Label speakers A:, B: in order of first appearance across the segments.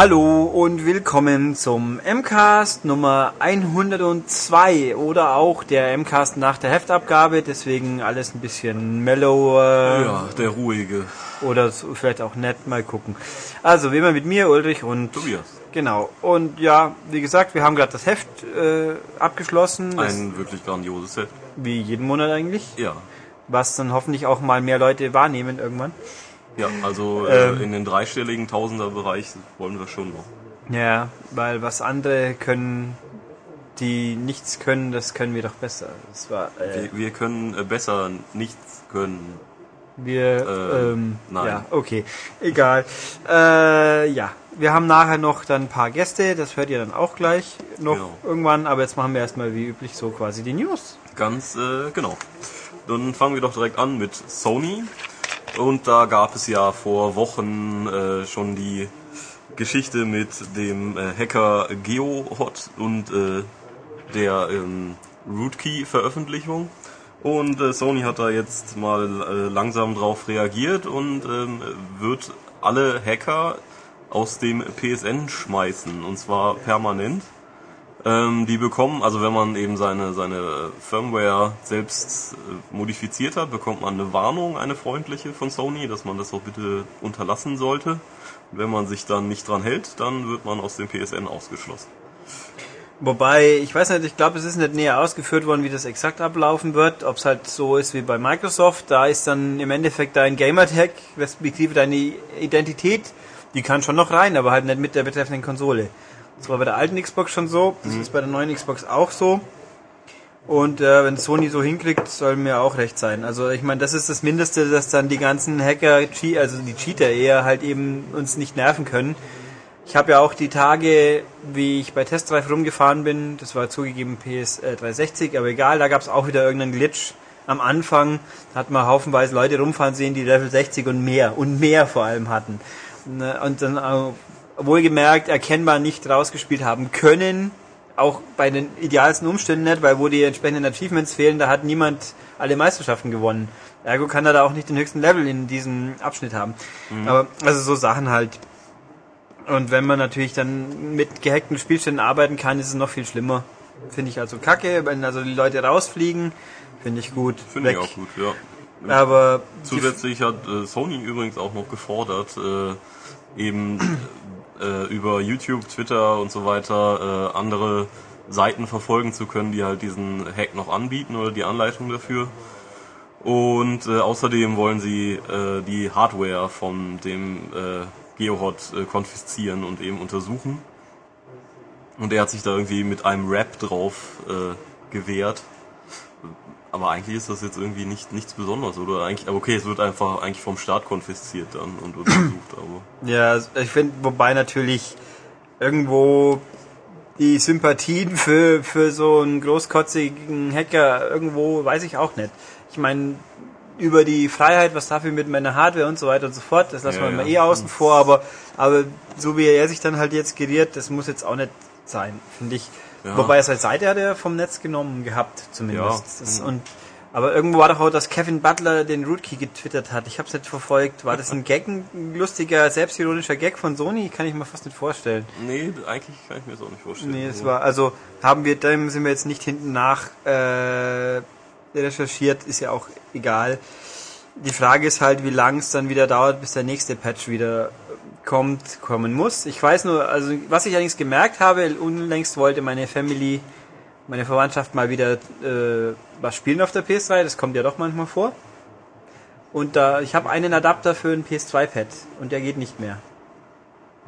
A: Hallo und willkommen zum MCAST Nummer 102 oder auch der MCAST nach der Heftabgabe, deswegen alles ein bisschen mellower.
B: Ja, der ruhige.
A: Oder so, vielleicht auch nett, mal gucken. Also, wie immer mit mir, Ulrich und
B: Tobias.
A: Genau. Und ja, wie gesagt, wir haben gerade das Heft äh, abgeschlossen. Das,
B: Ein wirklich grandioses Set.
A: wie jeden Monat eigentlich.
B: Ja.
A: Was dann hoffentlich auch mal mehr Leute wahrnehmen irgendwann.
B: Ja, also äh,
A: Ähm.
B: in den dreistelligen Tausenderbereich wollen wir schon noch.
A: Ja, weil was andere können, die nichts können, das können wir doch besser. Das war äh,
B: Wir, wir können äh, besser nichts können.
A: wir
B: äh,
A: ähm,
B: nein.
A: ja, okay. Egal. Äh, ja. Wir haben nachher noch dann ein paar Gäste, das hört ihr dann auch gleich noch
B: Genau.
A: irgendwann, aber jetzt machen wir erstmal wie üblich so quasi die News.
B: Ganz äh, genau. Dann fangen wir doch direkt an mit Sony. Und da gab es ja vor Wochen äh, schon die Geschichte mit dem äh, Hacker GeoHot und äh, der ähm, Rootkey-Veröffentlichung. Und äh, Sony hat da jetzt mal äh, langsam drauf reagiert und ähm, wird alle Hacker aus dem PSN schmeißen. Und zwar permanent. Ähm, die bekommen, also wenn man eben seine, seine Firmware selbst äh, modifiziert hat, bekommt man eine Warnung, eine freundliche von Sony, dass man das doch bitte unterlassen sollte. Wenn man sich dann nicht dran hält, dann wird man aus dem PSN ausgeschlossen.
A: Wobei, ich weiß nicht, ich glaube, es ist nicht näher ausgeführt worden, wie das exakt ablaufen wird. Ob es halt so ist wie bei Microsoft, da ist dann im Endeffekt dein Gamertag, respektive deine Identität, die kann schon noch rein, aber halt nicht mit der betreffenden Konsole. Das war bei der alten Xbox schon so, das ist bei der neuen Xbox auch so. Und äh, wenn Sony so hinkriegt, soll mir auch recht sein. Also ich meine, das ist das Mindeste, dass dann die ganzen Hacker, also die Cheater eher halt eben uns nicht nerven können. Ich habe ja auch die Tage, wie ich bei Testdrive rumgefahren bin, das war zugegeben PS äh, 360, aber egal, da gab es auch wieder irgendeinen Glitch am Anfang. Da hat man haufenweise Leute rumfahren sehen, die Level 60 und mehr und mehr vor allem hatten. Ne, Und dann äh, wohlgemerkt erkennbar nicht rausgespielt haben können, auch bei den idealsten Umständen nicht, weil wo die entsprechenden Achievements fehlen, da hat niemand alle Meisterschaften gewonnen. Ergo kann er da auch nicht den höchsten Level in diesem Abschnitt haben. Aber also so Sachen halt. Und wenn man natürlich dann mit gehackten Spielständen arbeiten kann, ist es noch viel schlimmer. Finde ich also kacke, wenn also die Leute rausfliegen, finde ich gut.
B: Finde ich auch gut, ja.
A: Aber
B: Zusätzlich hat äh, Sony übrigens auch noch gefordert, äh, eben äh, über YouTube, Twitter und so weiter äh, andere Seiten verfolgen zu können, die halt diesen Hack noch anbieten oder die Anleitung dafür. Und äh, außerdem wollen sie äh, die Hardware von dem äh, GeoHot äh, konfiszieren und eben untersuchen. Und er hat sich da irgendwie mit einem Rap drauf äh, gewehrt. Aber eigentlich ist das jetzt irgendwie nicht nichts Besonderes, oder? Eigentlich, aber okay, es wird einfach eigentlich vom Staat konfisziert dann und untersucht, aber.
A: Ja, ich finde, wobei natürlich irgendwo die Sympathien für, für so einen großkotzigen Hacker irgendwo, weiß ich auch nicht. Ich meine, über die Freiheit, was dafür mit meiner Hardware und so weiter und so fort, das lassen
B: Ja,
A: wir mal
B: ja.
A: eh außen vor, aber, aber so wie er sich dann halt jetzt geriert, das muss jetzt auch nicht sein, finde ich.
B: Ja.
A: Wobei er seit Seite hat er vom Netz genommen gehabt, zumindest.
B: Ja.
A: Das, und, aber irgendwo war doch auch, dass Kevin Butler den Rootkey getwittert hat. Ich habe es nicht verfolgt. War das ein Gag, ein lustiger, selbstironischer Gag von Sony? Kann ich mir fast nicht vorstellen.
B: Nee, eigentlich kann ich mir das auch nicht vorstellen.
A: Nee, es
B: aber-
A: war, also haben wir, dem sind wir jetzt nicht hinten nach äh, recherchiert, ist ja auch egal. Die Frage ist halt, wie lang es dann wieder dauert, bis der nächste Patch wieder kommt, kommen muss. Ich weiß nur, also was ich allerdings gemerkt habe, unlängst wollte meine Family, meine Verwandtschaft mal wieder äh, was spielen auf der PS3, das kommt ja doch manchmal vor. Und da, ich habe einen Adapter für ein PS2-Pad und der geht nicht mehr.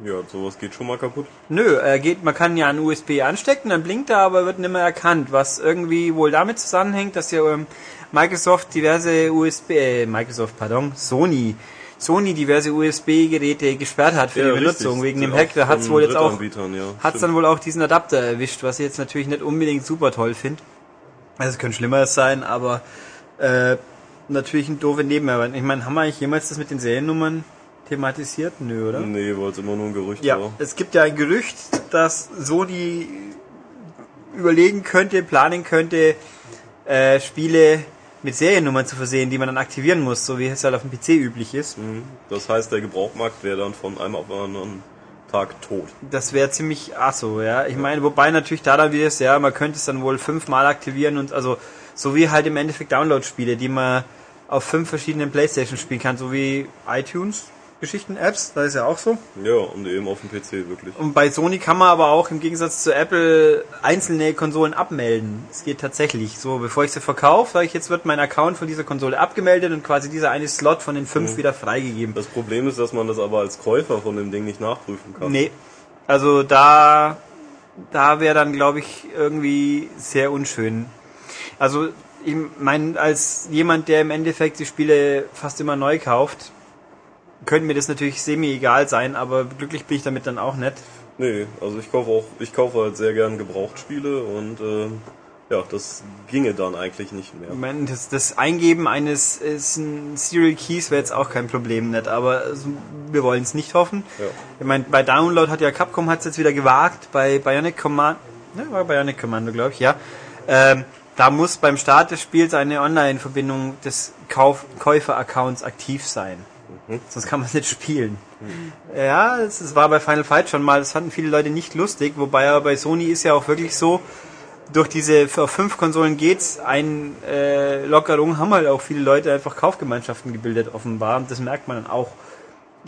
B: Ja, sowas geht schon mal kaputt.
A: Nö, er geht, man kann ja an USB anstecken, dann blinkt er, aber wird nicht mehr erkannt, was irgendwie wohl damit zusammenhängt, dass ja ähm, Microsoft diverse USB, äh, Microsoft, pardon, Sony, Sony diverse USB-Geräte gesperrt hat für
B: Ja,
A: die
B: richtig.
A: Benutzung. Wegen dem Hack, da hat's
B: von
A: wohl jetzt auch,
B: ja.
A: hat's dann wohl auch diesen Adapter erwischt, was ich jetzt natürlich nicht unbedingt super toll finde. Also es könnte Schlimmeres sein, aber äh, natürlich ein doofe Nebenarbeit. Ich meine, haben wir eigentlich jemals das mit den Seriennummern thematisiert? Nö, oder?
B: Nee, weil es immer nur ein Gerücht
A: Ja,
B: war.
A: es gibt ja ein Gerücht, dass Sony überlegen könnte, planen könnte, äh, Spiele mit Seriennummern zu versehen, die man dann aktivieren muss, so wie es halt auf dem PC üblich ist.
B: Mhm. Das heißt, der Gebrauchmarkt wäre dann von einem auf den anderen Tag tot.
A: Das wäre ziemlich asso, ja. Ich meine, wobei natürlich da dann wieder ist, ja, man könnte es dann wohl fünfmal aktivieren und also so wie halt im Endeffekt Download-Spiele, die man auf fünf verschiedenen Playstation spielen kann, so wie iTunes. Geschichten-Apps, das ist ja auch so.
B: Ja, und eben auf dem PC wirklich.
A: Und bei Sony kann man aber auch im Gegensatz zu Apple einzelne Konsolen abmelden. Es geht tatsächlich so, bevor ich sie verkaufe, sage ich, jetzt wird mein Account von dieser Konsole abgemeldet und quasi dieser eine Slot von den fünf mhm. wieder freigegeben.
B: Das Problem ist, dass man das aber als Käufer von dem Ding nicht nachprüfen kann.
A: Nee, also da, da wäre dann, glaube ich, irgendwie sehr unschön. Also ich meine, als jemand, der im Endeffekt die Spiele fast immer neu kauft, könnte mir das natürlich semi-egal sein, aber glücklich bin ich damit dann auch nicht.
B: Nee, also ich kaufe auch, ich kaufe halt sehr gern Gebrauchtspiele und äh, ja, das ginge dann eigentlich nicht mehr.
A: Ich meine, das, das Eingeben eines ist ein Serial Keys wäre jetzt auch kein Problem, nicht, aber also, wir wollen es nicht hoffen. Ja. Ich meine, bei Download hat ja Capcom hat es jetzt wieder gewagt, bei Bionic Command, ne, war Bionic Commando, glaube ich, ja. Ähm, da muss beim Start des Spiels eine Online-Verbindung des Kauf Käufer-Accounts aktiv sein. Mhm. Sonst kann man es nicht spielen. Mhm. Ja, es war bei Final Fight schon mal, das fanden viele Leute nicht lustig, wobei aber bei Sony ist ja auch wirklich so, durch diese auf fünf Konsolen geht's ein äh, Lockerung haben halt auch viele Leute einfach Kaufgemeinschaften gebildet offenbar und das merkt man dann auch.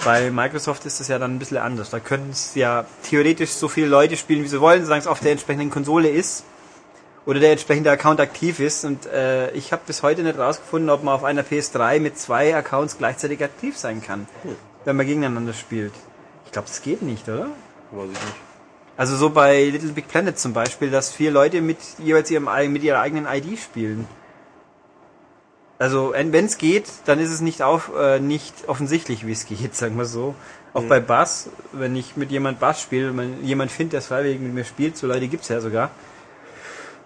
A: Bei Microsoft ist das ja dann ein bisschen anders. Da können es ja theoretisch so viele Leute spielen, wie sie wollen, solange es auf der entsprechenden Konsole ist oder der entsprechende Account aktiv ist. Und äh, ich habe bis heute nicht rausgefunden, ob man auf einer PS3 mit zwei Accounts gleichzeitig aktiv sein kann, hm. wenn man gegeneinander spielt. Ich glaube, das geht nicht, oder?
B: Weiß ich nicht.
A: Also so bei Little Big Planet zum Beispiel, dass vier Leute mit jeweils ihrem mit ihrer eigenen ID spielen. Also wenn es geht, dann ist es nicht auf äh, nicht offensichtlich, wie es geht, sagen wir so. Auch mhm. bei Bass, wenn ich mit jemand Bass spiele, wenn jemand findet, der freiwillig mit mir spielt, so Leute gibt's ja sogar,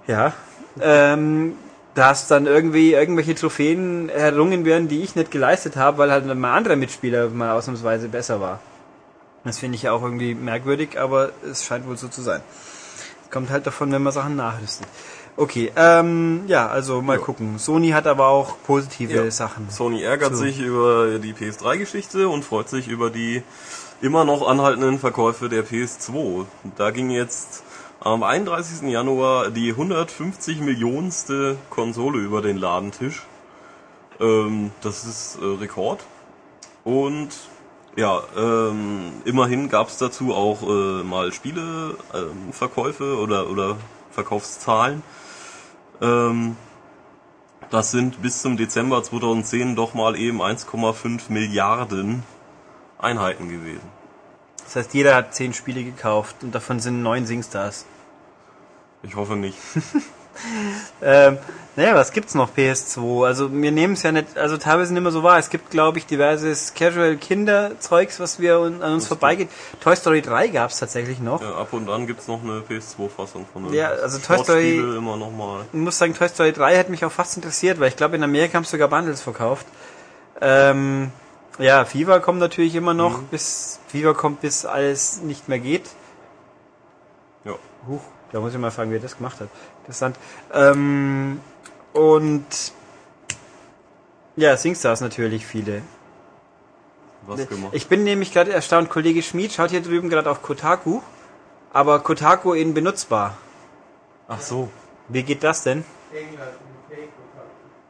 A: ja. Ähm, dass dann irgendwie irgendwelche Trophäen errungen werden, die ich nicht geleistet habe, weil halt mal anderer Mitspieler mal ausnahmsweise besser war. Das finde ich ja auch irgendwie merkwürdig, aber es scheint wohl so zu sein. Kommt halt davon, wenn man Sachen nachrüstet. Okay, ähm, ja, also mal ja. gucken. Sony hat aber auch positive ja. Sachen.
B: Sony ärgert so. sich über die PS3-Geschichte und freut sich über die immer noch anhaltenden Verkäufe der PS2. Da ging jetzt am 31. Januar die 150 Millionenste Konsole über den Ladentisch. Ähm, das ist äh, Rekord. Und ja, ähm, immerhin gab es dazu auch äh, mal Spieleverkäufe ähm, oder, oder Verkaufszahlen. Ähm, das sind bis zum Dezember 2010 doch mal eben 1,5 Milliarden Einheiten gewesen.
A: Das heißt, jeder hat zehn Spiele gekauft und davon sind neun Singstars.
B: Ich hoffe nicht.
A: ähm, naja, was gibt's noch PS2? Also wir nehmen es ja nicht, also teilweise nicht mehr so wahr. Es gibt, glaube ich, diverses Casual Kinderzeugs, was wir an uns vorbeigeht. Toy Story 3 gab's tatsächlich noch.
B: Ja, ab und an gibt's noch eine PS2-Fassung von
A: Ja, also Toy Story.
B: Immer noch mal.
A: Ich muss sagen, Toy Story 3 hat mich auch fast interessiert, weil ich glaube, in Amerika haben sogar Bundles verkauft. Ähm, ja, FIFA kommt natürlich immer noch, mhm. bis FIFA kommt, bis alles nicht mehr geht.
B: Ja.
A: Huch, da muss ich mal fragen, wie er das gemacht hat. Interessant. Ähm, und ja, Singstars natürlich viele.
B: Was gemacht?
A: Ich bin nämlich gerade erstaunt, Kollege Schmid schaut hier drüben gerade auf Kotaku, aber Kotaku in benutzbar.
B: Ach so.
A: Wie geht das denn?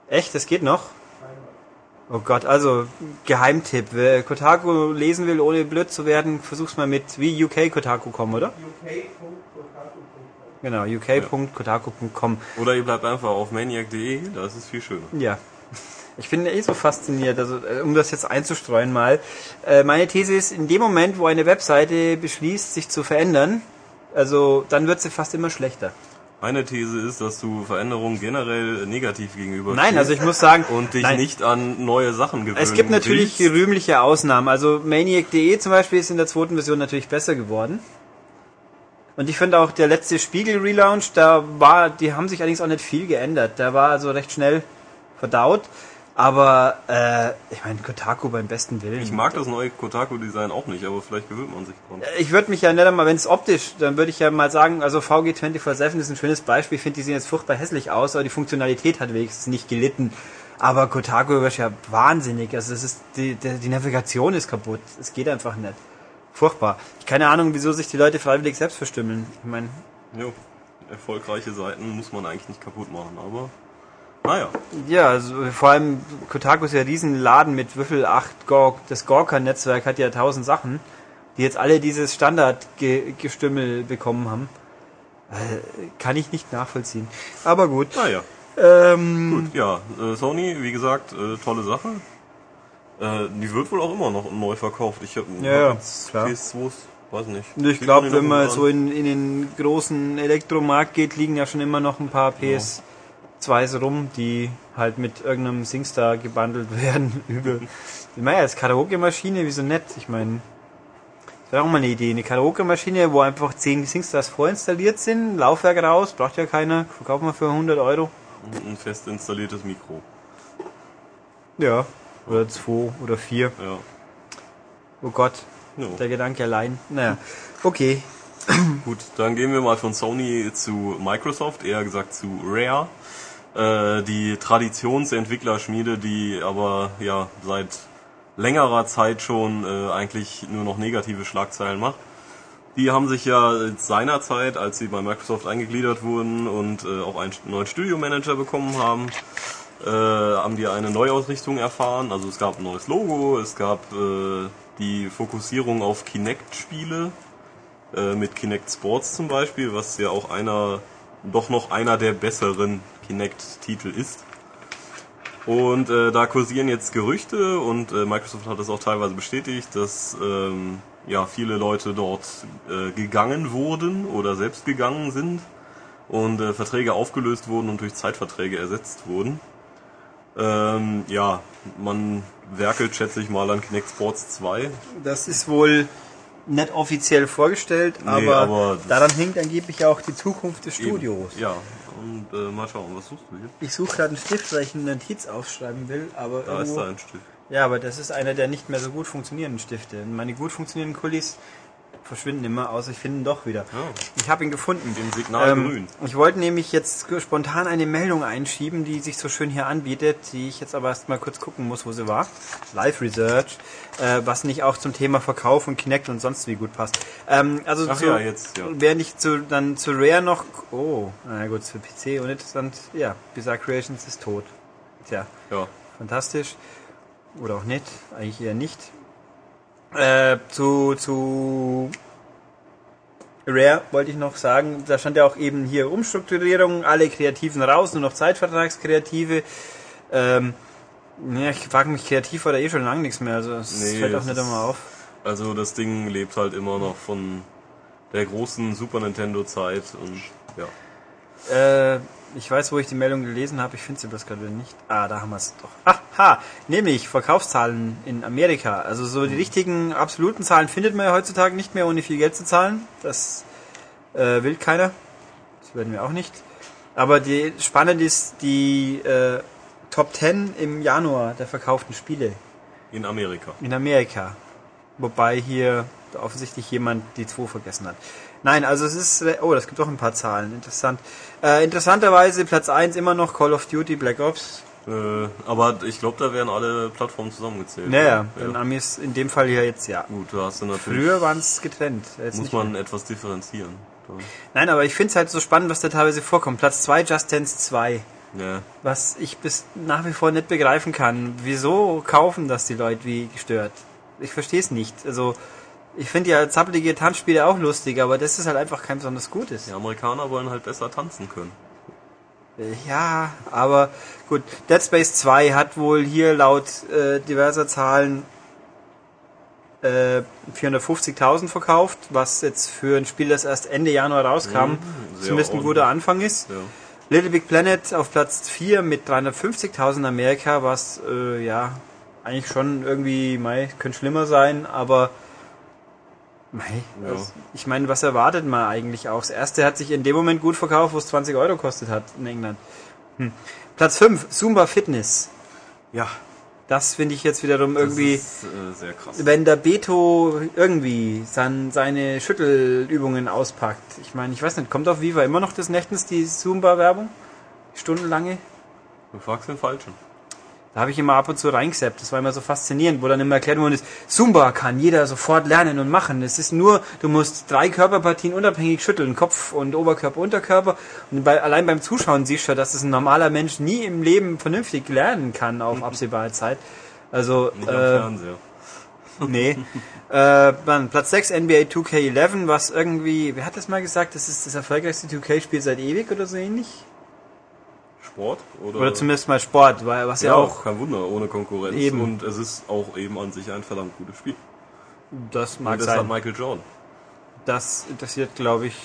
A: Echt, das geht noch? Oh Gott, also Geheimtipp. Wer Kotaku lesen will, ohne blöd zu werden, versuch's mal mit wie UK Kotaku kommen, oder? uk.kotaku.com Genau, uk.kotaku.com.
B: Oder ihr bleibt einfach auf maniac.de, das ist viel schöner.
A: Ja. Ich bin eh so fasziniert, also äh, um das jetzt einzustreuen mal. Äh, meine These ist, in dem Moment, wo eine Webseite beschließt, sich zu verändern, also dann wird sie fast immer schlechter.
B: Meine These ist, dass du Veränderungen generell negativ gegenüber
A: Nein, also ich muss sagen
B: und dich
A: nein.
B: nicht an neue Sachen gewöhnen
A: Es gibt natürlich willst. rühmliche Ausnahmen. Also Maniac.de zum Beispiel ist in der zweiten Version natürlich besser geworden. Und ich finde auch der letzte Spiegel Relaunch, da war, die haben sich allerdings auch nicht viel geändert. Der war also recht schnell verdaut. Aber äh, ich meine, Kotaku beim besten Willen.
B: Ich mag das neue Kotaku-Design auch nicht, aber vielleicht gewöhnt man sich dran.
A: Ich würde mich ja nicht einmal, wenn es optisch, dann würde ich ja mal sagen, also VG 24-7 ist ein schönes Beispiel. Ich finde, die sehen jetzt furchtbar hässlich aus, aber die Funktionalität hat wenigstens nicht gelitten. Aber Kotaku ist ja wahnsinnig. Also es ist die, die, die Navigation ist kaputt. Es geht einfach nicht. Furchtbar. Keine Ahnung, wieso sich die Leute freiwillig selbst verstümmeln. Ich meine,
B: Jo, erfolgreiche Seiten muss man eigentlich nicht kaputt machen, aber naja.
A: ja, also vor allem Kotaku ist ja ein Riesenladen mit Würfel 8 Gork. Das Gorka-Netzwerk hat ja tausend Sachen, die jetzt alle dieses Standardgestümmel bekommen haben. Äh, kann ich nicht nachvollziehen. Aber gut.
B: Naja.
A: Ähm,
B: Gut, ja, äh, Sony, wie gesagt, äh, tolle Sache. Äh, die wird wohl auch immer noch neu verkauft. Ich habe
A: Ja, ja,
B: jetzt
A: klar.
B: PS2, weiß nicht.
A: Ich glaube, wenn man so in, in den großen Elektromarkt geht, liegen ja schon immer noch ein paar PS2s rum, die halt mit irgendeinem Singstar gebundelt werden. Übel. Ich meine, als Karaoke-Maschine, wieso nett? Ich meine, das wäre auch mal eine Idee. Eine Karaoke-Maschine, wo einfach 10 Singstars vorinstalliert sind, Laufwerk raus, braucht ja keiner, verkauft man für 100 Euro.
B: ein fest installiertes Mikro.
A: Ja. Oder 2 oder 4.
B: Ja.
A: Oh Gott,
B: ja.
A: der Gedanke allein. Naja, okay.
B: Gut, dann gehen wir mal von Sony zu Microsoft, eher gesagt zu Rare. Äh, die Traditionsentwicklerschmiede, die aber ja seit längerer Zeit schon äh, eigentlich nur noch negative Schlagzeilen macht. Die haben sich ja seinerzeit, als sie bei Microsoft eingegliedert wurden und äh, auch einen neuen Studiomanager bekommen haben, äh, haben die eine Neuausrichtung erfahren. Also es gab ein neues Logo, es gab äh, die Fokussierung auf Kinect-Spiele, äh, mit Kinect Sports zum Beispiel, was ja auch einer, doch noch einer der besseren Kinect-Titel ist. Und äh, da kursieren jetzt Gerüchte und äh, Microsoft hat das auch teilweise bestätigt, dass ähm, ja viele Leute dort äh, gegangen wurden oder selbst gegangen sind und äh, Verträge aufgelöst wurden und durch Zeitverträge ersetzt wurden. Ähm, ja, man werkelt, schätze ich mal, an Kinect Sports 2.
A: Das ist wohl nicht offiziell vorgestellt, aber,
B: aber das-
A: daran hängt angeblich auch die Zukunft des Studios.
B: Eben, Ja, und äh, mal schauen, was suchst du hier?
A: Ich suche gerade einen Stift, weil ich eine Notiz aufschreiben will, aber
B: Da ist
A: irgendwo,
B: da ein Stift.
A: ja, aber das ist einer der nicht mehr so gut funktionierenden Stifte. Meine gut funktionierenden Kulis verschwinden immer, außer ich finde ihn doch wieder.
B: Ja.
A: Ich habe ihn gefunden.
B: Den Signal grün.
A: Ich wollte nämlich jetzt spontan eine Meldung einschieben, die sich so schön hier anbietet, die ich jetzt aber erst mal kurz gucken muss, wo sie war. Live Research, äh, was nicht auch zum Thema Verkauf und Kinect und sonst wie gut passt. Ähm, also
B: Ach
A: zu,
B: ja, jetzt, ja.
A: während ich zu, dann zu Rare noch, oh, na gut, für PC uninteressant, ja, Bizarre Creations ist tot. Tja,
B: Ja.
A: fantastisch. Oder auch nicht, eigentlich eher nicht. Äh, zu, zu Rare wollte ich noch sagen, da stand ja auch eben hier Umstrukturierung, alle Kreativen raus, nur noch Zeitvertragskreative. Ähm, ja, ich frage mich, kreativ war da eh schon lange nichts mehr, also es
B: Nee,
A: fällt auch nicht immer auf.
B: Also das Ding lebt halt immer noch von der großen Super Nintendo Zeit und ja.
A: Äh, ich weiß, wo ich die Meldung gelesen habe, ich finde sie bloß gerade nicht. Ah, da haben wir es doch. Aha, nämlich Verkaufszahlen in Amerika. Also so die richtigen absoluten Zahlen findet man ja heutzutage nicht mehr, ohne viel Geld zu zahlen. Das äh, will keiner. Das werden wir auch nicht. Aber die spannend ist die äh, Top 10 im Januar der verkauften Spiele
B: In Amerika.
A: in Amerika. Wobei hier offensichtlich jemand die 2 vergessen hat. Nein, also es ist, oh, das gibt auch ein paar Zahlen, interessant. Äh, interessanterweise Platz 1 immer noch Call of Duty Black Ops.
B: Äh, aber ich glaube, da werden alle Plattformen zusammengezählt.
A: Naja,
B: ja.
A: dann Amis in dem Fall hier jetzt ja.
B: Gut, da hast du natürlich.
A: Früher waren es getrennt. Jetzt
B: muss man
A: mehr.
B: etwas differenzieren.
A: Nein, aber ich finde es halt so spannend, was da teilweise vorkommt. Platz 2 Just Dance 2.
B: Ja.
A: Was ich bis nach wie vor nicht begreifen kann. Wieso kaufen das die Leute wie gestört? Ich verstehe es nicht. Also, ich finde ja zappelige Tanzspiele auch lustig, aber das ist halt einfach kein besonders gutes.
B: Die Amerikaner wollen halt besser tanzen können.
A: Äh, Ja, aber gut. Dead Space 2 hat wohl hier laut äh, diverser Zahlen äh, 450.000 verkauft, was jetzt für ein Spiel, das erst Ende Januar rauskam,
B: Mhm,
A: zumindest ein guter Anfang ist.
B: Ja.
A: Little Big Planet auf Platz 4 mit 350.000 in Amerika, was äh, ja eigentlich schon irgendwie, mei, könnte schlimmer sein, aber mei,
B: Ja.
A: ich meine, was erwartet man eigentlich auch? Das erste hat sich in dem Moment gut verkauft, wo es 20 Euro kostet hat in England. Hm. Platz 5, Zumba Fitness.
B: Ja.
A: Das finde ich jetzt wiederum irgendwie,
B: Das ist äh, sehr krass.
A: wenn der Beto irgendwie sein, seine Schüttelübungen auspackt. Ich meine, ich weiß nicht, kommt auf Viva immer noch des Nächtens die Zumba-Werbung? Stundenlange?
B: Du fragst den Falschen.
A: Da habe ich immer ab und zu reingesappt. Das war immer so faszinierend, wo dann immer erklärt worden ist, Zumba kann jeder sofort lernen und machen. Es ist nur, du musst drei Körperpartien unabhängig schütteln, Kopf und Oberkörper, Unterkörper. Und bei, allein beim Zuschauen siehst du, dass es ein normaler Mensch nie im Leben vernünftig lernen kann auf absehbare Zeit. Also,
B: Nicht
A: äh, nee. äh, dann Platz 6 NBA 2K11, was irgendwie, wer hat das mal gesagt, das ist das erfolgreichste 2K-Spiel seit ewig oder so ähnlich?
B: Sport? Oder,
A: Oder zumindest mal Sport, weil was ja,
B: ja,
A: auch
B: kein Wunder, ohne Konkurrenz.
A: Eben.
B: Und es ist auch eben an sich ein verdammt gutes Spiel.
A: das mag
B: Und das hat
A: sein.
B: Michael Jordan.
A: Das interessiert, glaube ich,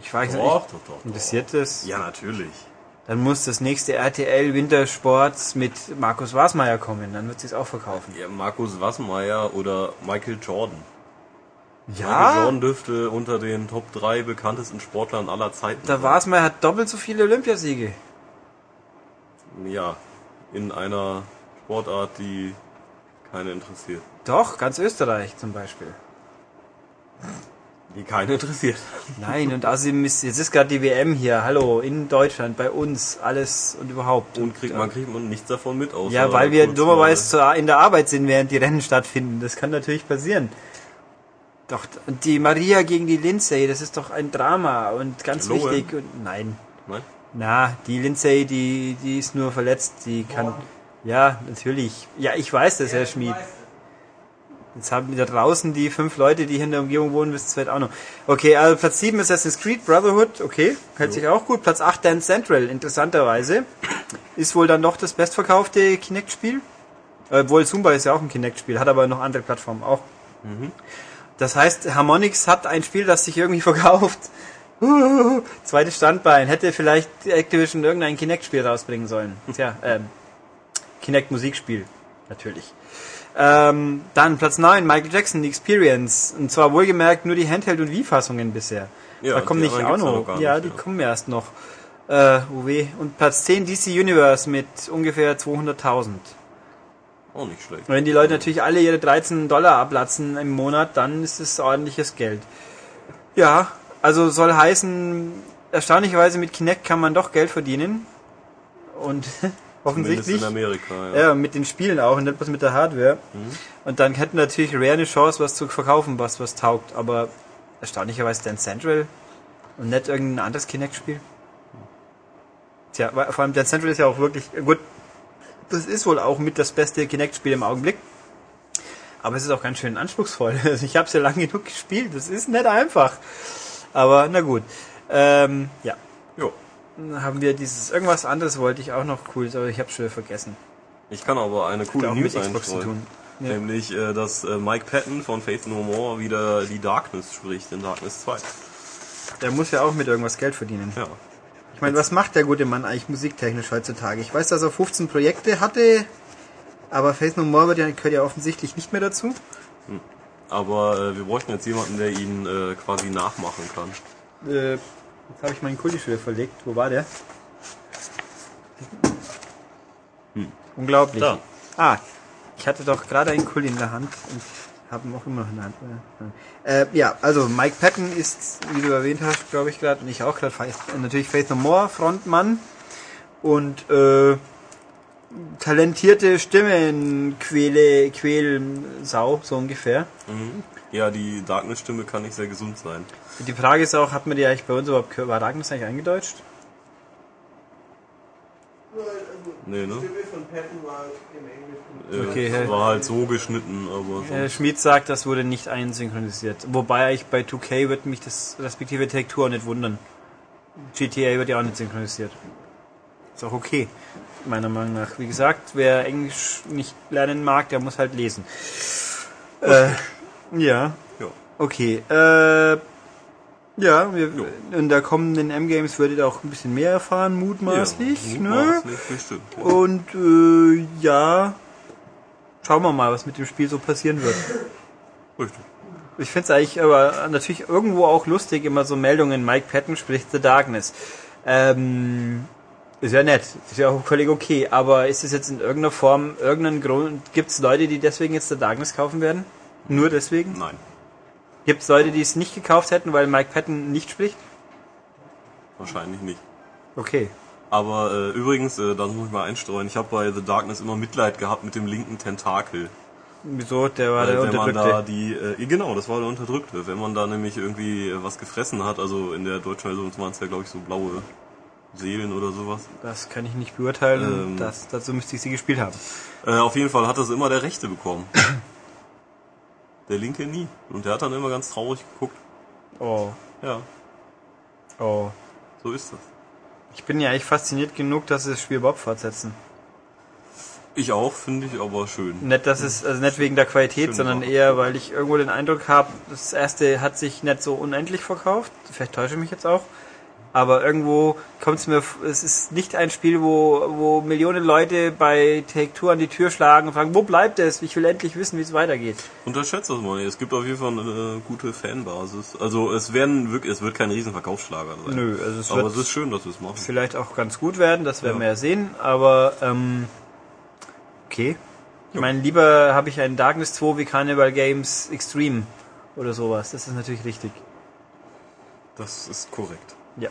A: ich weiß nicht,
B: Doch, doch, doch, doch.
A: interessiert das?
B: Ja, natürlich.
A: Dann muss das nächste RTL Wintersport mit Markus Wasmeier kommen, dann wird sie es auch verkaufen.
B: Ja, Markus Wassenmeier oder Michael Jordan. Michael
A: Ja,
B: Jordan dürfte unter den Top 3 bekanntesten Sportlern aller Zeiten
A: der
B: sein.
A: Wasmeier hat doppelt so viele Olympiasiege.
B: Ja, in einer Sportart, die keine interessiert.
A: Doch, ganz Österreich zum Beispiel.
B: Die keine interessiert.
A: Nein, und außerdem ist, jetzt ist gerade die WM hier, hallo, in Deutschland, bei uns, alles und überhaupt.
B: Und kriegt man kriegt man nichts davon mit aus.
A: Ja, weil wir dummerweise in der Arbeit sind, während die Rennen stattfinden. Das kann natürlich passieren. Doch, und die Maria gegen die Lindsay, das ist doch ein Drama und ganz
B: Lohen.
A: wichtig. Und nein,
B: Nein?
A: Na, die Lindsay, die, die ist nur verletzt, die kann. Ja, natürlich. Ja, ich weiß das, Herr Schmid. Jetzt haben wir da draußen die fünf Leute, die hier in der Umgebung wohnen, wissen es vielleicht auch noch. Okay, also Platz 7 Assassin's Creed Brotherhood, okay, hält sich auch gut. Platz 8 Dance Central, interessanterweise. Ist wohl dann doch das bestverkaufte Kinect-Spiel. Obwohl Zumba ist ja auch ein Kinect-Spiel, hat aber noch andere Plattformen auch. Das heißt, Harmonix hat ein Spiel, das sich irgendwie verkauft. Zweites Standbein. Hätte vielleicht Activision irgendein Kinect-Spiel rausbringen sollen. Tja, ähm, Kinect-Musikspiel. Natürlich. Ähm, dann Platz 9, Michael Jackson, The Experience. Und zwar wohlgemerkt nur die Handheld- und Wii-Fassungen bisher.
B: Ja,
A: da kommen nicht auch noch.
B: noch
A: ja,
B: nicht,
A: die
B: ja.
A: kommen erst noch. Äh, oh weh. Und Platz 10, DC Universe mit ungefähr 200.000.
B: Auch nicht schlecht.
A: Und wenn die Leute natürlich alle ihre 13 Dollar ablatzen im Monat, dann ist es ordentliches Geld. Ja, also soll heißen, erstaunlicherweise mit Kinect kann man doch Geld verdienen. Und offensichtlich.
B: in Amerika, ja.
A: Ja, mit den Spielen auch und nicht bloß mit der Hardware. Und dann hätten natürlich Rare eine Chance, was zu verkaufen, was was taugt. Aber erstaunlicherweise Dance Central und nicht irgendein anderes Kinect-Spiel. Tja, vor allem Dance Central ist ja auch wirklich gut. Das ist wohl auch mit das beste Kinect-Spiel im Augenblick. Aber es ist auch ganz schön anspruchsvoll. Also ich habe es ja lange genug gespielt. Das ist nicht einfach. Aber na gut. Ähm, ja,
B: Jo.
A: dann haben wir dieses irgendwas anderes wollte ich auch noch cool, aber ich habe schon vergessen.
B: Ich kann aber eine coole
A: auch
B: News
A: mit Xbox zu tun. Ja.
B: Nämlich, äh, dass äh, Mike Patton von Faith No More wieder die Darkness spricht in Darkness 2.
A: Der muss ja auch mit irgendwas Geld verdienen.
B: Ja.
A: Ich meine, was macht der gute Mann eigentlich musiktechnisch heutzutage? Ich weiß, dass er 15 Projekte hatte, aber Faith No More wird ja, gehört ja offensichtlich nicht mehr dazu.
B: Aber äh, wir bräuchten jetzt jemanden, der ihn äh, quasi nachmachen kann.
A: Äh, jetzt habe ich meinen Kuli schon wieder verlegt. Wo war der? Unglaublich.
B: Da.
A: Ah, ich hatte doch gerade einen Kuli in der Hand und habe ihn auch immer noch in der Hand. Äh, ja, also Mike Patton ist, wie du erwähnt hast, glaube ich gerade, und ich auch gerade, natürlich Faith No More Frontmann und äh, talentierte Stimmen, Quäle, Quälsau, so ungefähr.
B: Mhm. Ja, die Darkness-Stimme kann nicht sehr gesund sein.
A: Die Frage ist auch, hat man die eigentlich bei uns überhaupt gehört? War Darkness eigentlich eingedeutscht?
B: Nee, ne?
C: von Patton war im Englischen.
B: Äh,
A: Okay,
B: war halt so geschnitten, aber
A: Äh,
B: sonst,
A: Schmid sagt, das wurde nicht einsynchronisiert. Wobei ich bei 2K wird mich das respektive Take-Two auch nicht wundern. GTA wird ja auch nicht synchronisiert. Ist auch okay, meiner Meinung nach. Wie gesagt, wer Englisch nicht lernen mag, der muss halt lesen. Äh, ja,
B: ja.
A: okay. Äh, ja, wir, in der kommenden M-Games werdet ihr auch ein bisschen mehr erfahren, mutmaßlich.
B: ja,
A: ne?
B: mutmaßlich, bestimmt. Ja.
A: Und äh, ja, schauen wir mal, was mit dem Spiel so passieren wird.
B: Richtig.
A: Ich finde es eigentlich aber natürlich irgendwo auch lustig, immer so Meldungen, Mike Patton spricht The Darkness. Ähm, ist ja nett, ist ja auch völlig okay, aber ist es jetzt in irgendeiner Form, irgendeinen Grund, gibt es Leute, die deswegen jetzt The Darkness kaufen werden? Nur deswegen?
B: Nein,
A: Gibt es Leute, die es nicht gekauft hätten, weil Mike Patton nicht spricht?
B: wahrscheinlich nicht.
A: Okay.
B: Aber äh, übrigens, äh, das muss ich mal einstreuen, ich habe bei The Darkness immer Mitleid gehabt mit dem linken Tentakel.
A: Wieso? Der war
B: Weil
A: der
B: wenn man da
A: Unterdrückte.
B: die, äh, genau, das war der Unterdrückte. Wenn man da nämlich irgendwie was gefressen hat, also in der deutschen Version waren es ja glaube ich so blaue Seelen oder sowas.
A: Das kann ich nicht beurteilen.
B: Ähm.
A: das, dazu müsste ich sie gespielt haben.
B: Äh, auf jeden Fall hat das immer der Rechte bekommen. der Linke nie. Und der hat dann immer ganz traurig geguckt.
A: Oh,
B: Ja,
A: oh.
B: so ist das.
A: Ich bin ja eigentlich fasziniert genug, dass sie das Spiel Bob fortsetzen.
B: Ich auch, finde ich, aber schön.
A: Nicht, dass es, also nicht wegen der Qualität,
B: Schöne
A: sondern eher, weil ich irgendwo den Eindruck habe, das erste hat sich nicht so unendlich verkauft. Vielleicht täusche ich mich jetzt auch. Aber irgendwo kommt es mir, es ist nicht ein Spiel, wo, wo Millionen Leute bei Take-Two an die Tür schlagen und fragen, wo bleibt es? Ich will endlich wissen, wie es weitergeht.
B: Unterschätzt das mal. nicht. Es gibt auf jeden Fall eine gute Fanbasis. Also es werden wirklich, es wird kein Riesenverkaufsschlager sein.
A: Nö, also es
B: aber es ist schön, dass wir es machen.
A: vielleicht auch ganz gut werden, das werden
B: Ja.
A: wir ja sehen, aber ähm, okay. Ich meine, lieber habe ich ein Darkness 2 wie Carnival Games Extreme oder sowas. Das ist natürlich richtig.
B: Das ist korrekt.
A: Ja.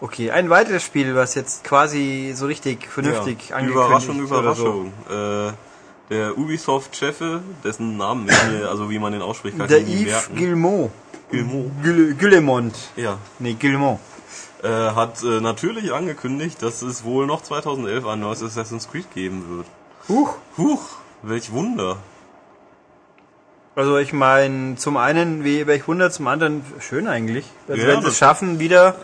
A: Okay, ein weiteres Spiel, was jetzt quasi so richtig vernünftig
B: Ja,
A: angekündigt
B: Überraschung, Überraschung. Äh, der Ubisoft-Chef, dessen Namen ich mir, also wie man den ausspricht, kann
A: So. Der
B: ich mir nie
A: Yves. Guillemot.
B: Guillemot.
A: Guille- Guillemont.
B: Ja.
A: Nee, Guillemont.
B: Äh, hat äh, natürlich angekündigt, dass es wohl noch 2011 ein neues Assassin's Creed geben wird.
A: Huch.
B: Huch, welch Wunder.
A: Also ich meine, zum einen, wie welch Wunder, zum anderen schön eigentlich. Also
B: Ja,
A: wenn sie es schaffen, wieder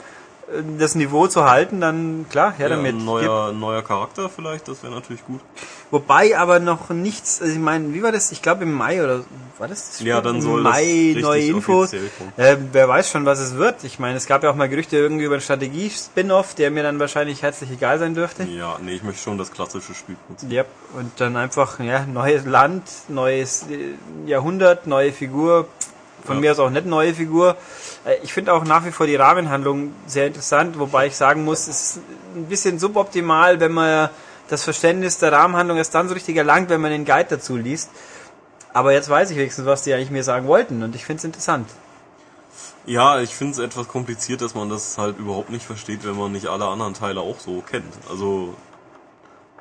A: das Niveau zu halten, dann klar, her
B: Ja,
A: damit.
B: ein neuer, neuer Charakter vielleicht, das wäre natürlich gut.
A: Wobei aber noch nichts, also ich meine, wie war das? Ich glaube im Mai oder war das? das
B: Ja,
A: Spiel?
B: dann soll das
A: Mai
B: richtig
A: neue Infos. Äh, wer weiß schon, was es wird. Ich meine, es gab ja auch mal Gerüchte irgendwie über einen Strategie-Spin-off, der mir dann wahrscheinlich herzlich egal sein dürfte.
B: Ja, nee, ich möchte schon das klassische Spielprinzip.
A: Ja, und dann einfach, ja, neues Land, neues äh, Jahrhundert, neue Figur. Von
B: Ja.
A: mir aus auch nicht neue Figur. Äh, Ich finde auch nach wie vor die Rahmenhandlung sehr interessant, wobei ich sagen muss, es ist ein bisschen suboptimal, wenn man das Verständnis der Rahmenhandlung erst dann so richtig erlangt, wenn man den Guide dazu liest. Aber jetzt weiß ich wenigstens, was die eigentlich mir sagen wollten und ich finde es interessant.
B: Ja, ich finde es etwas kompliziert, dass man das halt überhaupt nicht versteht, wenn man nicht alle anderen Teile auch so kennt. Also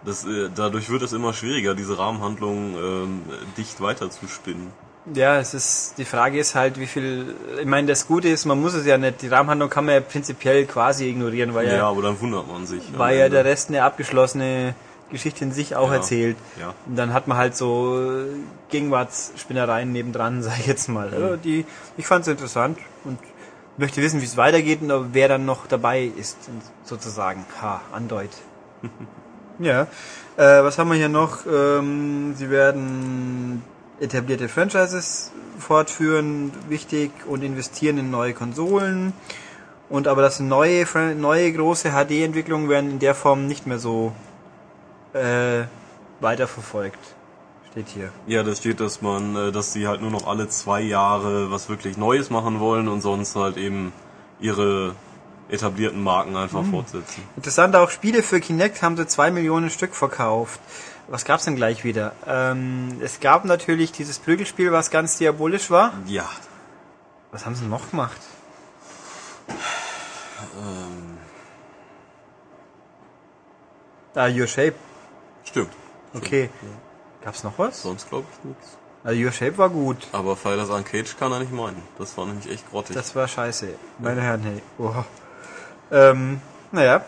B: das, äh, dadurch wird es immer schwieriger, diese Rahmenhandlung ähm, dicht weiterzuspinnen.
A: Ja, es ist, die Frage ist halt, wie viel, ich meine, das Gute ist, man muss es ja nicht, die Rahmenhandlung kann man ja prinzipiell quasi ignorieren, weil
B: Ja,
A: ja,
B: aber dann wundert man sich.
A: weil ja der Rest eine abgeschlossene Geschichte in sich auch
B: Ja.
A: erzählt.
B: Ja.
A: Und dann hat man halt so Gegenwartsspinnereien nebendran, sag ich jetzt mal. Also die, ich fand es interessant und möchte wissen, wie es weitergeht und wer dann noch dabei ist, sozusagen. Ha, andeut. ja. Äh, was haben wir hier noch? Ähm, sie werden etablierte Franchises fortführen, wichtig, und investieren in neue Konsolen. Und aber das neue, neue große HD-Entwicklungen werden in der Form nicht mehr so äh, weiterverfolgt. Steht hier.
B: Ja, das steht, dass man, äh, dass sie halt nur noch alle zwei Jahre was wirklich Neues machen wollen und sonst halt eben ihre etablierten Marken einfach
A: Mhm.
B: fortsetzen.
A: Interessant auch, Spiele für Kinect haben sie zwei Millionen Stück verkauft. Was gab's denn gleich wieder? Ähm, es gab natürlich dieses Prügelspiel, was ganz diabolisch war.
B: Ja.
A: Was haben sie noch gemacht?
B: Ähm,
A: Ah, Your Shape.
B: stimmt.
A: Okay. Gab's noch was?
B: Sonst glaube ich nichts.
A: Also Your Shape war gut.
B: Aber Fighters Uncaged kann er nicht meinen. Das war nämlich echt grottig.
A: Das war scheiße. Meine Herren, hey. Oha. Ähm, naja.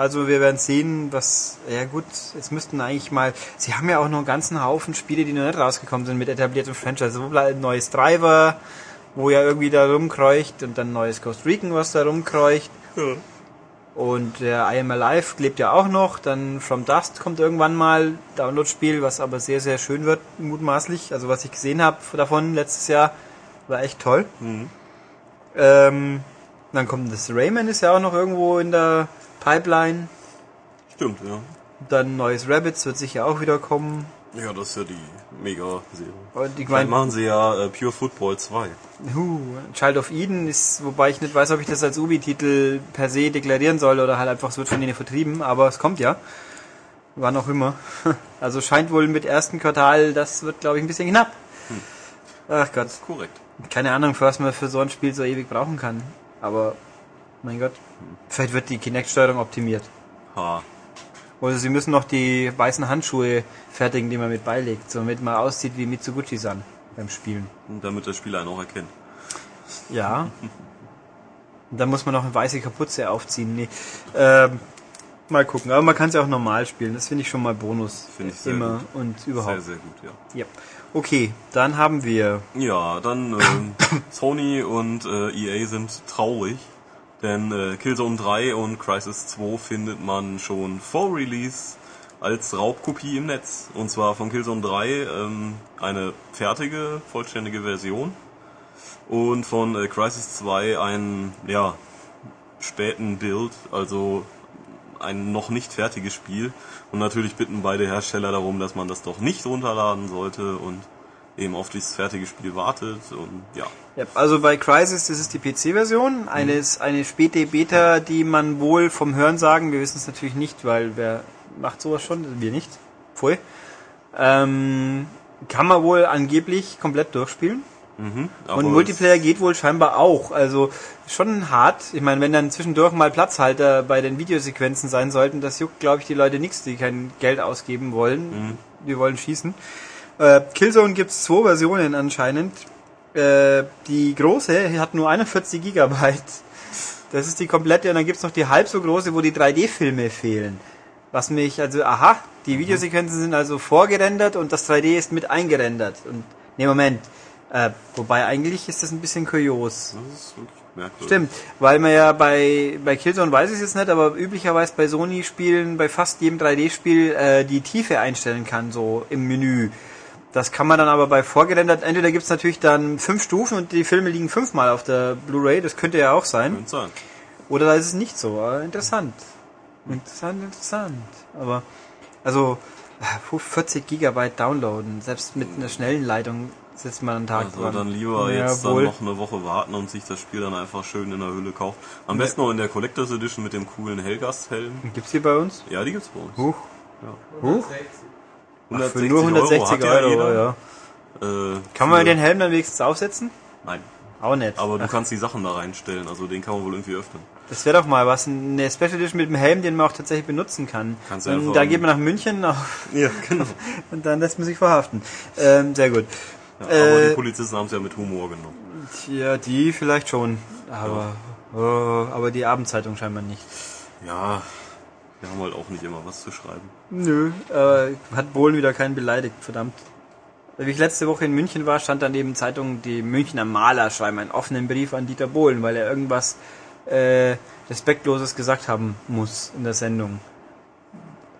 A: Also wir werden sehen, was, ja gut, jetzt müssten eigentlich mal, sie haben ja auch noch einen ganzen Haufen Spiele, die noch nicht rausgekommen sind mit etabliertem Franchise. Wo bleibt ein neues Driver, wo ja irgendwie da rumkreucht und dann neues Ghost Recon, was da rumkreucht.
B: ja.
A: Und der I Am Alive lebt ja auch noch. Dann From Dust kommt irgendwann mal, Download-Spiel, was aber sehr, sehr schön wird, mutmaßlich. Also was ich gesehen habe davon letztes Jahr, war echt toll.
B: Mhm.
A: Ähm, dann kommt das Rayman, ist ja auch noch irgendwo in der Pipeline.
B: Stimmt, ja.
A: Dann neues Rabbits wird sicher auch wieder kommen.
B: Ja, das ist ja die Mega-Serie.
A: Und ich
B: Vielleicht
A: meine,
B: machen sie ja äh, Pure Football 2.
A: huh, Child of Eden ist, wobei ich nicht weiß, ob ich das als Ubi-Titel per se deklarieren soll oder halt einfach, es wird von denen vertrieben, aber es kommt ja. Wann auch immer. Also scheint wohl mit ersten Quartal, das wird glaube ich ein bisschen knapp. Ach Gott,
B: Korrekt.
A: keine Ahnung, für was man für so ein Spiel so ewig brauchen kann. Aber Mein Gott. Vielleicht wird die Kinect-Steuerung optimiert.
B: Ha.
A: Oder sie müssen noch die weißen Handschuhe fertigen, die man mit beilegt, damit man aussieht wie Mitsuguchi-san beim Spielen.
B: Damit der Spieler einen auch erkennt.
A: Ja. Und dann muss man noch eine weiße Kapuze aufziehen. Nee. Ähm, mal gucken. Aber man kann es ja auch normal spielen. Das finde ich schon mal Bonus.
B: Finde ich sehr
A: Immer
B: gut.
A: und überhaupt.
B: Sehr, sehr gut, ja.
A: Ja. Okay, dann haben wir.
B: Ja, dann ähm, Sony und äh, EA sind traurig, denn äh, Killzone 3 und Crisis 2 findet man schon vor Release als Raubkopie im Netz. Und zwar von Killzone 3 ähm, eine fertige, vollständige Version und von äh, Crisis 2 einen, ja, späten Build, also ein noch nicht fertiges Spiel. Und natürlich bitten beide Hersteller darum, dass man das doch nicht runterladen sollte und eben auf dieses fertige Spiel wartet und ja.
A: Ja, also bei Crisis, das ist die PC-Version, eines, eine späte Beta, die man wohl vom Hören sagen, wir wissen es natürlich nicht, weil wer macht sowas schon? Wir nicht. Pfui. Ähm, kann man wohl angeblich komplett durchspielen.
B: Mhm,
A: Und Multiplayer geht wohl scheinbar auch. Also schon hart. Ich meine, wenn dann zwischendurch mal Platzhalter bei den Videosequenzen sein sollten, das juckt, glaube ich, die Leute nichts, die kein Geld ausgeben wollen. Die wollen schießen. Äh, Killzone gibt's zwei Versionen anscheinend. Äh, die große hat nur 41 Gigabyte. Das ist die komplette und dann gibt's noch die halb so große, wo die 3D-Filme fehlen. Was mich, also, aha, die Videosequenzen sind also vorgerendert und das 3D ist mit eingerendert. Und, nee, Moment. Äh, wobei eigentlich ist das ein bisschen kurios.
B: Das ist wirklich merkwürdig.
A: Stimmt, weil man ja bei, bei Killzone weiß ich es jetzt nicht, aber üblicherweise bei Sony-Spielen, bei fast jedem 3D-Spiel äh, die Tiefe einstellen kann, so im Menü. Das kann man dann aber bei vorgerendert, entweder gibt's natürlich dann fünf Stufen und die Filme liegen fünfmal auf der Blu-ray, das könnte ja auch sein.
B: Könnte sein.
A: Oder da ist es nicht so. Aber interessant. Interessant, interessant. Aber, also, äh, 40 Gigabyte downloaden, selbst mit einer schnellen Leitung sitzt man einen Tag
B: Also
A: dran.
B: dann lieber
A: Ja,
B: jetzt
A: wohl.
B: dann noch eine Woche warten und sich das Spiel dann einfach schön in der Hülle kaufen. Am besten noch in der Collectors Edition mit dem coolen Hellgast-Helm.
A: Gibt's die bei uns?
B: Ja, die gibt's bei uns.
A: Huch. Huch.
B: 160
A: Für nur 160
B: hat ja
A: Euro,
B: jeder.
A: ja.
B: Äh,
A: Kann man den Helm dann wenigstens aufsetzen?
B: Nein.
A: Auch nicht.
B: Aber du
A: Ach,
B: kannst die Sachen da reinstellen, also den kann man wohl irgendwie öffnen.
A: das wäre doch mal was. Eine Special Edition mit dem Helm, den man auch tatsächlich benutzen kann.
B: Kannst du
A: und
B: einfach
A: da geht man nach München auf,
B: Ja, genau.
A: und dann lässt man sich verhaften. Ähm, sehr gut.
B: Ja, aber
A: Äh,
B: die Polizisten haben es ja mit Humor genommen.
A: Ja, die vielleicht schon. Aber, oh, aber die Abendzeitung scheinbar nicht.
B: Ja, wir haben halt auch nicht immer was zu schreiben.
A: Nö, äh, hat Bohlen wieder keinen beleidigt, verdammt. Wie ich letzte Woche in München war, stand dann neben Zeitung, die Münchner Maler schreiben einen offenen Brief an Dieter Bohlen, weil er irgendwas äh, Respektloses gesagt haben muss in der Sendung.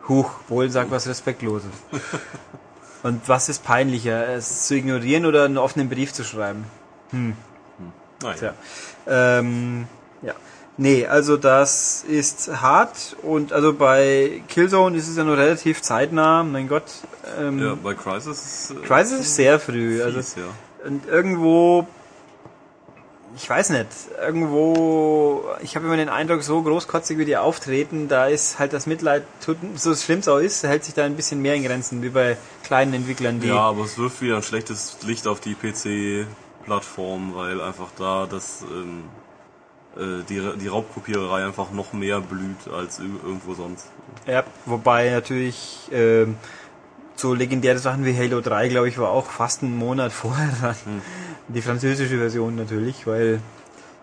A: Huch, Bohlen sagt was Respektloses. Und was ist peinlicher, es zu ignorieren oder einen offenen Brief zu schreiben?
B: Naja.
A: Tja. Ähm. Nee, also das ist hart und also bei Killzone ist es ja nur relativ zeitnah, mein Gott. Ähm,
B: Ja, bei Crisis. Äh,
A: Crisis ist sehr früh. Also,
B: fies, ja.
A: und irgendwo, ich weiß nicht, irgendwo, ich habe immer den Eindruck, so großkotzig wie die auftreten, da ist halt das Mitleid, tut, so schlimm es auch ist, hält sich da ein bisschen mehr in Grenzen, wie bei kleinen Entwicklern, die
B: Ja, aber es wirft wieder ein schlechtes Licht auf die PC-Plattform, weil einfach da das ähm, äh, die, die Raubkopiererei einfach noch mehr blüht als irgendwo sonst.
A: Ja, wobei natürlich ähm, so legendäre Sachen wie Halo 3, glaube ich, war auch fast einen Monat vorher dran. Die französische Version natürlich, weil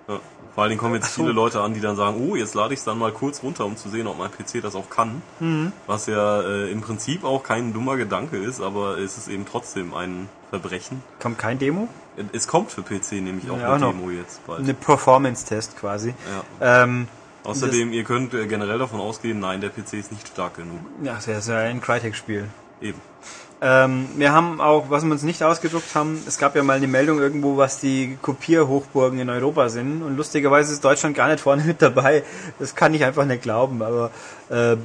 B: Ja. Vor allen Dingen kommen jetzt
A: so.
B: viele Leute an, die dann sagen, oh, jetzt lade ich es dann mal kurz runter, um zu sehen, ob mein PC das auch kann.
A: Mhm.
B: Was ja äh, im Prinzip auch kein dummer Gedanke ist, aber es ist eben trotzdem ein Verbrechen.
A: kommt kein Demo.
B: Es kommt für PC nämlich auch
A: Ja,
B: eine. Demo jetzt bald.
A: Eine Performance-Test quasi.
B: Ja.
A: Ähm,
B: Außerdem, ihr könnt äh, generell davon ausgehen, nein, der PC ist nicht stark genug.
A: ja, das ist ja ein Crytek-Spiel.
B: Eben.
A: Ähm, wir haben auch, was wir uns nicht ausgedruckt haben, es gab ja mal eine Meldung irgendwo, was die Kopierhochburgen in Europa sind. Und lustigerweise ist Deutschland gar nicht vorne mit dabei. Das kann ich einfach nicht glauben. Aber äh,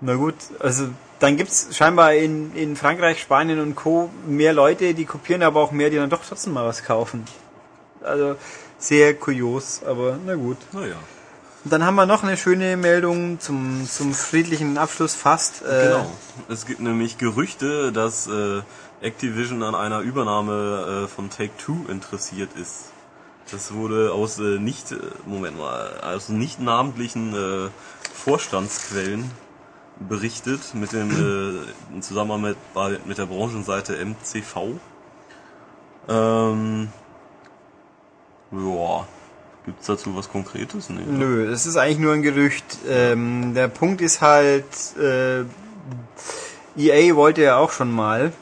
A: na gut, also dann gibt's scheinbar in, in Frankreich, Spanien und Co. mehr Leute, die kopieren, aber auch mehr, die dann doch trotzdem mal was kaufen. Also sehr kurios, aber na gut.
B: Naja.
A: Und dann haben wir noch eine schöne Meldung zum, zum friedlichen Abschluss fast. Äh,
B: Genau. Es gibt nämlich Gerüchte, dass äh, Activision an einer Übernahme äh, von Take-Two interessiert ist. Das wurde aus äh, nicht, äh, Moment mal, aus nicht namentlichen äh, Vorstandsquellen berichtet mit dem äh, in Zusammenarbeit mit, mit der Branchenseite MCV. Ähm, ja, gibt's dazu was Konkretes? Nee, ne?
A: Nö, es ist eigentlich nur ein Gerücht. Ähm, der Punkt ist halt, äh, EA wollte ja auch schon mal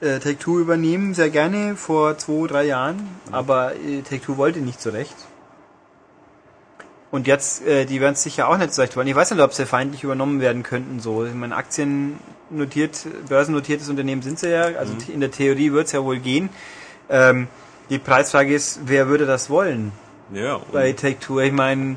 A: äh, Take-Two übernehmen, sehr gerne, vor zwei, drei Jahren, aber äh, Take-Two wollte nicht so recht. Und jetzt, äh, die werden es sicher auch nicht so recht wollen. Ich weiß nicht, ob sie feindlich übernommen werden könnten. So, ich meine, Aktien notiert, börsennotiertes Unternehmen sind sie ja. Also in der Theorie wird es ja wohl gehen. Ähm, die Preisfrage ist, wer würde das wollen?
B: Ja, und
A: bei Take Two. Ich meine,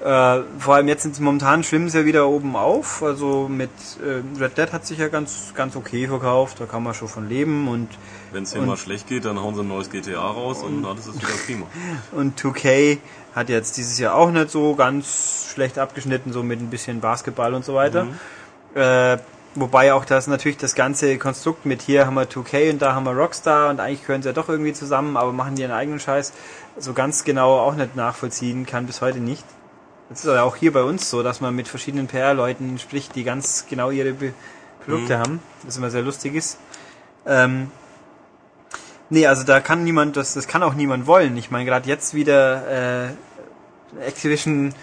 A: äh, vor allem jetzt sind sie momentan schwimmen sie ja wieder oben auf. Also mit äh, Red Dead hat sich ja ganz ganz okay verkauft. Da kann man schon von leben und
B: wenn es hier mal schlecht geht, dann hauen sie ein neues GTA raus und alles ist wieder prima.
A: und 2K hat jetzt dieses Jahr auch nicht so ganz schlecht abgeschnitten, so mit ein bisschen Basketball und so weiter. Äh, wobei auch das natürlich das ganze Konstrukt mit hier haben wir 2K und da haben wir Rockstar und eigentlich gehören sie ja doch irgendwie zusammen, aber machen die ihren eigenen Scheiß so ganz genau auch nicht nachvollziehen kann bis heute nicht. Das ist ja auch hier bei uns so, dass man mit verschiedenen PR-Leuten spricht, die ganz genau ihre Be Produkte haben, was immer sehr lustig ist. Ähm, nee, also da kann niemand, das, das kann auch niemand wollen. Ich meine, gerade jetzt wieder äh, Activision,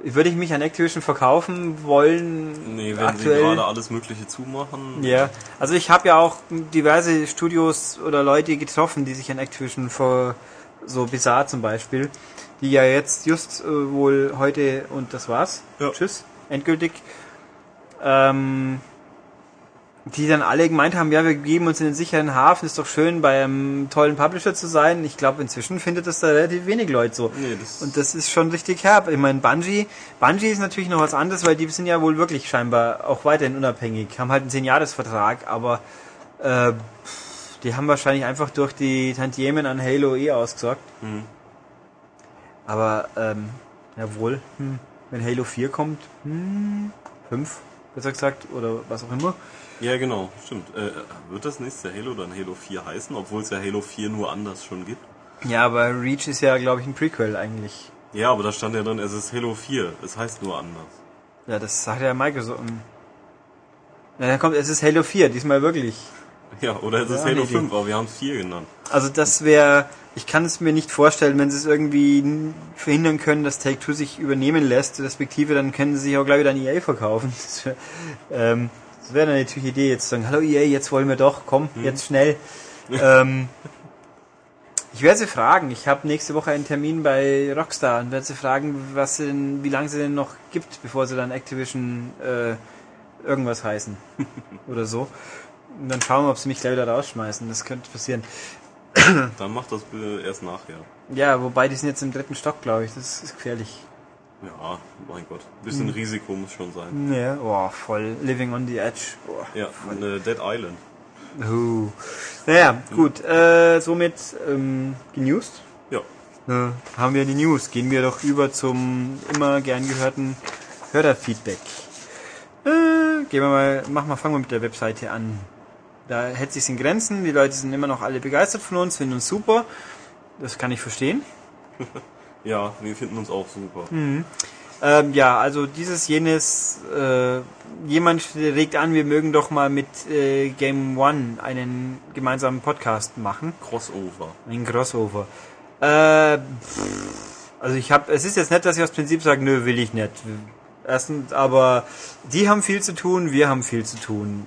A: würde ich mich an Activision verkaufen wollen?
B: Nee, wenn sie gerade alles Mögliche zumachen.
A: Ja, also ich habe ja auch diverse Studios oder Leute getroffen, die sich an Activision vor so Bizarre zum Beispiel, die ja jetzt just äh, wohl heute und das war's.
B: Ja.
A: Tschüss, endgültig. Ähm, die dann alle gemeint haben, ja, wir geben uns in den sicheren Hafen, ist doch schön, bei einem tollen Publisher zu sein. Ich glaube, inzwischen findet das da relativ wenig Leute so.
B: Nee, das
A: Und das ist schon richtig herb. Ich meine, Bungie, Bungie ist natürlich noch was anderes, weil die sind ja wohl wirklich scheinbar auch weiterhin unabhängig, haben halt einen 10-Jahres-Vertrag, aber äh, die haben wahrscheinlich einfach durch die Tantiemen an Halo eh ausgesorgt.
B: Mhm.
A: Aber, ähm, jawohl, hm, wenn Halo 4 kommt, hm, 5, besser gesagt, oder was auch immer.
B: Ja, genau, stimmt. Äh, wird das nächste Halo dann Halo 4 heißen, obwohl es ja Halo 4 nur anders schon gibt?
A: Ja, aber Reach ist ja, glaube ich, ein Prequel eigentlich.
B: Ja, aber da stand ja drin, es ist Halo 4. Es heißt nur anders.
A: Ja, das sagt ja Microsoft. Ja, dann kommt, es ist Halo 4, diesmal wirklich.
B: Ja, oder es ist
A: Ja,
B: Halo
A: nee,
B: 5, aber wir haben es 4 genannt.
A: Also das wäre, ich kann es mir nicht vorstellen, wenn sie es irgendwie verhindern können, dass Take-Two sich übernehmen lässt, respektive dann können sie sich auch gleich wieder an EA verkaufen. Das wäre ähm, das wär eine natürliche Idee, jetzt zu sagen, hallo EA, jetzt wollen wir doch, komm, jetzt schnell. ähm, ich werde sie fragen, ich habe nächste Woche einen Termin bei Rockstar und werde sie fragen, was sie denn, wie lange sie denn noch gibt, bevor sie dann Activision äh, irgendwas heißen oder so. Und dann schauen wir, ob sie mich gleich wieder rausschmeißen. Das könnte passieren.
B: Dann macht das bitte erst nachher.
A: Ja, wobei die sind jetzt im dritten Stock, glaube ich. Das ist gefährlich.
B: Ja, mein Gott. Bisschen Risiko muss schon sein.
A: Ja, oh, voll living on the edge. Oh.
B: Ja, von äh, Dead Island.
A: Uh. Naja, gut. Äh, somit ähm, genewst.
B: Ja.
A: Äh, haben wir die News. Gehen wir doch über zum immer gern gehörten Hörerfeedback. Äh, gehen wir mal, mach mal, fangen wir mit der Webseite an. Da hält sich's in Grenzen. Die Leute sind immer noch alle begeistert von uns, finden uns super. Das kann ich verstehen.
B: Ja, wir finden uns auch super.
A: Ähm, ja, also dieses, jenes, äh, jemand regt an, wir mögen doch mal mit äh, Game One einen gemeinsamen Podcast machen.
B: Crossover.
A: Ein Crossover. Äh, pff, also ich habe, es ist jetzt nicht, dass ich aus Prinzip sage, nö, will ich nicht. Erstens, aber die haben viel zu tun, wir haben viel zu tun.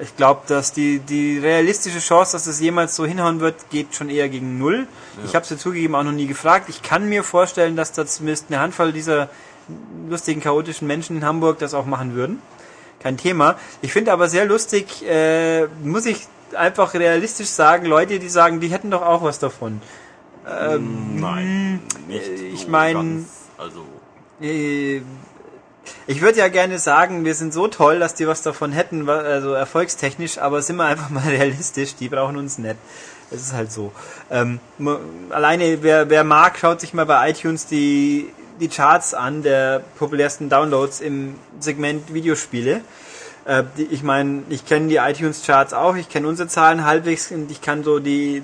A: Ich glaube, dass die, die realistische Chance, dass das jemals so hinhauen wird, geht schon eher gegen null. Ich habe es ja zugegeben auch noch nie gefragt. Ich kann mir vorstellen, dass da zumindest eine Handvoll dieser lustigen, chaotischen Menschen in Hamburg das auch machen würden. Kein Thema. Ich finde aber sehr lustig, äh, muss ich einfach realistisch sagen, Leute, die sagen, die hätten doch auch was davon.
B: Nein, nicht
A: ich
B: so
A: mein-
B: ganz. Also,
A: Äh, Ich würde ja gerne sagen, wir sind so toll, dass die was davon hätten, also erfolgstechnisch, aber sind wir einfach mal realistisch, die brauchen uns nicht. Es ist halt so. Ähm, alleine, wer, wer mag, schaut sich mal bei iTunes die, die Charts an, der populärsten Downloads im Segment Videospiele. Äh, die, ich meine, ich kenne die iTunes Charts auch, ich kenne unsere Zahlen halbwegs und ich kann so die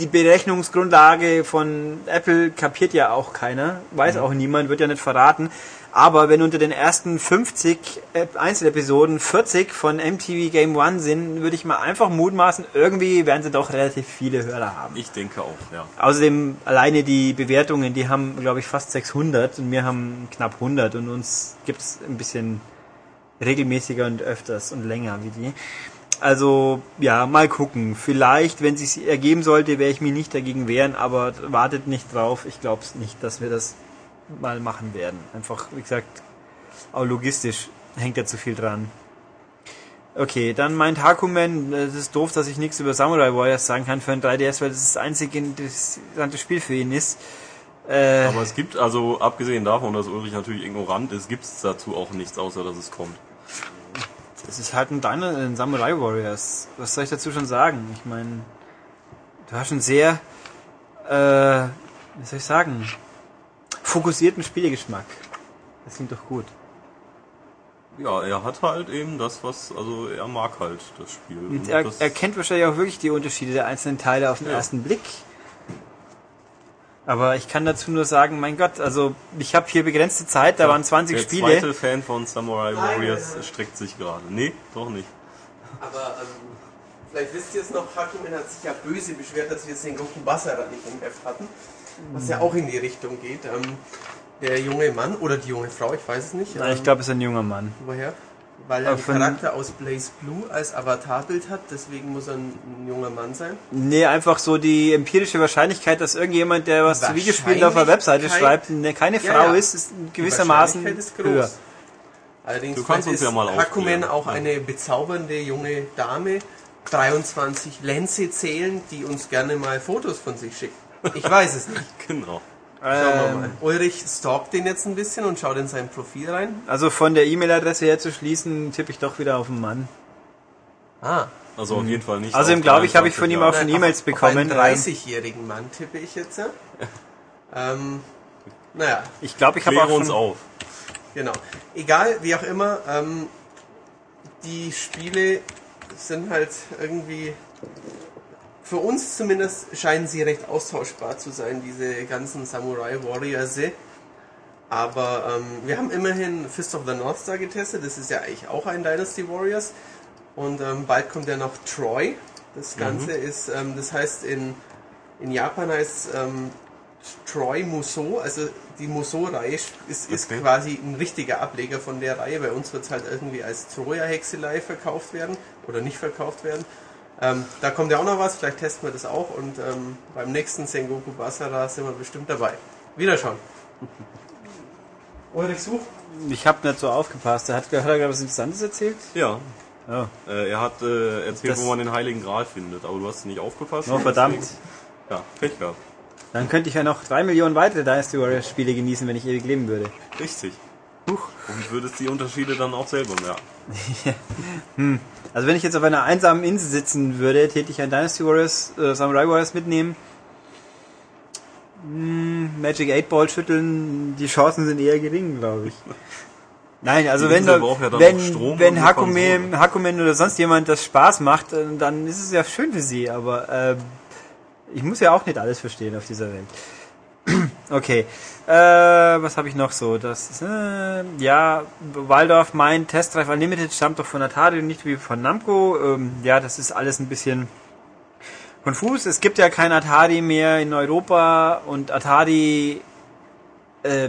A: die Berechnungsgrundlage von Apple kapiert ja auch keiner, weiß auch niemand, wird ja nicht verraten. Aber wenn unter den ersten 50 Ep- Einzelepisoden 40 von MTV Game One sind, würde ich mal einfach mutmaßen, irgendwie werden sie doch relativ viele Hörer haben.
B: Ich denke auch, ja.
A: Außerdem alleine die Bewertungen, die haben, glaube ich, fast 600 und wir haben knapp 100 und uns gibt's ein bisschen regelmäßiger und öfters und länger wie die. Also, ja, mal gucken. Vielleicht, wenn es sich ergeben sollte, werde ich mich nicht dagegen wehren, aber wartet nicht drauf. Ich glaube es nicht, dass wir das mal machen werden. Einfach, wie gesagt, auch logistisch hängt da zu viel dran. Okay, dann meint Hakumen, es ist doof, dass ich nichts über Samurai Warriors sagen kann für ein 3DS, weil das das einzige interessante Spiel für ihn ist. Äh,
B: Aber es gibt, also abgesehen davon, dass Ulrich natürlich ignorant ist, gibt es dazu auch nichts, außer dass es kommt.
A: Es ist halt ein, Dino, ein Samurai Warriors. Was soll ich dazu schon sagen? Ich meine, du hast einen sehr, äh, wie soll ich sagen, fokussierten Spielgeschmack. Das klingt doch gut.
B: Ja, er hat halt eben das, was, also er mag halt das Spiel.
A: Und er,
B: das,
A: er kennt wahrscheinlich auch wirklich die Unterschiede der einzelnen Teile auf den
B: Ja.
A: ersten Blick. Aber ich kann dazu nur sagen, mein Gott, also ich habe hier begrenzte Zeit, da waren 20
B: der
A: Spiele.
B: zweite Fan von Samurai Warriors streckt sich gerade. Nee, doch nicht.
C: Aber ähm, vielleicht wisst ihr es noch, Hakumen hat sich ja böse beschwert, dass wir jetzt den Goku Basara nicht im Heft hatten. Was ja auch in die Richtung geht. Ähm, der junge Mann oder die junge Frau, ich weiß es nicht.
A: Nein, ich
C: ähm,
A: glaube, es ist ein junger Mann.
C: Woher? Weil er einen
A: von-
C: Charakter aus Blaze Blue als Avatarbild hat, deswegen muss er ein, ein junger Mann sein.
A: Nee, einfach so die empirische Wahrscheinlichkeit, dass irgendjemand, der was zu Videospielen auf der Webseite schreibt, ne, keine
C: Ja,
A: Frau
C: ja.
A: ist, ist
C: Die
A: gewissermaßen
C: ist groß.
A: höher.
C: Allerdings
B: Du kannst uns ja mal
C: ist Hakumen auch
B: Ja.
C: eine bezaubernde junge Dame, 23 Lenze zählen, die uns gerne mal Fotos von sich schickt. Ich weiß es nicht.
B: Genau.
C: Schauen wir
A: Ähm,
C: mal. Ulrich stalkt den jetzt ein bisschen und schaut in sein Profil rein.
A: Also von der E-Mail-Adresse her zu schließen, tippe ich doch wieder auf den Mann.
C: Ah.
B: Also auf jeden Fall nicht.
A: Außerdem
B: auf
A: glaube ich, habe ich
B: 23
A: von ihm auch schon E-Mails bekommen.
C: Auf einen 30-jährigen Mann tippe ich jetzt. Ja? ähm, naja,
A: Ich glaube, ich habe auch
B: uns
A: schon,
B: auf.
C: genau. Egal, wie auch immer, ähm, die Spiele sind halt irgendwie, für uns zumindest, scheinen sie recht austauschbar zu sein, diese ganzen Samurai Warriors. Aber ähm, wir haben immerhin Fist of the North Star getestet, das ist ja eigentlich auch ein Dynasty Warriors. Und ähm, bald kommt ja noch Troy. Das Ganze ist, ähm, das heißt in, in Japan heißt es ähm, Troy Musou, also die Musou-Reihe ist, ist
B: Okay.
C: quasi ein richtiger Ableger von der Reihe. Bei uns wird es halt irgendwie als Troja-Hexelei verkauft werden oder nicht verkauft werden. Ähm, da kommt ja auch noch was, vielleicht testen wir das auch und ähm, beim nächsten Sengoku Basara sind wir bestimmt dabei. Wiederschauen. Ulrich sucht.
A: ich habe nicht so aufgepasst. Er hat, hat er gerade was Interessantes erzählt?
B: Ja.
A: Oh,
B: Äh, er hat äh, erzählt,
A: Das-
B: wo man den Heiligen Gral findet, aber du hast nicht aufgepasst.
A: oh verdammt.
B: Deswegen- Ja, Pech gehabt.
A: Dann könnte ich ja noch drei Millionen weitere Dynasty Warriors Spiele genießen, wenn ich ewig leben würde.
B: Richtig. Und würdest die Unterschiede dann auch selber merken.
A: Also wenn ich jetzt auf einer einsamen Insel sitzen würde, täte ich ein Dynasty Warriors, äh, Samurai Warriors mitnehmen. Hm, Magic 8 Ball schütteln, die Chancen sind eher gering, glaube ich. Nein, also
B: Die
A: wenn, da,
B: ja
A: wenn, wenn Hakumen. Hakumen oder sonst jemand das Spaß macht, äh, dann ist es ja schön für sie, aber äh, ich muss ja auch nicht alles verstehen auf dieser Welt. Okay, äh, was habe ich noch so? Das äh, ja, Waldorf meint, Test Drive Unlimited stammt doch von Atari und nicht wie von Namco. Ähm, ja, das ist alles ein bisschen konfus. Es gibt ja kein Atari mehr in Europa und Atari, äh,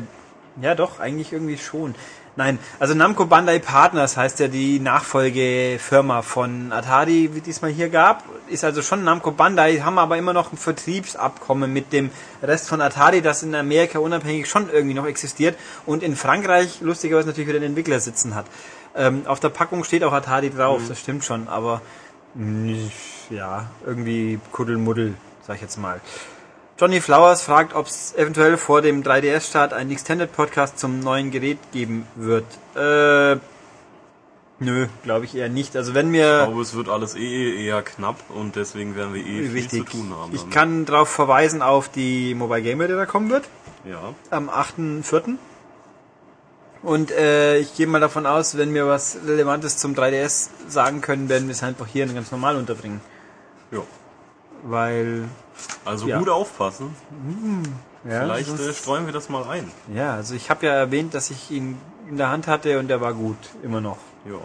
A: ja doch, eigentlich irgendwie schon. Nein, also Namco Bandai Partners heißt ja die Nachfolgefirma von Atari, wie diesmal hier gab. Ist also schon Namco Bandai, haben aber immer noch ein Vertriebsabkommen mit dem Rest von Atari, das in Amerika unabhängig schon irgendwie noch existiert und in Frankreich lustigerweise natürlich wieder den Entwickler sitzen hat. Ähm, auf der Packung steht auch Atari drauf, das stimmt schon, aber mh, ja, irgendwie Kuddelmuddel, sag ich jetzt mal. Johnny Flowers fragt, ob es eventuell vor dem 3DS-Start einen Extended Podcast zum neuen Gerät geben wird. Äh, nö, glaube ich eher nicht. Also wenn
B: Ich
A: mir
B: glaube, es wird alles eh eher knapp und deswegen werden wir eh viel
A: wichtig,
B: zu tun haben.
A: ich
B: damit.
A: kann darauf verweisen auf die Mobile Gamer, die da kommen wird,
B: Ja.
A: am 8.4. Und äh, ich gehe mal davon aus, wenn wir was Relevantes zum 3DS sagen können, werden wir es einfach hier ganz normal unterbringen.
B: Ja.
A: Weil
B: Also
A: Ja.
B: gut aufpassen.
A: ja,
B: Vielleicht äh, streuen wir das mal ein.
A: ja, also ich habe ja erwähnt, dass ich ihn in der Hand hatte und der war gut, immer noch.
B: Ja.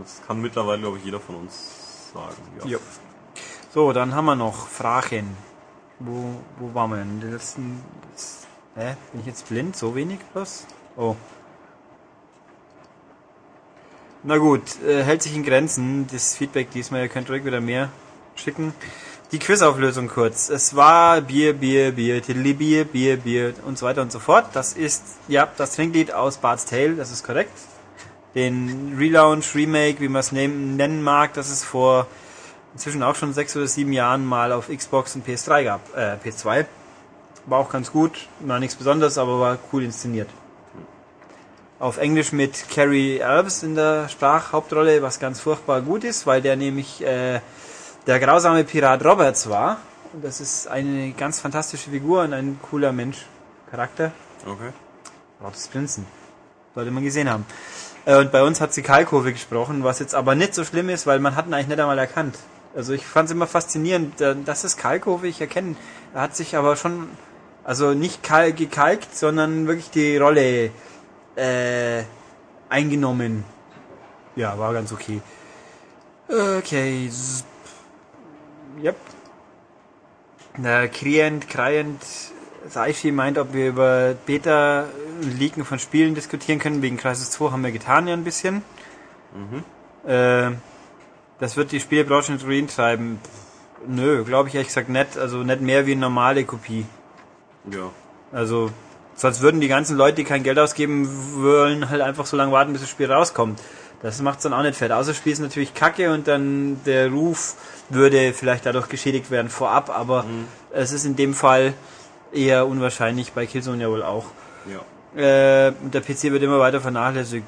B: Das kann mittlerweile, glaube ich, jeder von uns sagen. Ja.
A: Jo. So, dann haben wir noch Fragen. Wo, wo waren wir denn? Die letzten. Das, hä? Bin ich jetzt blind? So wenig was? Oh. Na gut, äh, hält sich in Grenzen. Das Feedback diesmal, ihr könnt ruhig wieder mehr schicken. Die Quizauflösung kurz. Es war Bier, Bier, Bier, Tiddly, Bier, Bier, Bier und so weiter und so fort. Das ist, ja, das Trinklied aus Bart's Tale, das ist korrekt. Den Relaunch, Remake, wie man es nennen nennen mag, das es vor inzwischen auch schon sechs oder sieben Jahren mal auf Xbox und PS3 gab, äh, PS2. War auch ganz gut, war nichts Besonderes, aber war cool inszeniert. Auf Englisch mit Carrie Elves in der Sprachhauptrolle, was ganz furchtbar gut ist, weil der nämlich äh, der grausame Pirat Roberts war. Und das ist eine ganz fantastische Figur und ein cooler Mensch, Charakter.
B: Okay.
A: Braut des Prinzen. Sollte man gesehen haben. Äh, Und bei uns hat sie Kalkofe gesprochen, was jetzt aber nicht so schlimm ist, weil man hat ihn eigentlich nicht einmal erkannt. Also ich fand es immer faszinierend, äh, das ist Kalkofe, ich erkenne. Er hat sich aber schon, also nicht kal gekalkt, sondern wirklich die Rolle äh, eingenommen. Ja, war ganz okay. Okay. Yep. Der Krient, Krient, Saishi meint, ob wir über Beta-Leaken von Spielen diskutieren können. Wegen Crisis 2 haben wir getan ja ein bisschen. Äh, das wird die Spielebranche in Ruin treiben. Nö, glaube ich ehrlich gesagt nicht. Also nicht mehr wie eine normale Kopie.
B: Ja.
A: Also, sonst würden die ganzen Leute, die kein Geld ausgeben wollen, halt einfach so lange warten, bis das Spiel rauskommt. Das macht's dann auch nicht fett. Außer Spiel ist natürlich kacke und dann der Ruf würde vielleicht dadurch geschädigt werden vorab, aber es ist in dem Fall eher unwahrscheinlich, bei Killzone ja wohl auch.
B: Ja.
A: Äh, der PC wird immer weiter vernachlässigt.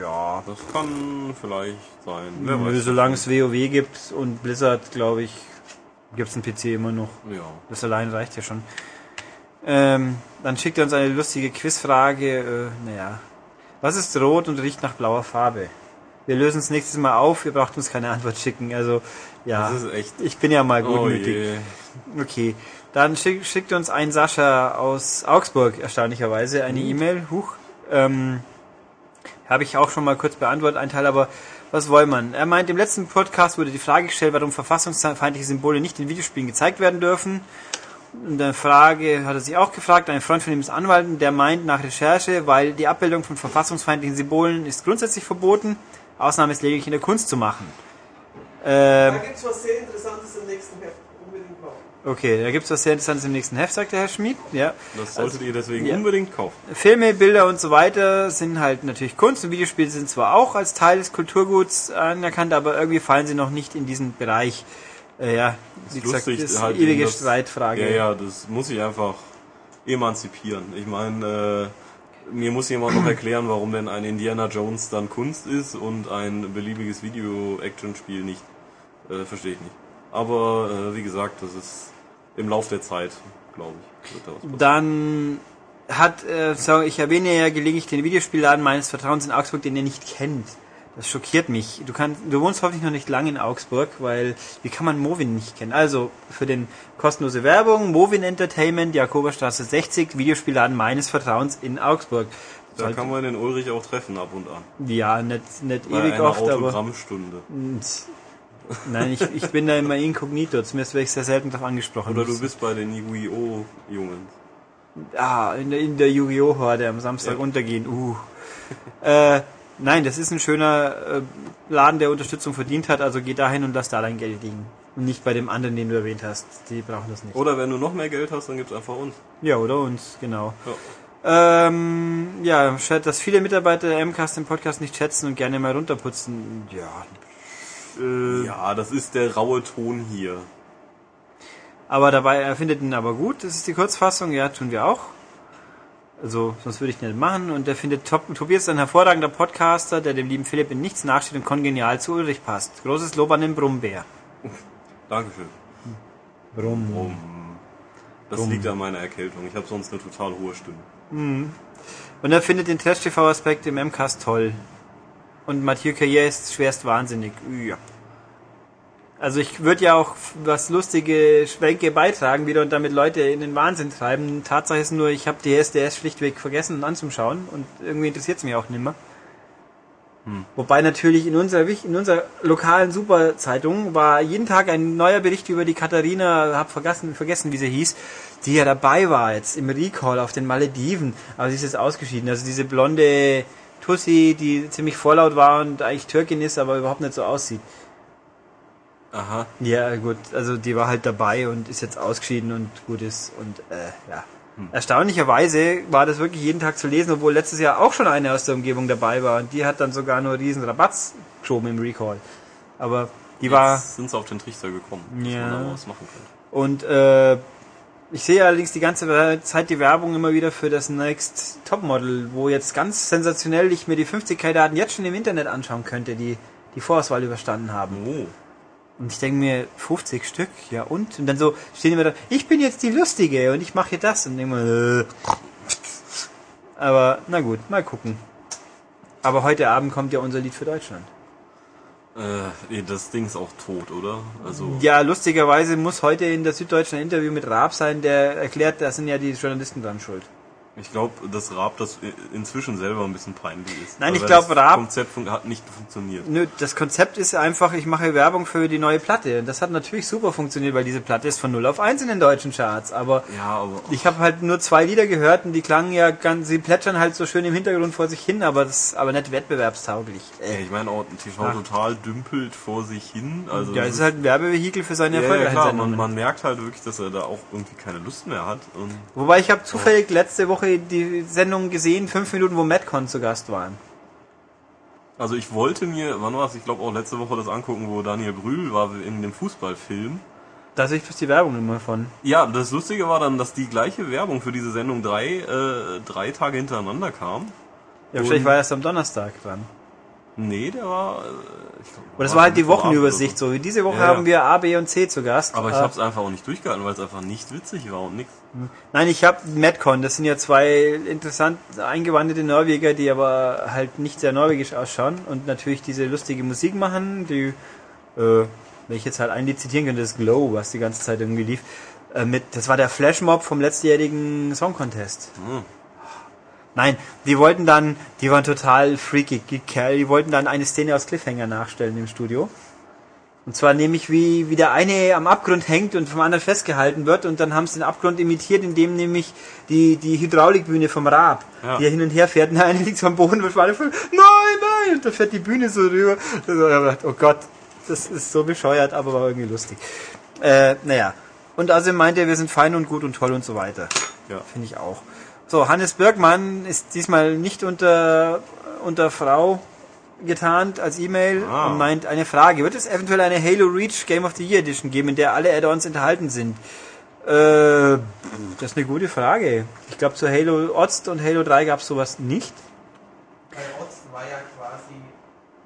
A: Ja,
B: Das kann vielleicht sein.
A: Nö, solange es WoW gibt und Blizzard, glaube ich, gibt's einen PC immer noch.
B: Ja.
A: Das allein reicht ja schon. Ähm, dann schickt er uns eine lustige Quizfrage. Äh, naja. Was ist rot und riecht nach blauer Farbe? Wir lösen es nächstes Mal auf. Ihr braucht uns keine Antwort schicken. Also, ja.
B: Das ist echt.
A: Ich bin ja mal
B: Oh
A: gutmütig.
B: je.
A: okay. Dann schick, schickt uns ein Sascha aus Augsburg, erstaunlicherweise, eine E-Mail. Huch. Ähm, Habe ich auch schon mal kurz beantwortet, ein Teil, aber was wollen man? Er meint, im letzten Podcast wurde die Frage gestellt, warum verfassungsfeindliche Symbole nicht in Videospielen gezeigt werden dürfen. Und eine Frage hat er sich auch gefragt, ein Freund von ihm ist Anwalt, der meint nach Recherche, weil die Abbildung von verfassungsfeindlichen Symbolen ist grundsätzlich verboten, Ausnahme ist lediglich in der Kunst zu machen. Ähm,
C: Da gibt es was sehr Interessantes im nächsten Heft. Unbedingt kaufen.
A: okay, da gibt's was sehr Interessantes im nächsten Heft, sagt der Herr Schmid. Ja.
B: Das solltet ihr deswegen
A: ja.
B: unbedingt kaufen.
A: Filme, Bilder und so weiter sind halt natürlich Kunst und Videospiele sind zwar auch als Teil des Kulturguts anerkannt, aber irgendwie fallen sie noch nicht in diesen Bereich. Äh, ja, wie gesagt, das ist eine ewige
B: das-
A: Streitfrage.
B: Ja, ja, das muss ich einfach emanzipieren. Ich meine, äh, mir muss jemand noch erklären, warum denn ein Indiana Jones dann Kunst ist und ein beliebiges Video-Action-Spiel nicht. Äh, Verstehe ich nicht. Aber äh, wie gesagt, das ist im Lauf der Zeit, glaube ich. Wird da was passieren.
A: Dann hat, äh, so, ich erwähne ja gelegentlich den Videospielladen meines Vertrauens in Augsburg, den ihr nicht kennt. Das schockiert mich. Du kannst, du wohnst hoffentlich noch nicht lange in Augsburg, weil wie kann man Movin nicht kennen? Also für den kostenlose Werbung, Movin Entertainment, Jakoberstraße 60, Videospielladen meines Vertrauens in Augsburg.
B: Da kann man den Ulrich auch treffen ab und an.
A: ja, nicht, nicht
B: Bei
A: ewig
B: einer
A: oft, aber
B: Autogrammstunde.
A: nein, ich, ich bin da immer inkognito. Zumindest werde ich sehr selten darauf angesprochen.
B: Oder du bist bei den Yu-Gi-Oh!
A: Ah, in der, in der Yu-Gi-Oh! Horde am Samstag
B: Ja.
A: untergehen. Uh. Äh, nein, das ist ein schöner äh, Laden, der Unterstützung verdient hat, also geh dahin und lass da dein Geld liegen. Und nicht bei dem anderen, den du erwähnt hast. Die brauchen das nicht.
B: Oder wenn du noch mehr Geld hast, dann gibt's einfach uns.
A: Ja, oder uns, genau.
B: Ja.
A: Ähm, ja, dass viele Mitarbeiter der MCAST den Podcast nicht schätzen und gerne mal runterputzen. Ja. Äh,
B: Ja, das ist der raue Ton hier.
A: Aber dabei, er findet ihn aber gut, das ist die Kurzfassung, ja, tun wir auch. Also, sonst würde ich nicht machen. Und er findet Top, Tobias ist ein hervorragender Podcaster, der dem lieben Philipp in nichts nachsteht und kongenial zu Ulrich passt. Großes Lob an den Brummbär.
B: Dankeschön.
A: Brumm.
B: Um, das liegt an meiner Erkältung. Ich habe sonst eine total hohe Stimme.
A: Und er findet den Trash-TV-Aspekt im MCAST toll. Und Mathieu Carrière ist schwerst wahnsinnig. Ja. Also ich würde ja auch was lustige Schwenke beitragen wieder und damit Leute in den Wahnsinn treiben. Tatsache ist nur, ich habe die SDS schlichtweg vergessen anzuschauen und irgendwie interessiert es mich auch nicht mehr. Wobei natürlich in unserer, in unserer lokalen Superzeitung war jeden Tag ein neuer Bericht über die Katharina, hab vergessen, vergessen wie sie hieß, die ja dabei war jetzt im Recall auf den Malediven, aber sie ist jetzt ausgeschieden. Also diese blonde Tussi, die ziemlich vorlaut war und eigentlich Türkin ist, aber überhaupt nicht so aussieht.
B: Aha.
A: Ja, gut, also die war halt dabei und ist jetzt ausgeschieden und gut ist und äh, ja. Erstaunlicherweise war das wirklich jeden Tag zu lesen, obwohl letztes Jahr auch schon eine aus der Umgebung dabei war und die hat dann sogar nur riesen Rabatts geschoben im Recall. Aber die war
B: Jetzt sind sie auf den Trichter gekommen, dass
A: Ja.
B: man da was machen könnte.
A: und äh, ich sehe allerdings die ganze Zeit die Werbung immer wieder für das Next Topmodel, wo jetzt ganz sensationell ich mir die 50k-Daten jetzt schon im Internet anschauen könnte, die die Vorauswahl überstanden haben.
B: Oh.
A: Und ich denke mir, 50 Stück, ja und? Und dann so stehen immer da, ich bin jetzt die Lustige und ich mache hier das. Und denke mir, äh. Aber na gut, mal gucken. Aber heute Abend kommt ja unser Lied für Deutschland.
B: Äh, das Ding ist auch tot, oder? Also,
A: Ja, lustigerweise muss heute in der Süddeutschen ein Interview mit Raab sein, der erklärt, da sind ja die Journalisten dran schuld.
B: Ich glaube, dass Raab das inzwischen selber ein bisschen peinlich ist.
A: Nein, ich
B: Weil
A: glaub,
B: das
A: Raab-
B: Konzept hat nicht funktioniert.
A: Nö, das Konzept ist einfach, ich mache Werbung für die neue Platte. Und das hat natürlich super funktioniert, weil diese Platte ist von 0 auf 1 in den deutschen Charts. Aber
B: Ja, aber
A: Ich habe halt nur zwei Lieder gehört und die klangen ja ganz, sie plätschern halt so schön im Hintergrund vor sich hin, aber das aber nicht wettbewerbstauglich.
B: ja,
A: Äh,
B: ich meine auch TV
A: Ach.
B: total dümpelt vor sich hin. Also
A: ja, es ist halt ein Werbevehikel für seine
B: ja, ja,
A: Erfolge.
B: klar, man, man merkt halt wirklich, dass er da auch irgendwie keine Lust mehr hat. Und
A: Wobei ich habe zufällig letzte Woche die Sendung gesehen, fünf Minuten, wo Madcon zu Gast waren.
B: also ich wollte mir, wann war es? Ich glaube auch letzte Woche das angucken, wo Daniel Brühl war in dem Fußballfilm.
A: Da sehe ich bloß die Werbung immer von.
B: Ja, das Lustige war dann, dass die gleiche Werbung für diese Sendung drei, äh, drei Tage hintereinander kam.
A: Ja, wahrscheinlich war erst am Donnerstag dran.
B: Nee, der war.
A: Oder das war halt die Wochenübersicht so. Diese Woche
B: Ja, ja.
A: haben wir A, B und C zu Gast.
B: Aber ich
A: Äh,
B: habe es einfach auch nicht durchgehalten, weil es einfach nicht witzig war und nix.
A: Nein, ich habe Madcon. Das sind ja zwei interessant eingewandete Norweger, die aber halt nicht sehr norwegisch ausschauen und natürlich diese lustige Musik machen, die, äh, wenn ich jetzt halt ein Lied zitieren könnte, das Glow, was die ganze Zeit irgendwie lief. Äh, mit, das war der Flashmob vom letztjährigen Song Contest.
B: Hm.
A: Nein, die wollten dann, die waren total freaky, die Kerl, die wollten dann eine Szene aus Cliffhanger nachstellen im Studio. Und zwar nämlich wie, wie der eine am Abgrund hängt und vom anderen festgehalten wird und dann haben sie den Abgrund imitiert, indem nämlich die, die Hydraulikbühne vom Raab,
B: Ja.
A: die ja hin und her fährt, und der eine liegt so am Boden und alle nein, nein, und da fährt die Bühne so rüber. Gedacht, oh Gott, das ist so bescheuert, aber war irgendwie lustig. Äh, naja. Und also meinte er, wir sind fein und gut und toll und so weiter.
B: Ja.
A: Finde ich auch. So, Hannes Birkmann ist diesmal nicht unter, unter Frau getarnt als E-Mail
B: Ah.
A: und meint eine Frage. Wird es eventuell eine Halo Reach Game of the Year Edition geben, in der alle Add-ons enthalten sind? Äh, das ist eine gute Frage. Ich glaube, zu Halo Ost und Halo 3 gab es sowas nicht.
C: Bei Ost war ja quasi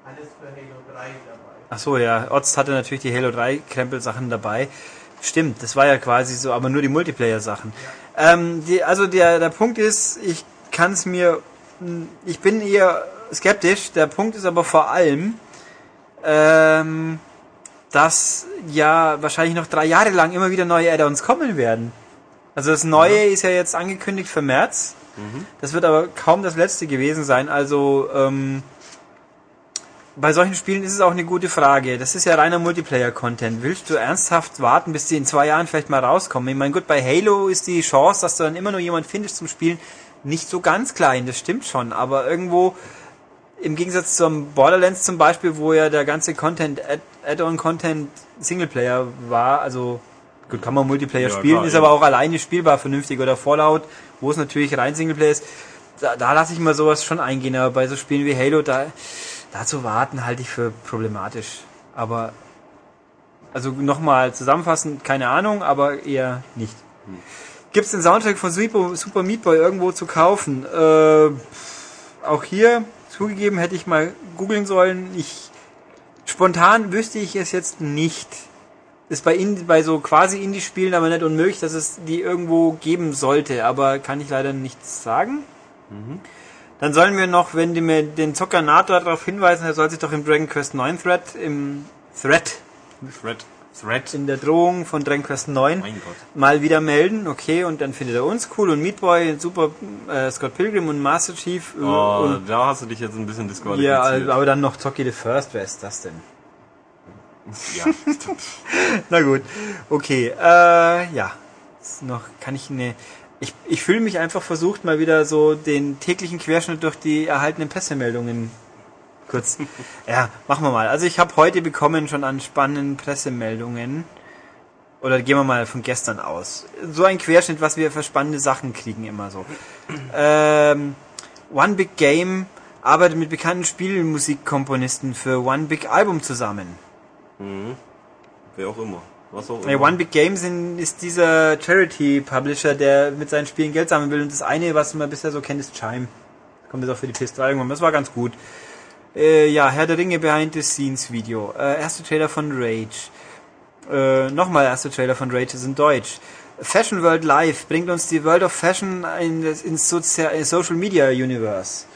C: alles für Halo 3 dabei.
A: Ach so, ja. Ost hatte natürlich die Halo 3 Krempelsachen dabei. Stimmt, das war ja quasi so, aber nur die Multiplayer-Sachen. Ähm, die, also der, der Punkt ist, ich kann es mir, mh, ich bin eher skeptisch. Der Punkt ist aber vor allem, ähm, dass ja wahrscheinlich noch drei Jahre lang immer wieder neue Add-ons kommen werden. Also das Neue ist ja jetzt angekündigt für März. Das wird aber kaum das letzte gewesen sein. Also ähm, bei solchen Spielen ist es auch eine gute Frage. Das ist ja reiner Multiplayer-Content. Willst du ernsthaft warten, bis die in zwei Jahren vielleicht mal rauskommen? Ich meine, gut, bei Halo ist die Chance, dass du dann immer noch jemand findest zum Spielen, nicht so ganz klein. Das stimmt schon. Aber irgendwo, im Gegensatz zum Borderlands zum Beispiel, wo ja der ganze Content, Add- Add-on-Content Singleplayer war, also gut, kann man Multiplayer
B: Ja,
A: spielen,
B: klar,
A: ist
B: eben.
A: aber auch alleine spielbar vernünftig. Oder Fallout, wo es natürlich rein Singleplayer ist, da, da lasse ich mal sowas schon eingehen. Aber bei so Spielen wie Halo, da, da zu warten, halte ich für problematisch. Aber, also nochmal zusammenfassend, keine Ahnung, aber eher nicht. Gibt es den Soundtrack von Super, Super Meat Boy irgendwo zu kaufen? Äh, auch hier, zugegeben, hätte ich mal googeln sollen. Ich, spontan wüsste ich es jetzt nicht. Ist bei, Indie, bei so quasi Indie-Spielen aber nicht unmöglich, dass es die irgendwo geben sollte, aber kann ich leider nicht sagen. Dann sollen wir noch, wenn die mir den Zocker NATO darauf hinweisen, er soll sich doch im Dragon Quest 9 Thread, im Thread
B: Thread. Thread.
A: in der Drohung von Dragon Quest 9
B: Mein Gott.
A: mal wieder melden, okay, und dann findet er uns cool und Meat Boy, super äh, Scott Pilgrim und Master Chief äh,
B: Oh,
A: und
B: da hast du dich jetzt ein bisschen
A: ja,
B: disqualifiziert.
A: aber dann noch Toki the First, wer ist das denn?
B: Ja.
A: Na gut, okay, äh, ja, noch kann ich eine, ich, ich fühle mich einfach versucht, mal wieder so den täglichen Querschnitt durch die erhaltenen Pressemeldungen kurz, ja, machen wir mal. Also ich habe heute bekommen schon an spannenden Pressemeldungen, oder gehen wir mal von gestern aus. So ein Querschnitt, was wir für spannende Sachen kriegen immer so. Ähm, One Big Game arbeitet mit bekannten Spielmusikkomponisten für One Big Album zusammen.
B: Wer auch immer. Was auch immer.
A: One Big Game sind, ist dieser Charity-Publisher, der mit seinen Spielen Geld sammeln will. Und das eine, was man bisher so kennt, ist Chime. Kommt jetzt auch für die PS3 irgendwann. Das war ganz gut. Äh, ja, Herr der Ringe Behind the Scenes Video. Äh, erster Trailer von Rage. Äh, Nochmal erster Trailer von Rage ist in Deutsch. Fashion World Live bringt uns die World of Fashion in ins Sozi äh, Social Media Universe.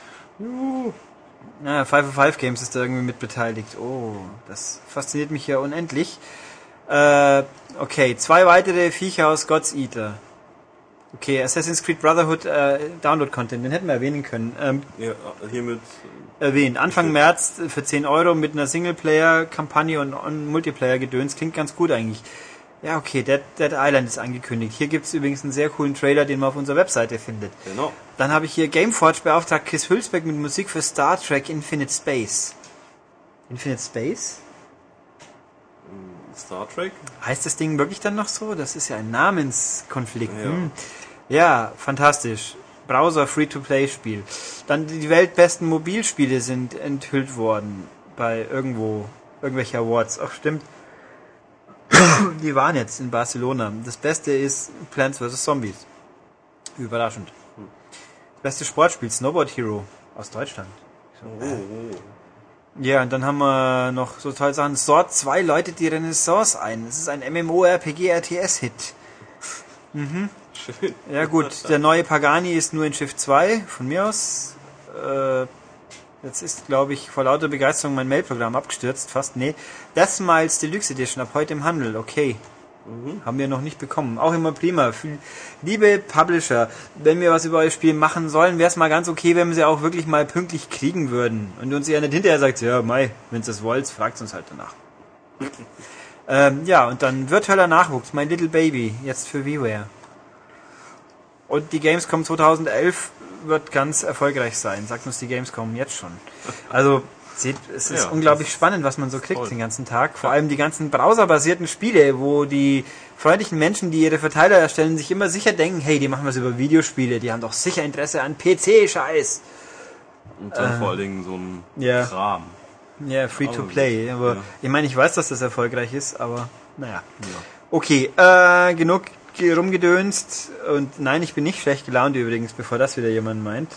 A: Ja, 505 Games ist da irgendwie mit beteiligt. Oh, das fasziniert mich ja unendlich. Äh, okay, zwei weitere Viecher aus God's Eater. Okay, Assassin's Creed Brotherhood äh, Download-Content, den hätten wir erwähnen können. Ähm,
B: Ja, hiermit
A: erwähnt. Anfang März für 10 Euro mit einer Singleplayer-Kampagne und, und Multiplayer-Gedöns. Klingt ganz gut eigentlich. Ja, okay, Dead, Dead Island ist angekündigt. Hier gibt's übrigens einen sehr coolen Trailer, den man auf unserer Webseite findet.
B: Genau.
A: Dann habe ich hier Gameforge beauftragt Chris Hülsbeck mit Musik für Star Trek Infinite Space. Infinite Space?
B: Star Trek.
A: Heißt das Ding wirklich dann noch so? Das ist ja ein Namenskonflikt.
B: Ja.
A: Hm. Ja, fantastisch. Browser Free-to-Play-Spiel. Dann die weltbesten Mobilspiele sind enthüllt worden bei irgendwo, irgendwelche Awards. Ach, stimmt. Die waren jetzt in Barcelona. Das Beste ist Plants vs. Zombies. Überraschend. Das beste Sportspiel, Snowboard Hero aus Deutschland.
B: Oh, oh.
A: Ja, und dann haben wir noch so tolle Sachen. Sword 2 läutet die Renaissance ein. Das ist ein MMORPG-RTS-Hit.
B: Schön.
A: Ja gut, der neue Pagani ist nur in Schiff 2, von mir aus. Äh, jetzt ist, glaube ich, vor lauter Begeisterung mein Mailprogramm abgestürzt. Fast, nee. Das Miles Deluxe Edition ab heute im Handel, okay. Haben wir noch nicht bekommen. Auch immer prima. Liebe Publisher, wenn wir was über euer Spiel machen sollen, wäre es mal ganz okay, wenn wir sie auch wirklich mal pünktlich kriegen würden. Und uns ja nicht hinterher sagt, ja, Mai, wenn ihr das wollt, fragt uns halt danach. ähm, ja, und dann virtueller Nachwuchs, My Little Baby, jetzt für WiiWare. Und die Gamescom 2011 wird ganz erfolgreich sein, sagt uns die Gamescom jetzt schon. Also, seht, es ist
B: Ja,
A: unglaublich spannend, was man so kriegt
B: toll.
A: den ganzen Tag. Vor allem die ganzen browserbasierten Spiele, wo die freundlichen Menschen, die ihre Verteiler erstellen, sich immer sicher denken, hey, die machen was über Videospiele, die haben doch sicher Interesse an PC-Scheiß.
B: Und dann vor allen Dingen so ein
A: ja.
B: Kram.
A: Ja, free to play. Aber
B: Ja.
A: ich meine, ich weiß, dass das erfolgreich ist, aber naja.
B: Ja.
A: Okay, äh, genug ge- rumgedönst. Und nein, ich bin nicht schlecht gelaunt übrigens, bevor das wieder jemand meint.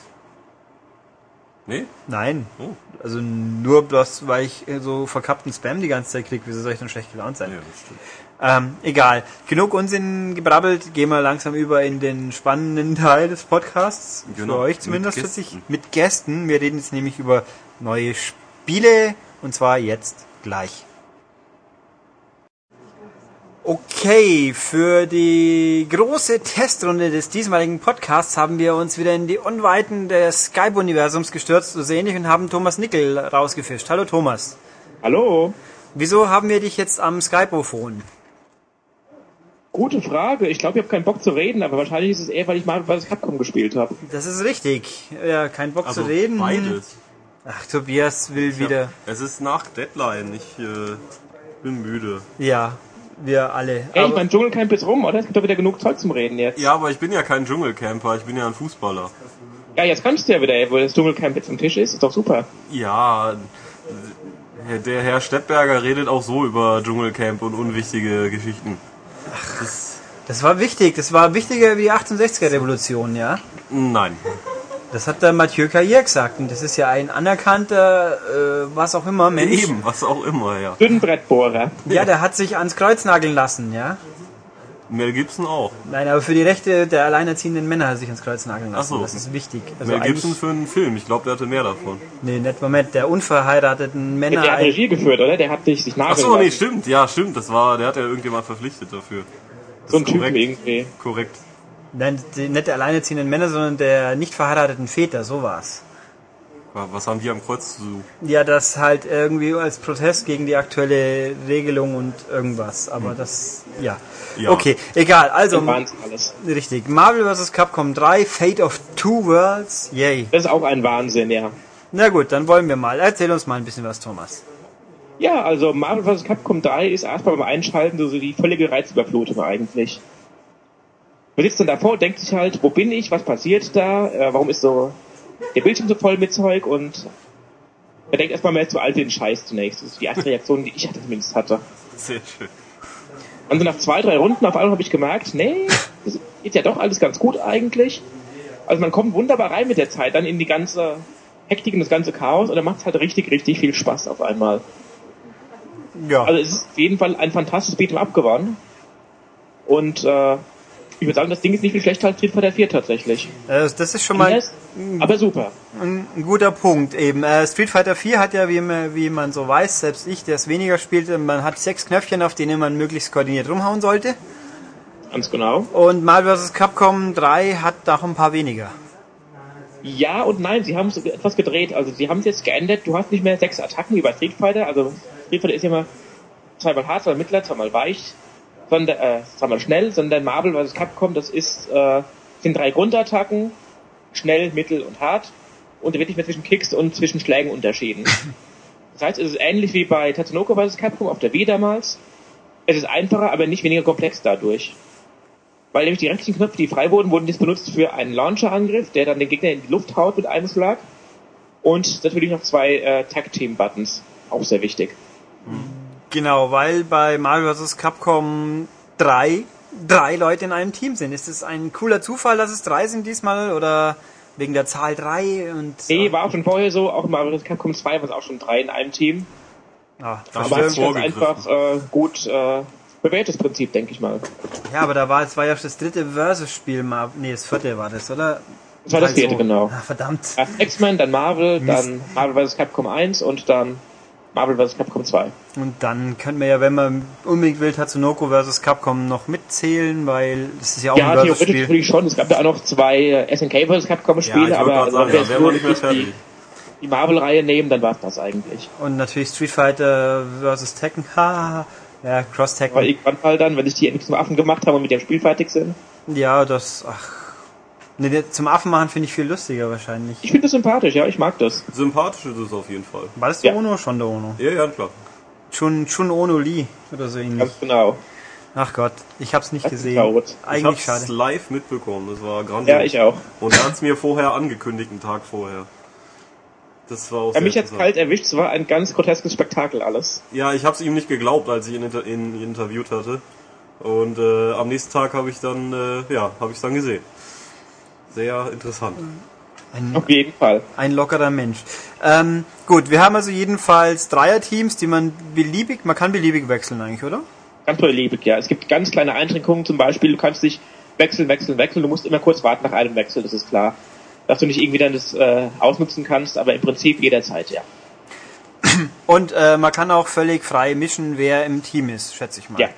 B: Nee?
A: Nein.
B: Oh.
A: Also nur bloß, weil ich äh, so verkappten Spam die ganze Zeit kriege, wieso soll ich dann schlecht gelaunt sein?
B: Ja, das stimmt.
A: Ähm, egal. Genug Unsinn gebrabbelt. Gehen wir langsam über in den spannenden Teil des Podcasts.
B: Genau.
A: Für euch zumindest. Mit,
B: Gästen.
A: sich, mit Gästen. Wir reden jetzt nämlich über neue Spiele. Und zwar jetzt gleich. Okay, für die große Testrunde des diesmaligen Podcasts haben wir uns wieder in die Unweiten des Skype-Universums gestürzt, so ähnlich, und haben Thomas Nickel rausgefischt. Hallo Thomas.
D: Hallo,
A: Wieso haben wir dich jetzt am Skype-Ophon?
D: gute Frage. Ich glaube, ich habe keinen Bock zu reden, aber wahrscheinlich ist es eher, weil ich mal was Capcom gespielt habe.
A: Das ist richtig. Ja, kein Bock
B: Also
A: zu reden.
B: beides.
A: Ach, Tobias will wieder.
B: Ja, es ist nach Deadline. Ich äh, bin müde.
A: Ja, wir alle.
D: Ey, ich
A: Aber-
D: mein Dschungelcamp ist rum, oder? Es gibt doch wieder genug Zeug zum Reden jetzt.
B: Ja, aber ich bin ja kein Dschungelcamper. Ich bin ja ein Fußballer.
D: Ja, jetzt kannst du ja wieder, ey, wo das Dschungelcamp jetzt am Tisch ist. Ist doch super.
B: Ja, der Herr Stettberger redet auch so über Dschungelcamp und unwichtige Geschichten. Das,
A: das war wichtig. Das war wichtiger wie die 68er-Revolution, ja?
B: nein.
A: Das hat der Mathieu Carrier gesagt. Und das ist ja ein anerkannter, äh, was auch immer, Mensch.
B: Eben, was auch immer, ja.
D: Dünnbrettbohrer.
A: Ja, der hat sich ans Kreuz nageln lassen, ja?
B: Mel Gibson auch.
A: Nein, aber für die Rechte der alleinerziehenden Männer hat er sich ins Kreuz nageln lassen.
B: Ach so.
A: Das ist wichtig. Also
B: Mel Gibson für einen Film. Ich glaube, der hatte mehr davon.
A: Nee, nicht Moment, der unverheirateten Männer.
D: Der hat Regie geführt, oder? Der hat sich, sich
B: Ach
D: nageln
B: so, nee,
D: lassen.
B: stimmt. Ja, stimmt. Das war, der hat ja irgendjemand verpflichtet dafür. Das
D: So ein
B: ist
D: Typ irgendwie.
B: Korrekt.
A: Nein, die, nicht der alleinerziehenden Männer, sondern der nicht verheirateten Väter, so war's.
B: Was haben die am Kreuz zu suchen?
A: Ja, das halt irgendwie als Protest gegen die aktuelle Regelung und irgendwas. Aber das, ja.
B: Ja.
A: Okay, egal. Also,
D: Wahnsinn alles.
A: richtig. Marvel vs. Capcom 3, Fate of Two Worlds. Yay.
D: Das ist auch ein Wahnsinn, ja.
A: Na gut, dann wollen wir mal. Erzähl uns mal ein bisschen was, Thomas.
D: Ja, also Marvel vs. Capcom 3 ist erstmal beim Einschalten so die völlige Reizüberflutung eigentlich. Man sitzt dann davor und denkt sich halt, wo bin ich, was passiert da, äh, warum ist so der Bildschirm so voll mit Zeug und man denkt erstmal, man ist zu alt für den Scheiß zunächst. Das ist die erste Reaktion, die ich hatte zumindest hatte.
B: Sehr schön.
D: Und so nach zwei, drei Runden auf einmal habe ich gemerkt, nee, das geht ja doch alles ganz gut eigentlich. Also man kommt wunderbar rein mit der Zeit dann in die ganze Hektik und das ganze Chaos und dann macht es halt richtig, richtig viel Spaß auf einmal.
A: Ja.
D: Also es ist auf jeden Fall ein fantastisches Beat'em Up geworden. Und äh, ich würde sagen, das Ding ist nicht viel schlechter als Street Fighter 4 tatsächlich.
A: Äh, das ist schon mal
D: Anders, aber super.
A: ein, ein guter Punkt eben. Äh, Street Fighter 4 hat ja, wie man, wie man so weiß, selbst ich, der es weniger spielte, man hat sechs Knöpfchen, auf denen man möglichst koordiniert rumhauen sollte.
D: Ganz genau.
A: Und Marvel vs. Capcom 3 hat noch ein paar weniger.
D: Ja und nein, sie haben es etwas gedreht. Also sie haben es jetzt geändert. Du hast nicht mehr sechs Attacken wie bei Street Fighter. Also Street Fighter ist ja immer zweimal hart, zweimal mittler, zweimal weich, sondern äh, zweimal schnell, sondern Marvel vs. Capcom, das ist äh, sind drei Grundattacken, schnell, mittel und hart. Und da wird nicht mehr zwischen Kicks und zwischen Schlägen unterschieden. Das heißt, es ist ähnlich wie bei Tatsunoko vs. Capcom auf der Wii damals. Es ist einfacher, aber nicht weniger komplex dadurch. Weil nämlich die rechtlichen Knöpfe, die frei wurden, wurden jetzt benutzt für einen Launcher-Angriff, der dann den Gegner in die Luft haut mit einem Schlag. Und natürlich noch zwei äh, Tag-Team-Buttons. Auch sehr wichtig.
A: Genau, weil bei Marvel vs. Capcom 3 drei Leute in einem Team sind. Ist es ein cooler Zufall, dass es drei sind diesmal oder wegen der Zahl 3 und
D: Nee, war auch schon vorher so, auch mal vs. Capcom 2 war es auch schon drei in einem Team.
A: Ah,
B: Aber
D: es
B: ist
D: einfach äh, gut äh, bewährtes Prinzip, denke ich mal.
A: Ja, aber da war es war ja das dritte Versus-Spiel mal. Nee, das vierte war das, oder?
D: Das war das vierte,
A: Also,
D: genau.
A: ah, verdammt.
D: Erst X-Men, dann Marvel, dann Marvel vs. Capcom 1 und dann Marvel vs. Capcom 2.
A: Und dann könnte man ja, wenn man unbedingt will, Tatsunoko vs. Capcom noch mitzählen, weil das ist ja auch
D: Ja,
A: ein
D: theoretisch
A: Versus-Spiel.
D: natürlich schon. Es gab ja auch noch zwei SNK vs. Capcom
B: Ja,
D: aber
B: sagen,
D: wir
B: da wir
D: nur
B: nicht mehr
D: die,
B: fertig.
D: die Marvel-Reihe nehmen, dann war es das eigentlich.
A: Und natürlich Street Fighter vs. Tekken. Ha, ja, Cross
D: Aber
A: Tekken.
D: irgendwann mal dann, wenn sich die endlich zum Affen gemacht haben und mit dem Spiel fertig sind.
A: Ja, das, ach. Nee, zum Affen machen finde ich viel lustiger wahrscheinlich.
D: Ich finde das sympathisch, ja, ich mag das.
B: Sympathisch ist es auf jeden Fall.
A: War das der
D: Ja.
A: Ono? Schon der Ono.
B: Ja, ja, klar.
A: Chun, Chun Ono Lee oder so ähnlich.
D: Ganz genau.
A: Ach Gott, ich hab's nicht
D: Das ist
A: gesehen.
D: traurig.
B: Ich
A: Eigentlich
B: hab's
A: schade.
B: live mitbekommen. Das war grandios.
D: Ja, ich auch.
B: Und er hat's mir vorher angekündigt, einen Tag vorher. Das war auch
D: Ja,
B: sehr
D: mich hat's kalt erwischt, es war ein ganz groteskes Spektakel alles.
B: Ja, ich hab's ihm nicht geglaubt, als ich ihn, inter ihn interviewt hatte. Und äh, am nächsten Tag habe ich dann, äh, ja, habe ich dann gesehen. Sehr interessant.
A: Ein,
D: Auf jeden Fall.
A: ein lockerer Mensch. Ähm, gut, wir haben also jedenfalls Dreierteams, die man beliebig, man kann beliebig wechseln eigentlich, oder?
D: Ganz beliebig, ja. Es gibt ganz kleine Einschränkungen, zum Beispiel, du kannst dich wechseln, wechseln, wechseln. Du musst immer kurz warten nach einem Wechsel, das ist klar. Dass du nicht irgendwie dann das äh, ausnutzen kannst, aber im Prinzip jederzeit, ja.
A: Und äh, man kann auch völlig frei mischen, wer im Team ist, schätze ich mal.
D: Ja,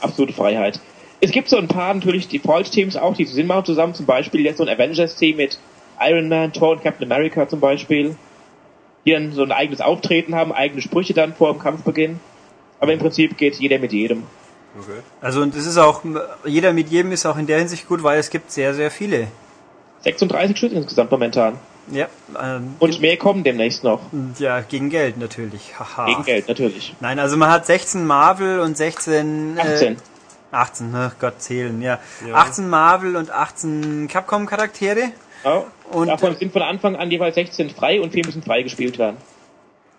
D: absolute Freiheit. Es gibt so ein paar natürlich Default-Teams auch, die Sinn machen zusammen. Zum Beispiel jetzt so ein Avengers-Team mit Iron Man, Thor und Captain America zum Beispiel. Die dann so ein eigenes Auftreten haben, eigene Sprüche dann vor dem Kampfbeginn. Aber im Prinzip geht jeder mit jedem.
B: Okay.
A: Also und es ist auch, jeder mit jedem ist auch in der Hinsicht gut, weil es gibt sehr, sehr viele.
D: 36 Stück insgesamt momentan.
A: Ja, ähm,
D: Und mehr kommen demnächst noch.
A: ja gegen Geld natürlich. Haha.
D: Gegen Geld, natürlich.
A: Nein, also man hat 16 Marvel und 16...
D: 18.
A: Äh, 18, ach Gott, zählen, ja.
B: Ja.
A: 18 Marvel und 18 Capcom-Charaktere.
D: Ja.
A: Und-
D: Davon sind von Anfang an jeweils 16 frei und 4 müssen frei gespielt werden.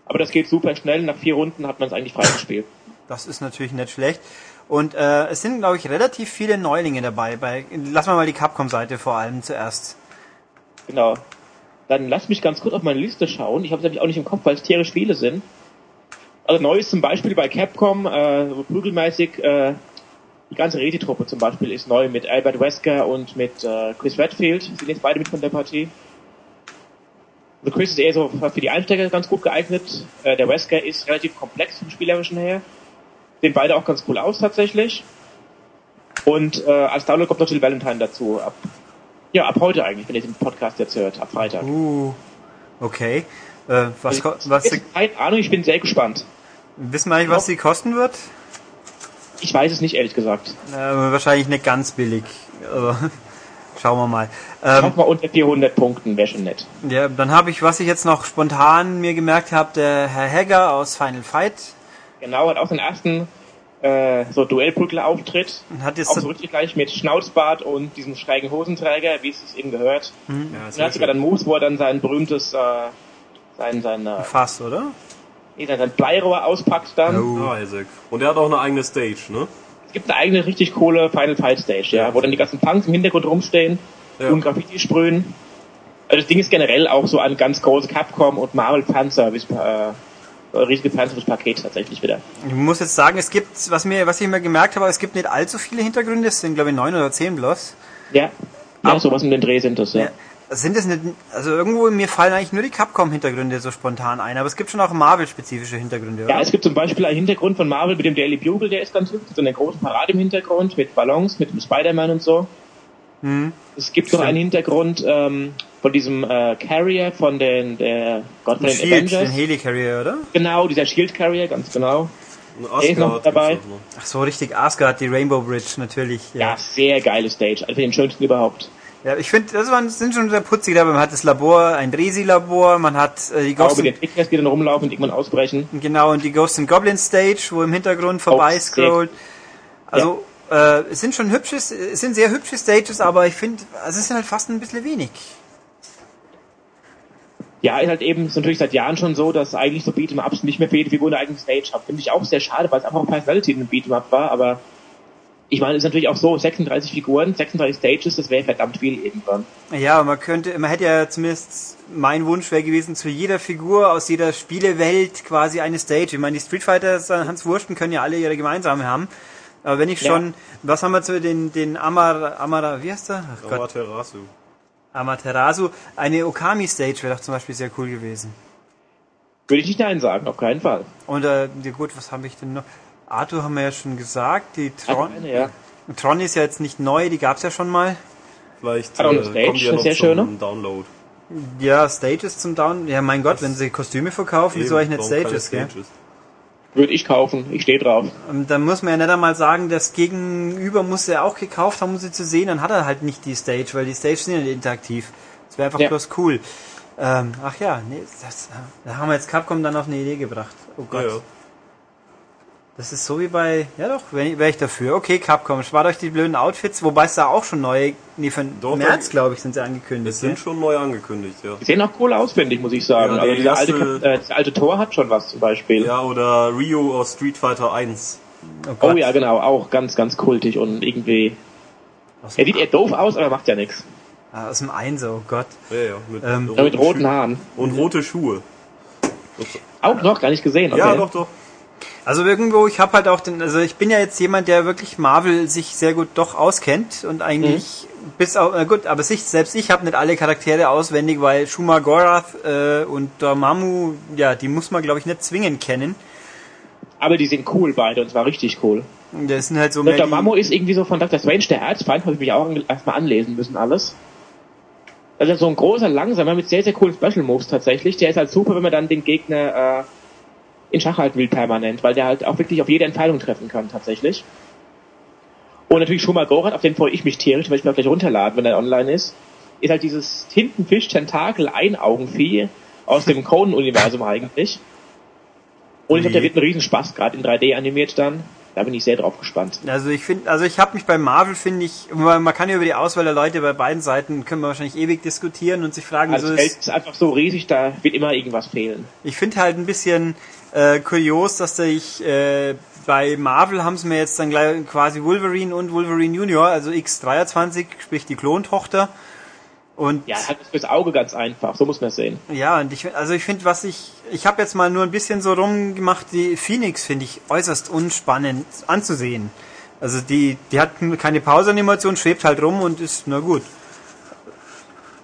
D: Aber das geht super schnell. Nach vier Runden hat man es eigentlich frei gespielt.
A: Das ist natürlich nicht schlecht. Und äh, es sind, glaube ich, relativ viele Neulinge dabei. Bei, lassen wir mal die Capcom-Seite vor allem zuerst.
D: Genau. Dann lass mich ganz kurz auf meine Liste schauen. Ich habe es nämlich auch nicht im Kopf, weil es tierisch viele sind. Also neu ist zum Beispiel bei Capcom, äh, so prügelmäßig, äh, Die ganze Reti-Truppe zum Beispiel ist neu mit Albert Wesker und mit äh, Chris Redfield. Sind jetzt beide mit von der Partie. Also Chris ist eher so für die Einsteiger ganz gut geeignet. Äh, der Wesker ist relativ komplex vom Spielerischen her. Sehen beide auch ganz cool aus tatsächlich. Und äh, als Download kommt noch Jill Valentine dazu. Ab, ja, ab heute eigentlich, wenn ihr den Podcast jetzt hört, ab Freitag.
A: Uh, okay. Äh, was,
D: Also,
A: was,
D: ist keine Ahnung, ich bin sehr gespannt.
A: wissen wir eigentlich, was sie kosten wird?
D: Ich weiß es nicht, ehrlich gesagt.
A: Äh, wahrscheinlich nicht ganz billig. Also, schauen wir mal.
D: Ich
A: Ähm,
D: hoffe mal unter 400 Punkten, wäre schon nett.
A: ja, dann habe ich, was ich jetzt noch spontan mir gemerkt habe, der Herr Hegger aus Final Fight
D: Genau, hat auch seinen ersten äh, so Duellprügler-Auftritt.
A: hat jetzt
D: Auch
A: so,
D: richtig gleich mit Schnauzbart und diesem schrägen Hosenträger, wie es es ihm gehört.
B: Ja,
D: Und er hat sogar dann Moves, wo er dann sein berühmtes, äh, sein, sein, äh,
A: Fass, oder?
D: Nee, sein Bleirohr auspackt dann.
A: Oh.
B: Isaac. Und er hat auch eine eigene Stage, ne?
D: Es gibt eine eigene richtig coole Final Fight Stage, ja, wo dann die ganzen Punks im Hintergrund rumstehen
B: Ja.
D: und Graffiti sprühen. Also das Ding ist generell auch so ein ganz großes Capcom und Marvel Fanservice, äh, riesige Fanservice-Paket tatsächlich wieder.
A: Ich muss jetzt sagen, es gibt, was mir, was ich mir gemerkt habe, es gibt nicht allzu viele Hintergründe, es sind glaube ich neun oder zehn bloß.
D: Ja, ja
A: Aber-
D: sowas in den Dreh sind das, ja.
A: Ja. Sind es nicht, also irgendwo mir fallen eigentlich nur die Capcom-Hintergründe so spontan ein, aber es gibt schon auch Marvel-spezifische Hintergründe, oder?
D: Ja, es gibt zum Beispiel einen Hintergrund von Marvel mit dem Daily Bugle, der ist ganz hübsch, so eine große Parade im Hintergrund mit Ballons, mit dem Spider-Man und so.
A: Hm.
D: Es gibt noch einen Hintergrund ähm, von diesem äh, Carrier von den, der Gott von den
A: Shield, den
D: Avengers.
A: Helicarrier, oder?
D: Genau, dieser Shield Carrier, ganz genau.
B: Ein
D: Er ist noch dabei.
A: Ach so, richtig, Asgard, die Rainbow Bridge, natürlich.
D: Ja, sehr geile Stage, also den schönsten überhaupt.
A: Ja, ich finde, das waren, sind schon sehr putzig dabei. Man hat das Labor, ein Resi-Labor, man hat äh, die
D: Auch
A: Ghost
D: mit den Trickers, die dann rumlaufen und irgendwann ausbrechen.
A: genau, und die Ghost and Goblin Stage, wo im Hintergrund vorbei scrollt. Also, äh, es sind schon hübsches, es sind sehr hübsche Stages, aber ich finde, also es sind halt fast ein bisschen wenig.
D: Ja, ist halt eben ist natürlich seit Jahren schon so, dass eigentlich so Beat'em-Ups nicht mehr für jede Figur eine eigene Stage haben. Finde ich auch sehr schade, weil es einfach Personality in einem Beat'em-Up war, aber ich meine, es ist natürlich auch so, 36 Figuren, 36 Stages, das wäre verdammt viel irgendwann.
A: Ja, man könnte, man hätte ja zumindest, mein Wunsch wäre gewesen, zu jeder Figur aus jeder Spielewelt quasi eine Stage. Ich meine, die Street Fighter, Hans Wursten können ja alle ihre gemeinsame haben. Aber wenn ich
D: Ja.
A: schon, was haben wir zu den, den Amar, Amara, wie heißt der? Ach
B: Amaterasu.
A: Amaterasu. Eine Okami-Stage wäre doch zum Beispiel sehr cool gewesen.
D: Würde ich nicht Nein sagen, auf keinen Fall.
A: Und äh, ja gut, was habe ich denn noch? Arthur haben wir ja schon gesagt. Die Tron,
D: Eine, ja.
A: Tron ist ja jetzt nicht neu, die gab's ja schon mal.
B: Vielleicht
D: Hat auch eine
B: äh,
D: Stage,
B: kommen die ja noch
D: sehr
B: zum
D: schöne.
B: Download.
A: Ja, Stages zum Down. Ja, mein Gott, wenn sie Kostüme verkaufen, wieso eigentlich nicht
B: Warum keine
A: Stages, gell?
D: Würde ich kaufen, ich stehe drauf.
A: Und dann muss man ja nicht einmal sagen, das Gegenüber muss er auch gekauft haben, um sie zu sehen, dann hat er halt nicht die Stage, weil die Stage sind ja nicht interaktiv. Das wäre einfach
D: Ja.
A: bloß cool. Ähm, ach ja, nee, das, da haben wir jetzt Capcom dann auf eine Idee gebracht. Oh
B: Ja,
A: Gott.
B: ja.
A: Das ist so wie bei, ja doch, wäre ich, dafür. Okay, Capcom, spart euch die blöden Outfits, wobei es da auch schon neue, nee, für
B: Doch,
A: März, glaube ich, sind sie angekündigt.
B: Es sind
A: gell?
B: schon neu angekündigt, ja.
D: Die sehen auch cool aus, finde ich, muss ich sagen.
B: Ja,
D: also dieser alte,
B: erste-
D: Kap- äh, das alte Tor hat schon was zum Beispiel.
B: Ja, oder Rio aus Street Fighter 1.
A: oh,
D: Oh ja, genau, auch ganz, ganz kultig und irgendwie.
A: Aus,
D: Er sieht eher doof aus, aber macht ja nichts.
A: ah, aus dem Einser, oh Gott.
B: Ja, ja, mit,
A: Ähm,
D: Ja, mit roten. Haaren.
B: Und rote Schuhe.
D: Auch noch gar nicht gesehen, okay.
B: Ja, doch, doch.
A: Also irgendwo, ich habe halt auch den, also ich bin ja jetzt jemand, der wirklich Marvel sich sehr gut doch auskennt und eigentlich bis auf, na gut, aber sich, selbst ich habe nicht alle Charaktere auswendig, weil Shuma Gorath äh, und Dormammu, ja, die muss man glaube ich nicht zwingend kennen.
D: Aber die sind cool beide und zwar richtig cool.
A: Das sind halt so mehr
D: Mammo ist irgendwie so von Dr. Strange der Erzfeind, habe ich mich auch erstmal anlesen müssen, alles. Also so ein großer, langsamer mit sehr, sehr coolen Special Moves tatsächlich. Der ist halt super, wenn man dann den Gegner äh, in Schach halten will permanent, weil der halt auch wirklich auf jede Entscheidung treffen kann tatsächlich. Und natürlich Shuma Gorath, auf den freue ich mich tierisch, weil ich mir gleich runterladen, wenn er online ist. Ist halt dieses Tintenfisch-Tentakel-Einaugenvieh aus dem Conan-Universum eigentlich. Und ich glaube, der wird ein Riesenspaß, gerade in 3D animiert dann. Da bin ich sehr drauf gespannt.
A: Also ich finde, also ich habe mich bei Marvel finde ich, man, man kann ja über die Auswahl der Leute bei beiden Seiten können wir wahrscheinlich ewig diskutieren und sich fragen,
D: Also
A: so
D: das Feld
A: ist,
D: ist einfach so riesig, da wird immer irgendwas fehlen.
A: ich finde halt ein bisschen äh, kurios, dass ich äh, bei Marvel haben sie mir jetzt dann gleich quasi Wolverine und Wolverine Junior, also X23, sprich die Klontochter. Und
D: Ja, halt fürs Auge ganz einfach, so muss man es sehen.
A: Ja, und ich also ich finde, was ich ich habe jetzt mal nur ein bisschen so rumgemacht, die Phoenix finde ich äußerst unspannend anzusehen. Also die, die hat keine Pause-Animation, schwebt halt rum und ist, na gut.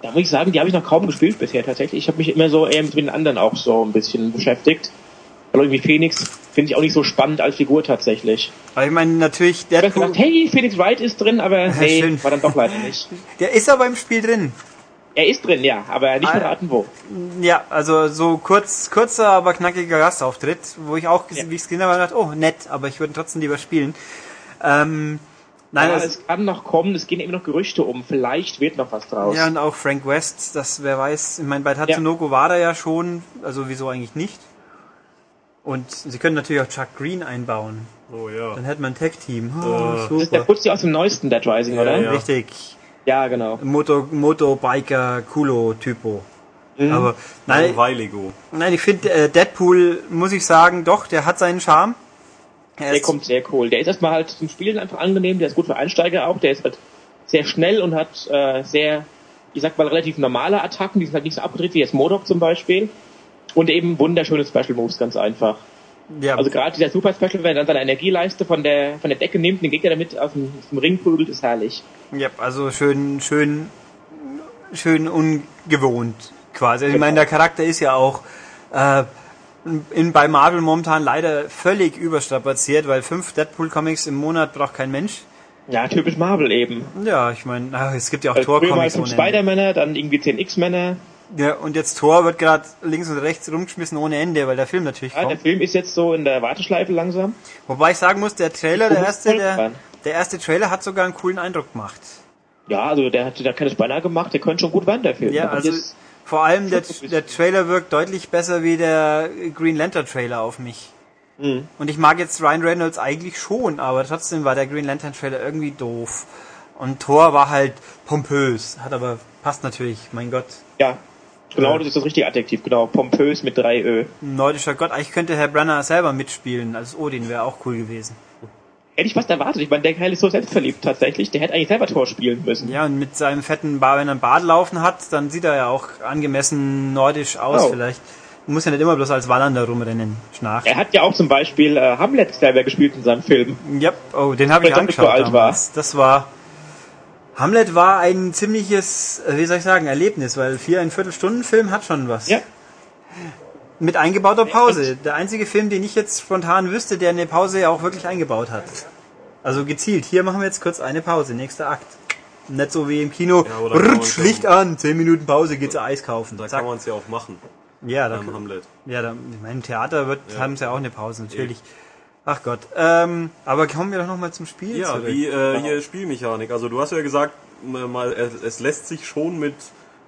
D: Da muss ich sagen, die habe ich noch kaum gespielt bisher tatsächlich. Ich habe mich immer so eher mit den anderen auch so ein bisschen beschäftigt. Aber irgendwie Phoenix finde ich auch nicht so spannend als Figur tatsächlich.
A: Aber ich meine, natürlich,
D: Ich habe
A: Deadpool,
D: gedacht, hey, Phoenix Wright ist drin, aber nee,
A: schön.
D: war dann doch leider nicht.
A: der ist aber im Spiel drin.
D: Er ist drin, ja, aber nicht
A: Ah.
D: verraten wo.
A: Ja, also so kurz, kurzer, aber knackiger Gastauftritt, wo ich auch,
D: Ja.
A: wie ich es gesehen habe, dachte, oh, nett, aber ich würde ihn trotzdem lieber spielen. Ähm, nein,
D: ja,
A: das,
D: es kann noch kommen, es gehen eben noch Gerüchte um. Vielleicht wird noch was draus.
A: ja, und auch Frank West, das, wer weiß, ich meine, bei Tatsunoko war er ja schon, also wieso eigentlich nicht? Und sie können natürlich auch Chuck Green einbauen.
B: Oh ja.
A: Dann hätte man ein Tag-Team. Oh,
B: Äh,
D: das ist der. Putzi aus dem neuesten Dead Rising,
B: Ja,
D: oder?
B: ja.
A: Richtig.
D: Ja, genau.
A: Moto, Motobiker, Kulo-Typo.
D: Mhm.
A: Aber nein,
B: Nein, Weiligo.
A: nein, ich finde äh, Deadpool, muss ich sagen, doch, der hat seinen Charme. Er
D: Der kommt sehr cool. Der ist erstmal halt zum Spielen einfach angenehm, der ist gut für Einsteiger auch, der ist halt sehr schnell und hat äh, sehr, ich sag mal, relativ normale Attacken, die sind halt nicht so abgedreht wie jetzt Modok zum Beispiel. Und eben wunderschöne Special Moves, ganz einfach.
A: ja,
D: Also gerade dieser Super Special, wenn er dann seine Energieleiste von der von der Decke nimmt und den Gegner damit aus dem, aus dem Ring prügelt, ist herrlich.
A: Ja, also schön, schön, schön ungewohnt quasi. Also Ich
D: Genau.
A: meine, der Charakter ist ja auch äh, in, bei Marvel momentan leider völlig überstrapaziert, weil fünf Deadpool-Comics im Monat braucht kein Mensch.
D: Ja, typisch Marvel eben.
A: Ja, ich meine, es gibt ja auch
D: Also
A: Ende.
D: Spider-Männer, dann irgendwie 10 X-Männer.
A: Ja, und jetzt Thor wird gerade links und rechts rumgeschmissen ohne Ende, weil der Film natürlich
D: Ja, der
A: kommt.
D: Film ist jetzt so in der Warteschleife langsam.
A: Wobei ich sagen muss, der Trailer, der erste, der, der erste Trailer hat sogar einen coolen Eindruck gemacht.
D: Ja, also der hat, der hat keine Spanner gemacht, der könnte schon gut werden, der Film.
A: Ja,
D: Da
A: also vor allem der, der Trailer wirkt deutlich besser wie der Green Lantern Trailer auf mich.
D: Mhm.
A: Und ich mag jetzt Ryan Reynolds eigentlich schon, aber trotzdem war der Green Lantern Trailer irgendwie doof. Und Thor war halt pompös, hat aber passt natürlich, mein Gott,
D: Ja, genau, das ist das richtige Adjektiv, genau. Pompös mit drei Ö.
A: ein nordischer Gott. Eigentlich könnte Herr Brenner selber mitspielen als Odin, wäre auch cool gewesen.
D: Hätte ich fast erwartet. Ich meine, der Kerl ist so selbstverliebt tatsächlich. Der hätte eigentlich selber Tor spielen müssen.
A: Ja, und mit seinem fetten Bar, wenn er einen Bart laufen hat, dann sieht er ja auch angemessen nordisch aus
D: Oh.
A: vielleicht. Muss ja nicht immer bloß als Wallander rumrennen, Schnarch.
D: Er hat ja auch zum Beispiel äh, Hamlet selber gespielt in seinem Film.
A: Yep, oh, den habe ich
D: nicht
A: angeschaut
D: so alt war.
A: damals. Das war Hamlet war ein ziemliches, äh, wie soll ich sagen, Erlebnis, weil vier ein Viertelstunden-Film hat schon was.
D: Ja.
A: Mit eingebauter Pause. Der einzige Film, den ich jetzt spontan wüsste, der eine Pause ja auch wirklich eingebaut hat. Also gezielt. Hier machen wir jetzt kurz eine Pause, nächster Akt. Nicht so wie im Kino.
B: Ja,
A: Rutsch, Licht an, zehn Minuten Pause, geht's Eis kaufen.
B: Da
A: Zack.
B: kann man es ja auch machen
A: Ja, da,
B: Hamlet.
A: ja, da, in meinem Theater wird, haben sie ja auch eine Pause, natürlich. Ach Gott. Ähm, aber kommen wir doch nochmal zum Spiel
B: Ja,
A: zurück.
B: wie äh, hier Spielmechanik. Also du hast ja gesagt, m- mal es, lässt sich schon mit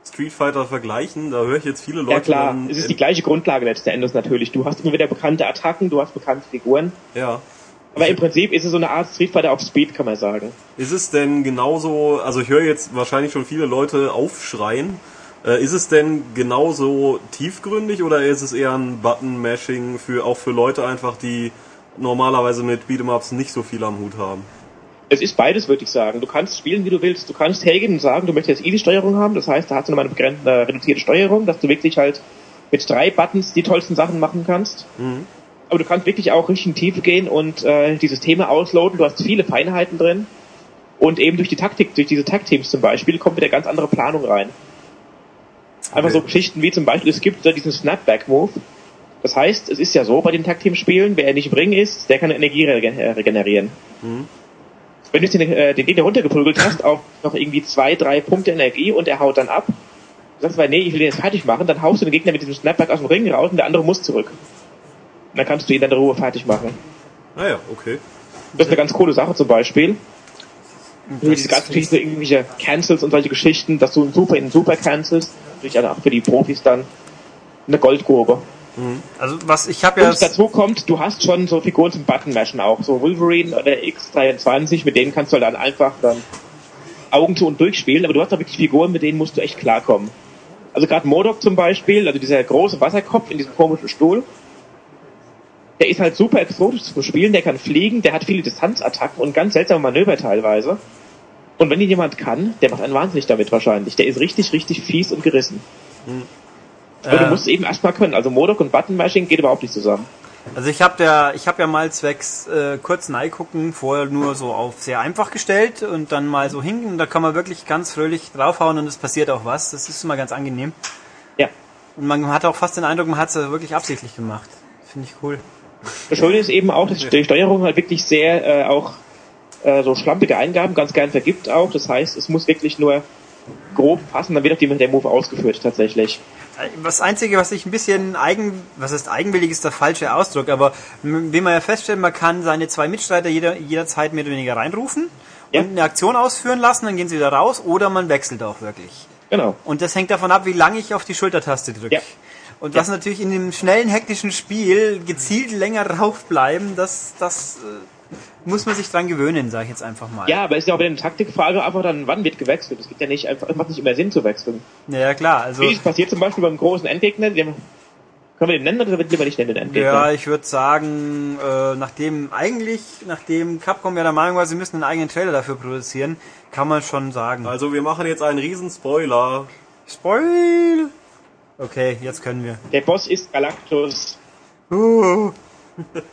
B: Street Fighter vergleichen. Da höre ich jetzt viele Leute.
D: Ja klar,
B: dann-
D: es ist die gleiche Grundlage letzten Endes natürlich. Du hast immer wieder bekannte Attacken, du hast bekannte Figuren.
B: ja.
D: Aber im Prinzip ist es so eine Art Street Fighter auf Speed, kann man sagen.
B: Ist es denn genauso, also ich höre jetzt wahrscheinlich schon viele Leute aufschreien, äh, ist es denn genauso tiefgründig oder ist es eher ein Button-Mashing für auch für Leute einfach, die normalerweise mit Beat'em-Ups nicht so viel am Hut haben?
D: Es ist beides, würde ich sagen. Du kannst spielen, wie du willst. Du kannst hergehen und sagen, du möchtest jetzt Easy-Steuerung haben. Das heißt, da hast du nochmal eine begrenzte, äh, reduzierte Steuerung, dass du wirklich halt mit drei Buttons die tollsten Sachen machen kannst. Aber du kannst wirklich auch richtig in die Tiefe gehen und äh, die Systeme ausloaden. Du hast viele Feinheiten drin. Und eben durch die Taktik, durch diese Tag-Teams zum Beispiel, kommt wieder ganz andere Planung rein. Einfach
B: Okay.
D: so Geschichten wie zum Beispiel, es gibt da diesen Snapback-Move. Das heißt, es ist ja so bei den Tag-Team-Spielen, wer nicht im Ring ist, der kann Energie regen- äh, regenerieren. Wenn du jetzt den, äh, den Gegner runtergeprügelt hast auf noch irgendwie zwei, drei Punkte Energie und er haut dann ab, du sagst aber, nee, ich will den jetzt fertig machen, dann haust du den Gegner mit diesem Snapback aus dem Ring raus und der andere muss zurück. Und dann kannst du ihn dann in Ruhe fertig machen.
B: Naja, okay.
D: Das ist eine ganz coole Sache zum Beispiel. Nur diese ganzen Geschichten, irgendwelche Cancels und solche Geschichten, dass du einen Super in einen Super cancelst, natürlich auch für die Profis dann eine Goldgrube.
A: Also was ich habe ja
D: Und dazu kommt, du hast schon so Figuren zum Button-Mashen auch, so Wolverine oder X23, mit denen kannst du dann einfach dann Augen zu und durchspielen, aber du hast da wirklich Figuren, mit denen musst du echt klarkommen. Also gerade Modok zum Beispiel, also dieser große Wasserkopf in diesem komischen Stuhl, der ist halt super exotisch zu spielen, der kann fliegen, der hat viele Distanzattacken und ganz seltsame Manöver teilweise. Und wenn ihn jemand kann, der macht einen wahnsinnig damit wahrscheinlich. Der ist richtig, richtig fies und gerissen. Aber du
A: Äh.
D: musst es eben erstmal können. Also Modok und Button-Mashing geht überhaupt nicht zusammen.
A: Also ich habe ja, ich habe ja mal zwecks äh, kurz gucken vorher nur so auf sehr einfach gestellt und dann mal so hinken. Da kann man wirklich ganz fröhlich draufhauen und es passiert auch was. Das ist immer ganz angenehm.
D: Ja.
A: Und man hat auch fast den Eindruck, man hat es wirklich absichtlich gemacht. Finde ich cool.
D: Das Schöne ist eben auch, dass die Steuerung halt wirklich sehr äh, auch äh, so schlampige Eingaben ganz gern vergibt auch. Das heißt, es muss wirklich nur grob passen, dann wird auch die, der Move ausgeführt tatsächlich.
A: Das Einzige, was ich ein bisschen eigen, was ist eigenwillig, ist der falsche Ausdruck, aber wie man ja feststellt, man kann seine zwei Mitstreiter jeder, jederzeit mehr oder weniger reinrufen
D: Ja.
A: und eine Aktion ausführen lassen, dann gehen sie wieder raus oder man wechselt auch wirklich.
D: Genau.
A: Und das hängt davon ab, wie lange ich auf die Schultertaste drücke.
D: Ja.
A: Und was natürlich in dem schnellen, hektischen Spiel gezielt länger draufbleiben, das, das äh, muss man sich dran gewöhnen, sage ich jetzt einfach mal.
D: Ja, aber ist ja auch wieder eine Taktikfrage, einfach dann, wann wird gewechselt? Es gibt ja nicht einfach, macht nicht immer Sinn zu wechseln.
A: Ja, ja klar. Also,
D: Wie es passiert zum Beispiel beim großen Endgegner, dem, können wir den nennen oder lieber nicht nennen, den Endgegner?
A: ja, ich würde sagen, äh, nachdem eigentlich, nachdem Capcom ja der Meinung war, sie müssen einen eigenen Trailer dafür produzieren, kann man schon sagen.
B: Also wir machen jetzt einen riesen Spoiler.
A: Spoil! Okay, jetzt können wir.
D: Der Boss ist Galactus.
A: Uh.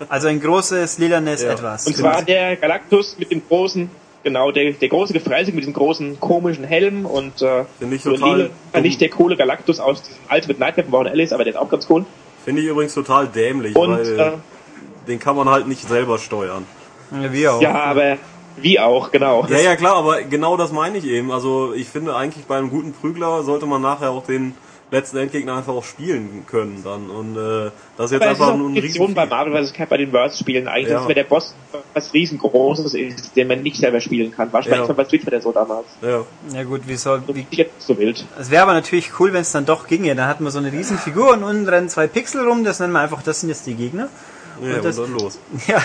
A: Also ein großes lilanes
B: Ja.
A: Etwas.
D: Und zwar der Galactus mit dem großen, genau, der, der große Gefreisig mit diesem großen komischen Helm und äh,
B: Finde ich
D: so
B: total
D: lila- nicht der coole Galactus aus diesem Ultimate Nightmare von Alice, aber der ist auch ganz cool.
B: Finde ich übrigens total dämlich,
D: Und
B: weil
D: äh,
B: den kann man halt nicht selber steuern.
A: Ja, wir auch.
D: ja, aber wie auch, genau.
B: Ja, ja, klar, aber genau das meine ich eben. Also ich finde eigentlich bei einem guten Prügler sollte man nachher auch den letzten Endgegner einfach auch spielen können dann. Und äh, das ist jetzt
D: Aber ist
B: einfach nur ein
D: Fiktion
B: riesen...
D: bei Marvel vs. Cap bei den Verse-Spielen eigentlich,
B: Ja.
D: dass wenn der Boss was riesengroßes ist, den man nicht selber spielen kann. War
B: Ja.
D: schon bei Street Fighter so damals.
B: Ja.
A: Ja gut, wie soll,
D: So
A: wie,
D: so wild.
A: es wäre aber natürlich cool, wenn es dann doch ginge. Dann hatten wir so eine riesen Figur und unten rennen zwei Pixel rum, das nennen wir einfach, das sind jetzt die Gegner.
B: Ja, und,
A: das-
B: dann los.
A: Ja,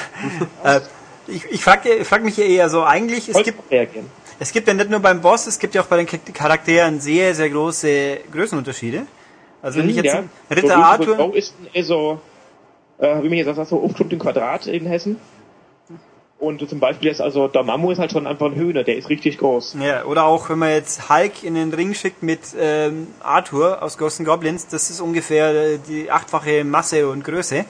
A: äh, ich, ich frage frag mich ja eher so, eigentlich, es gibt,
D: reagieren.
A: Es gibt ja nicht nur beim Boss, es gibt ja auch bei den Charakteren sehr, sehr große Größenunterschiede. Also wenn ich jetzt
D: ja.
A: Ritter
D: so,
A: Arthur...
D: So ist eher so, äh, wie man jetzt sagt, so aufgeklumpt im Quadrat in Hessen. Und zum Beispiel ist also, der Mammo ist halt schon einfach ein Höhner, der ist richtig groß.
A: Ja, oder auch wenn man jetzt Hulk in den Ring schickt mit ähm, Arthur aus Ghosts and Goblins, das ist ungefähr äh, die achtfache Masse und Größe.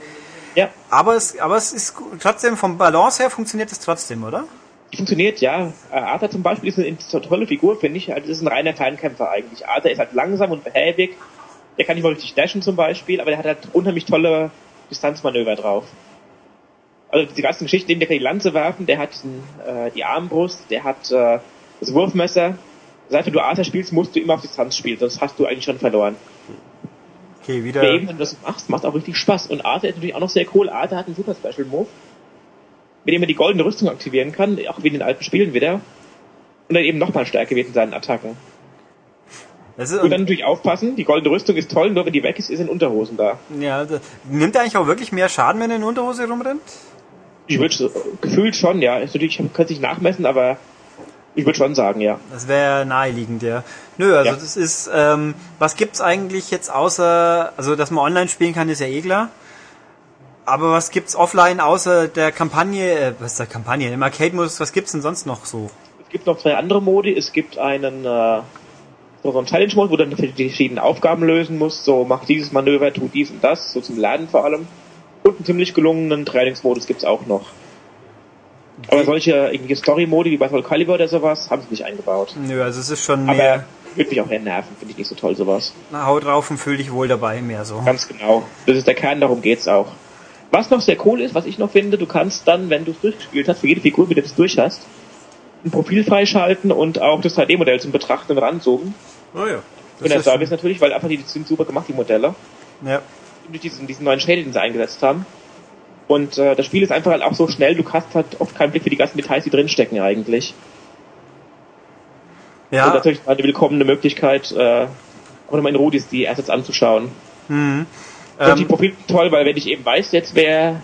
D: Ja,
A: Aber es, aber es ist trotzdem vom Balance her funktioniert es trotzdem, oder?
D: Funktioniert, ja. Äh, Arthur zum Beispiel ist eine, tolle Figur, finde ich. Also, Das ist ein reiner Fernkämpfer eigentlich. Arthur ist halt langsam und behäbig. Der kann nicht mal richtig dashen zum Beispiel, aber der hat halt unheimlich tolle Distanzmanöver drauf. Also die ganzen Geschichten, der kann die Lanze werfen, der hat äh, die Armbrust, der hat äh, das Wurfmesser. Seit du Arthur spielst, musst du immer auf Distanz spielen, sonst hast du eigentlich schon verloren.
A: Okay, wieder.
D: Aber eben, wenn du das machst, macht auch richtig Spaß. Und Arthur ist natürlich auch noch sehr cool. Arthur hat einen super Special Move, mit dem er die goldene Rüstung aktivieren kann, auch wie in den alten Spielen wieder. Und dann eben nochmal stärker wird in seinen Attacken.
A: Das ist,
D: Und dann natürlich aufpassen, die goldene Rüstung ist toll, nur wenn die weg ist, ist in Unterhosen da.
A: ja, da, nimmt er eigentlich auch wirklich mehr Schaden, wenn er in Unterhose rumrennt?
D: Ich würde so, gefühlt schon, ja. Ist natürlich, kann sich nachmessen, aber ich würde schon sagen, ja.
A: Das wäre naheliegend, ja. Nö, also
D: Ja.
A: das ist, ähm, was gibt's eigentlich jetzt außer, also dass man online spielen kann, ist ja eh klar. Aber was gibt's offline außer der Kampagne, äh, was ist der Kampagne, im Arcade-Modus, was gibt's denn sonst noch so?
D: Es gibt noch zwei andere Modi. Es gibt einen, äh, so einen Challenge-Mode, wo du dann die verschiedenen Aufgaben lösen musst. So, mach dieses Manöver, tu dies und das, so zum Lernen vor allem. Und einen ziemlich gelungenen Trainingsmodus gibt's auch noch. Aber solche irgendwie Story-Modi wie bei Soul Calibur oder sowas haben sie nicht eingebaut.
A: Nö, also es ist schon
D: Aber
A: mehr,
D: würde mich auch eher nerven, finde ich nicht so toll sowas.
A: na, haut drauf und fühl dich wohl dabei, mehr so.
D: Ganz genau. Das ist der Kern, darum geht's auch. Was noch sehr cool ist, was ich noch finde, du kannst dann, wenn du es durchgespielt hast, für jede Figur, mit der du es durch hast, ein Profil freischalten und auch das 3D-Modell zum Betrachten und ranzoomen.
B: Oh ja.
D: Und der Service natürlich, weil einfach die sind super gemacht, die Modelle.
A: Ja.
D: Durch diesen, diesen neuen Shade, den sie eingesetzt haben. Und äh, das Spiel ist einfach halt auch so schnell, du hast halt oft keinen Blick für die ganzen Details, die drinstecken eigentlich. Und
A: Ja,
D: natürlich eine willkommene Möglichkeit, äh, auch nochmal in Rudis die Assets anzuschauen.
A: mhm.
D: Und die
A: ähm,
D: Profile sind toll, weil wenn ich eben weiß jetzt, wer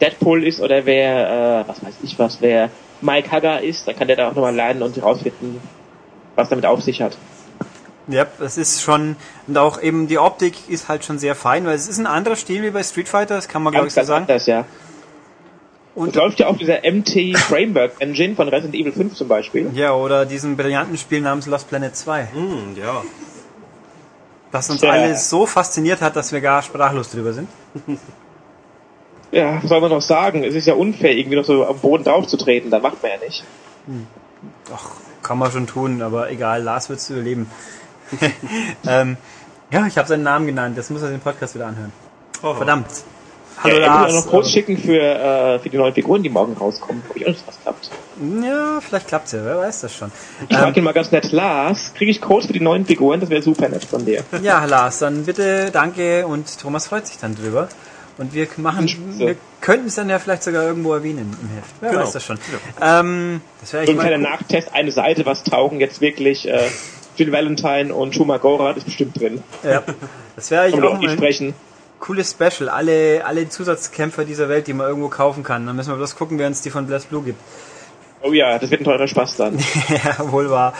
D: Deadpool ist oder wer, äh, was weiß ich was, wer Mike Hugger ist, dann kann der da auch nochmal lernen und herausfinden, was damit auf sich hat.
A: ja, es ist schon, und auch eben die Optik ist halt schon sehr fein, weil es ist ein anderer Stil wie bei Street Fighter, das kann man glaube ich so sagen.
D: anders, ja. Und
A: Und,
D: läuft ja auf dieser MT Framework Engine von Resident Evil 5 zum Beispiel.
A: ja, oder diesen brillanten Spiel namens Lost Planet 2.
B: Hm, ja.
A: Das uns
D: Ja.
A: alle so fasziniert hat, dass wir gar sprachlos drüber sind.
D: ja, was soll man noch sagen? Es ist ja unfair, irgendwie noch so am Boden draufzutreten. Da macht man ja nicht.
A: Ach, kann man schon tun, aber egal, Lars wird's überleben. ähm, ja, ich habe seinen Namen genannt, das muss er den Podcast wieder anhören. Verdammt. Hallo
D: ja, ich
A: Lars.
D: auch noch Codes schicken für, äh, für die neuen Figuren, die morgen rauskommen. Ob ich auch was klappt.
A: Ja, vielleicht klappt's ja, wer weiß das schon.
D: Ich
A: Ähm,
D: frage ihn mal ganz nett, Lars, kriege ich Codes für die neuen Figuren? Das wäre super nett von dir.
A: Ja, Lars, dann bitte danke und Thomas freut sich dann drüber. Und wir machen, wir könnten es dann ja vielleicht sogar irgendwo erwähnen im Heft. Wer
B: Genau.
A: weiß das schon. Ähm, das wäre
D: So ein kleiner Nachtest, eine Seite, was taugen jetzt wirklich äh, Jill Valentine und Shuma Gorath ist bestimmt drin.
A: ja, das wäre
D: man
A: auch mal
D: sprechen.
A: Cooles Special. Alle, alle Zusatzkämpfer dieser Welt, die man irgendwo kaufen kann. Dann müssen wir bloß gucken, wer uns die von Bless Blue gibt.
D: Oh ja, das wird ein teurer Spaß dann.
A: ja, wohl wahr.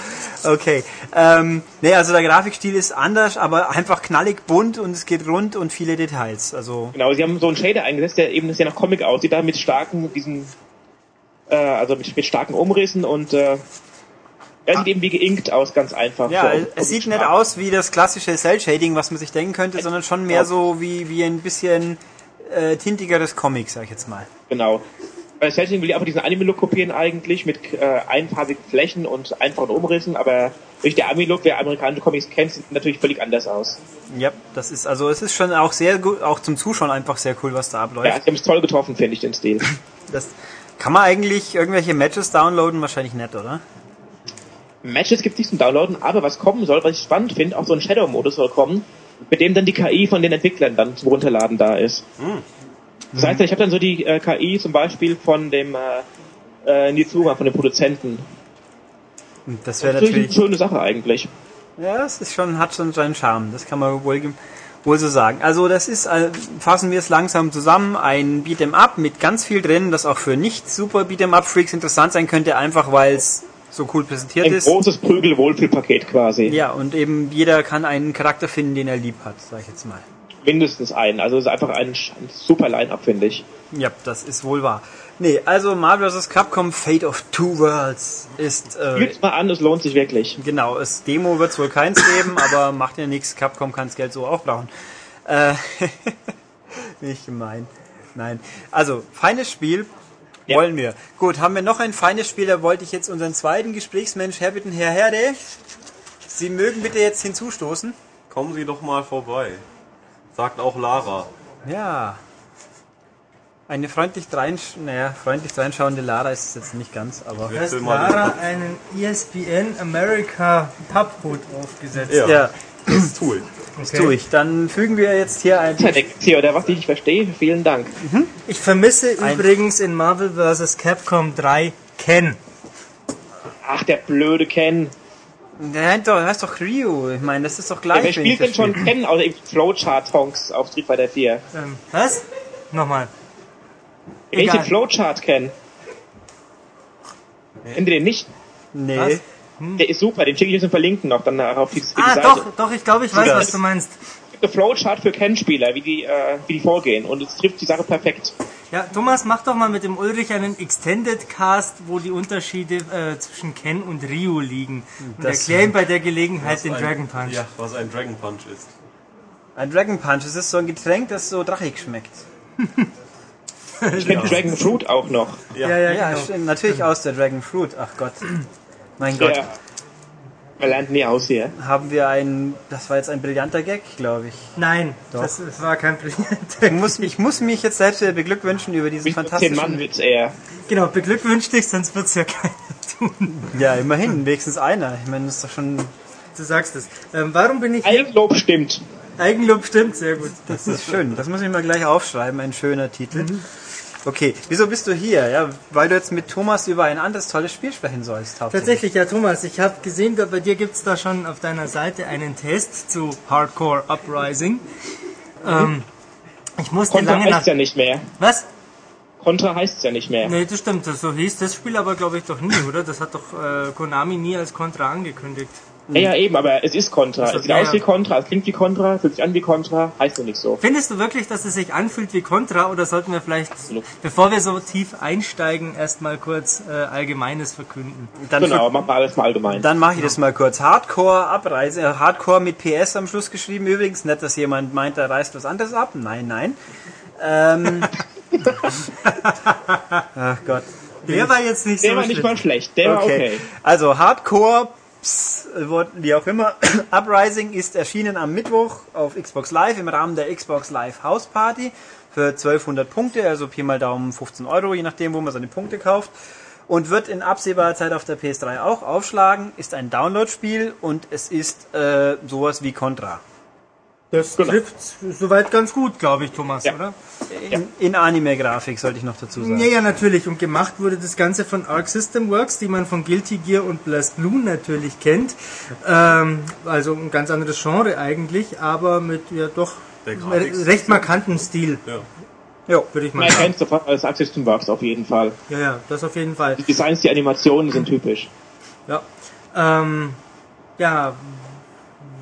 A: Okay. Ähm, nee, also der Grafikstil ist anders, aber einfach knallig bunt und es geht rund und viele Details. Also
D: Genau, sie haben so einen Shader eingesetzt, der eben sehr nach Comic aussieht, da mit starken, diesen, äh, also mit, mit starken Umrissen und äh, er sieht eben wie geinkt aus, ganz einfach.
A: Ja,
D: So,
A: es sieht nicht aus wie das klassische Cell-Shading, was man sich denken könnte, sondern schon mehr
D: Ja.
A: so wie, wie ein bisschen äh, tintigeres Comic, sag ich jetzt mal.
D: Genau. Bei Setting will ich einfach diesen Anime-Look kopieren eigentlich, mit äh, einfarbigen Flächen und einfachen Umrissen, aber durch der Anime-Look, wer amerikanische Comics kennt, sieht natürlich völlig anders aus.
A: Ja, das ist also es ist schon auch sehr gut, auch zum Zuschauen einfach sehr cool, was da abläuft.
D: Ja, sie haben es toll getroffen, finde ich, den Stil.
A: Das kann man eigentlich irgendwelche Matches downloaden, wahrscheinlich nicht, oder?
D: Matches gibt es nicht zum Downloaden, aber was kommen soll, was ich spannend finde, auch so ein Shadow-Modus soll kommen, mit dem dann die KI von den Entwicklern dann zum Runterladen da ist. Das heißt, ich habe dann so die äh, KI zum Beispiel von dem äh, äh, Nizuma, von dem Produzenten.
A: Und Das
D: Das
A: wäre
D: ist natürlich eine
A: natürlich
D: schöne Sache eigentlich.
A: Ja, es ist schon, hat schon seinen Charme, das kann man wohl, wohl so sagen. Also das ist, äh, fassen wir es langsam zusammen, ein Beat'em Up mit ganz viel drin, das auch für nicht super Beat'em Up Freaks interessant sein könnte, einfach weil es so cool präsentiert
D: Ein
A: ist.
D: großes Prügel-Wohlfühlpaket quasi.
A: Ja, und eben jeder kann einen Charakter finden, den er lieb hat, sag ich jetzt mal.
D: Mindestens einen. Also es ist einfach ein, ein super Line-Up, finde ich.
A: Ja, das ist wohl wahr. Nee, also Marvel vs. Capcom Fate of Two Worlds ist, äh,
D: mal an, es lohnt sich wirklich.
A: Genau, das Demo wird es wohl keins geben, aber macht ja nichts. Capcom kann das Geld so auch brauchen. Äh, nicht gemein. Nein. Also, feines Spiel
D: Ja.
A: wollen wir. Gut, haben wir noch ein feines Spiel, da wollte ich jetzt unseren zweiten Gesprächsmensch herbitten, Herr Herde. Sie mögen bitte jetzt hinzustoßen.
B: Kommen Sie doch mal vorbei. Sagt auch Lara.
A: Ja. Eine freundlich dreinsch naja, freundlich dreinschauende Lara ist es jetzt nicht ganz, aber.
B: Wechsel
E: hast Lara einen ESPN America Pubcode aufgesetzt.
B: Ja.
A: Ja,
B: Das tue
A: das tue ich. Dann fügen wir jetzt hier ein.
D: Tja, der Theo, der was ich nicht verstehe, vielen Dank.
E: Ich vermisse
A: Ein-
E: übrigens in Marvel vs. Capcom 3 Ken.
D: Ach, der blöde Ken.
A: Nein, doch, heißt doch Ryu. Ich meine, das ist doch
D: Ja,
A: gleich.
D: wer
A: wenn ich
D: spielt denn
A: das
D: schon. Ken außer eben Flowchart-Songs auf Street Fighter 4?
E: Ähm, was? Nochmal.
D: Welche
E: Egal.
D: Flowchart Ken? Kennt ihr den nicht?
A: Nee.
E: Was?
D: Der ist super, den schicke ich euch zum Verlinken noch dann auf die, für die
E: Ah,
D: Seite.
E: doch, doch, ich glaube, ich weiß, was du meinst.
D: Es gibt eine Flowchart für Ken-Spieler, wie die, äh, wie die vorgehen. Und es trifft die Sache perfekt.
E: Ja, Thomas, mach doch mal mit dem Ulrich einen Extended Cast, wo die Unterschiede äh, zwischen Ken und Ryu liegen. Und
A: Das-
E: erklär ihm bei der Gelegenheit den
B: ein-
E: Dragon Punch.
B: Ja, was ein Dragon Punch ist.
A: Ein Dragon Punch, das ist so ein Getränk, das so drachig schmeckt.
D: Ich kenne Dragon Fruit auch noch.
E: ja, ja,
A: Ja,
E: genau.
A: stimmt, natürlich aus der Dragon Fruit. Ach Gott. Mein Gott.
D: Der, man lernt nie aus hier.
A: Haben wir ein, das war jetzt ein brillanter Gag, glaube ich.
E: Nein,
A: Doch.
E: das, war kein
A: Ich
E: Brillanter.
A: muss, ich muss mich jetzt selbst wieder beglückwünschen über diesen
D: zehn
A: fantastischen...
D: Mann Witz eher.
E: Genau, beglückwünsch dich, sonst wird's ja keiner tun.
A: Ja, immerhin, wenigstens einer. Ich meine, das ist doch schon...
E: Du sagst es. Ähm, warum bin ich hier?
D: Eigenlob stimmt.
E: Eigenlob stimmt, sehr gut.
A: Das ist schön. Das muss ich mal gleich aufschreiben, ein schöner Titel.
E: Mhm.
A: Okay, wieso bist du hier? Ja, weil du jetzt mit Thomas über ein anderes tolles Spiel sprechen sollst.
E: Tatsächlich, ja, Thomas, ich habe gesehen, da bei dir gibt's da schon auf deiner Seite einen Test zu Hardcore Uprising. Ähm, ich musste
D: Contra
E: lange nach...
D: heißt ja nicht mehr.
E: Was?
D: Contra heißt ja nicht mehr.
E: Nee, das stimmt, so hieß das Spiel aber, glaube ich, doch nie, oder? Das hat doch äh, Konami nie als Contra angekündigt.
D: Ja, ja, eben, aber es ist Contra. Es sieht
E: ja,
D: aus wie Contra, es klingt wie Contra, fühlt sich an wie Contra, heißt nur nicht so.
E: Findest du wirklich, dass es sich anfühlt wie Contra oder sollten wir vielleicht, bevor wir so tief einsteigen, erstmal kurz äh, Allgemeines verkünden?
A: Dann
D: Genau, machen wir alles mal allgemein.
A: Dann mache ich das mal kurz. Hardcore Abreise, äh, Hardcore mit PS am Schluss geschrieben übrigens. Nicht, dass jemand meint, da reißt was anderes ab. Nein, nein. Ähm, Ach Gott.
E: Der war jetzt nicht
D: Der
E: so
D: war nicht
E: schlimm.
D: mal schlecht, der war okay.
A: Also Hardcore, Pss, Wort- wie auch immer, Uprising ist erschienen am Mittwoch auf Xbox Live im Rahmen der Xbox Live House Party für 1200 Punkte, also Pi mal Daumen 15 Euro, je nachdem, wo man seine Punkte kauft. Und wird in absehbarer Zeit auf der PS3 auch aufschlagen, ist ein Download-Spiel und es ist äh, sowas wie Contra.
E: Das
D: Genau.
E: trifft soweit ganz gut, glaube ich, Thomas,
D: Ja.
E: oder?
A: In, in Anime-Grafik, sollte ich noch dazu sagen.
E: Ja, ja, natürlich. Und gemacht wurde das Ganze von Arc System Works, die man von Guilty Gear und Blast Blue natürlich kennt. Ähm, also ein ganz anderes Genre eigentlich, aber mit ja doch recht markantem Stil,
B: Ja.
A: Jo.
E: würde ich mal
D: Man
E: sagen.
D: erkennt sofort als Arc System Works auf jeden Fall.
E: Ja, ja, das auf jeden Fall.
D: Die Designs, die Animationen sind typisch.
E: Ja. Ähm, ja,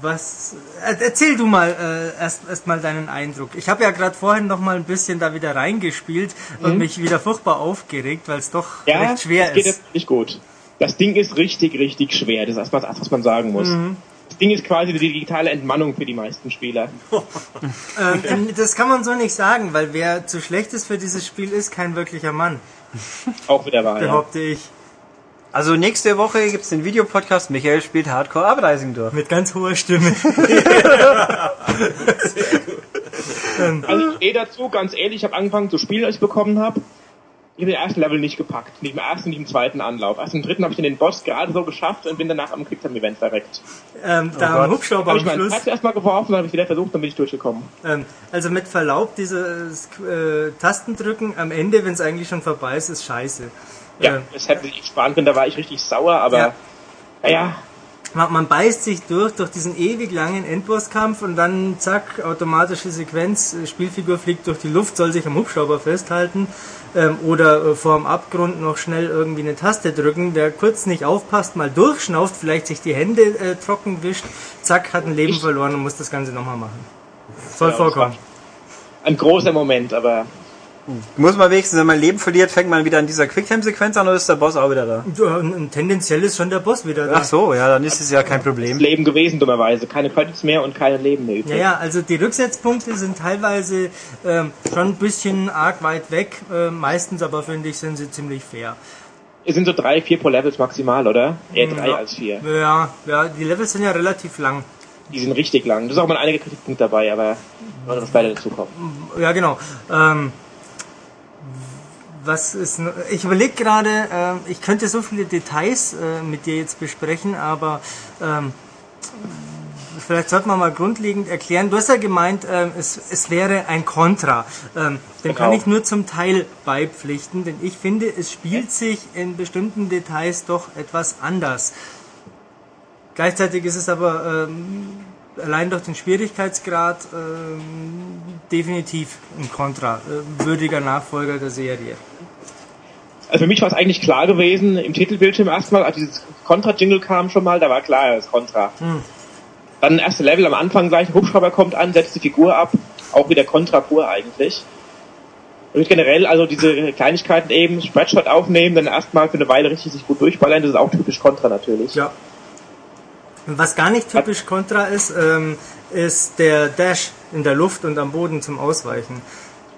E: was. äh, Erzähl du mal äh, erst, erst mal deinen Eindruck. Ich habe ja gerade vorhin noch mal ein bisschen da wieder reingespielt und mich wieder furchtbar aufgeregt, weil es doch
D: Mhm. Ja,
E: recht schwer
D: das geht
E: ist.
D: jetzt nicht gut. Das Ding ist richtig, richtig schwer. Das ist erstmal das, was man sagen muss.
E: Mhm.
D: Das Ding ist quasi die digitale Entmannung für die meisten Spieler.
E: Ähm, das kann man so nicht sagen, weil wer zu schlecht ist für dieses Spiel, ist kein wirklicher Mann,
D: Auch wieder wahr. Ja.
E: behaupte ich.
A: Also nächste Woche gibt's den Videopodcast Michael spielt Hardcore Uprising durch.
E: Mit ganz hoher Stimme.
D: Also ich stehe dazu, ganz ehrlich, ich habe angefangen zu spielen, als ich bekommen habe. Ich habe den ersten Level nicht gepackt. Nicht im ersten, nicht im zweiten Anlauf. Erst im dritten habe ich den Boss gerade so geschafft und bin danach am Quick-Time-Event direkt.
E: ähm, da
A: Gott.
E: am Hubschrauber
D: Habe
E: am
D: ich meinen
E: Schluss.
D: Herz erstmal geworfen, dann habe ich wieder versucht, dann bin ich durchgekommen.
E: Ähm, also mit Verlaub, dieses äh, Tastendrücken am Ende, wenn es eigentlich schon vorbei ist, ist scheiße.
D: Ja,
E: Äh,
D: das hätte ich sparen können, da war ich richtig sauer, aber
E: Ja.
D: naja,
E: Man, man beißt sich durch, durch diesen ewig langen Endbosskampf und dann zack, automatische Sequenz, äh, Spielfigur fliegt durch die Luft, soll sich am Hubschrauber festhalten ähm, oder äh, vorm Abgrund noch schnell irgendwie eine Taste drücken. Wer kurz nicht aufpasst, mal durchschnauft, vielleicht sich die Hände äh, trocken wischt, zack, hat ein Leben
D: Ich-
E: verloren und muss das Ganze nochmal machen. Soll
D: Ja,
E: vorkommen.
D: ein großer Moment, aber
A: Muss man wenigstens, wenn man Leben verliert, fängt man wieder an dieser Quicktime-Sequenz an oder ist der Boss auch wieder da?
E: Und tendenziell ist schon der Boss wieder da.
A: Ach so, ja, dann ist es ja kein
D: das
A: Problem.
D: Leben gewesen, dummerweise. Keine Credits mehr und keine Leben mehr übrig.
E: Ja, ja, also die Rücksetzpunkte sind teilweise ähm, schon ein bisschen arg weit weg, äh, meistens aber finde ich, sind sie ziemlich fair.
D: Es sind so drei, vier pro Levels maximal, oder? Eher drei
E: Ja.
D: als vier.
E: Ja, ja, die Levels sind ja relativ lang.
D: Die sind richtig lang. Da sind auch mal einige Kritikpunkte dabei, aber noch später dazu kommen.
E: Ja, genau. Ähm, was ist, ich überlege gerade, ähm, ich könnte so viele Details äh, mit dir jetzt besprechen, aber ähm, vielleicht sollte man mal grundlegend erklären. Du hast ja gemeint, ähm, es, es wäre ein Kontra. Dem kann
D: Genau.
E: ich nur zum Teil beipflichten, denn ich finde, es spielt sich in bestimmten Details doch etwas anders. Gleichzeitig ist es aber allein durch den Schwierigkeitsgrad ähm, definitiv ein Kontra, äh, würdiger Nachfolger der Serie.
D: Also für mich war es eigentlich klar gewesen, im Titelbildschirm erstmal, als dieses Contra-Jingle kam schon mal, da war klar, das ist Contra. Dann erste Level am Anfang gleich, ein Hubschrauber kommt an, setzt die Figur ab, auch wieder Contra pur eigentlich. Und generell, also diese Kleinigkeiten eben, Spreadshot aufnehmen, dann erstmal für eine Weile richtig sich gut durchballern, das ist auch typisch Contra natürlich.
E: Ja. Was gar nicht typisch Contra ist, ähm, ist der Dash in der Luft und am Boden zum Ausweichen.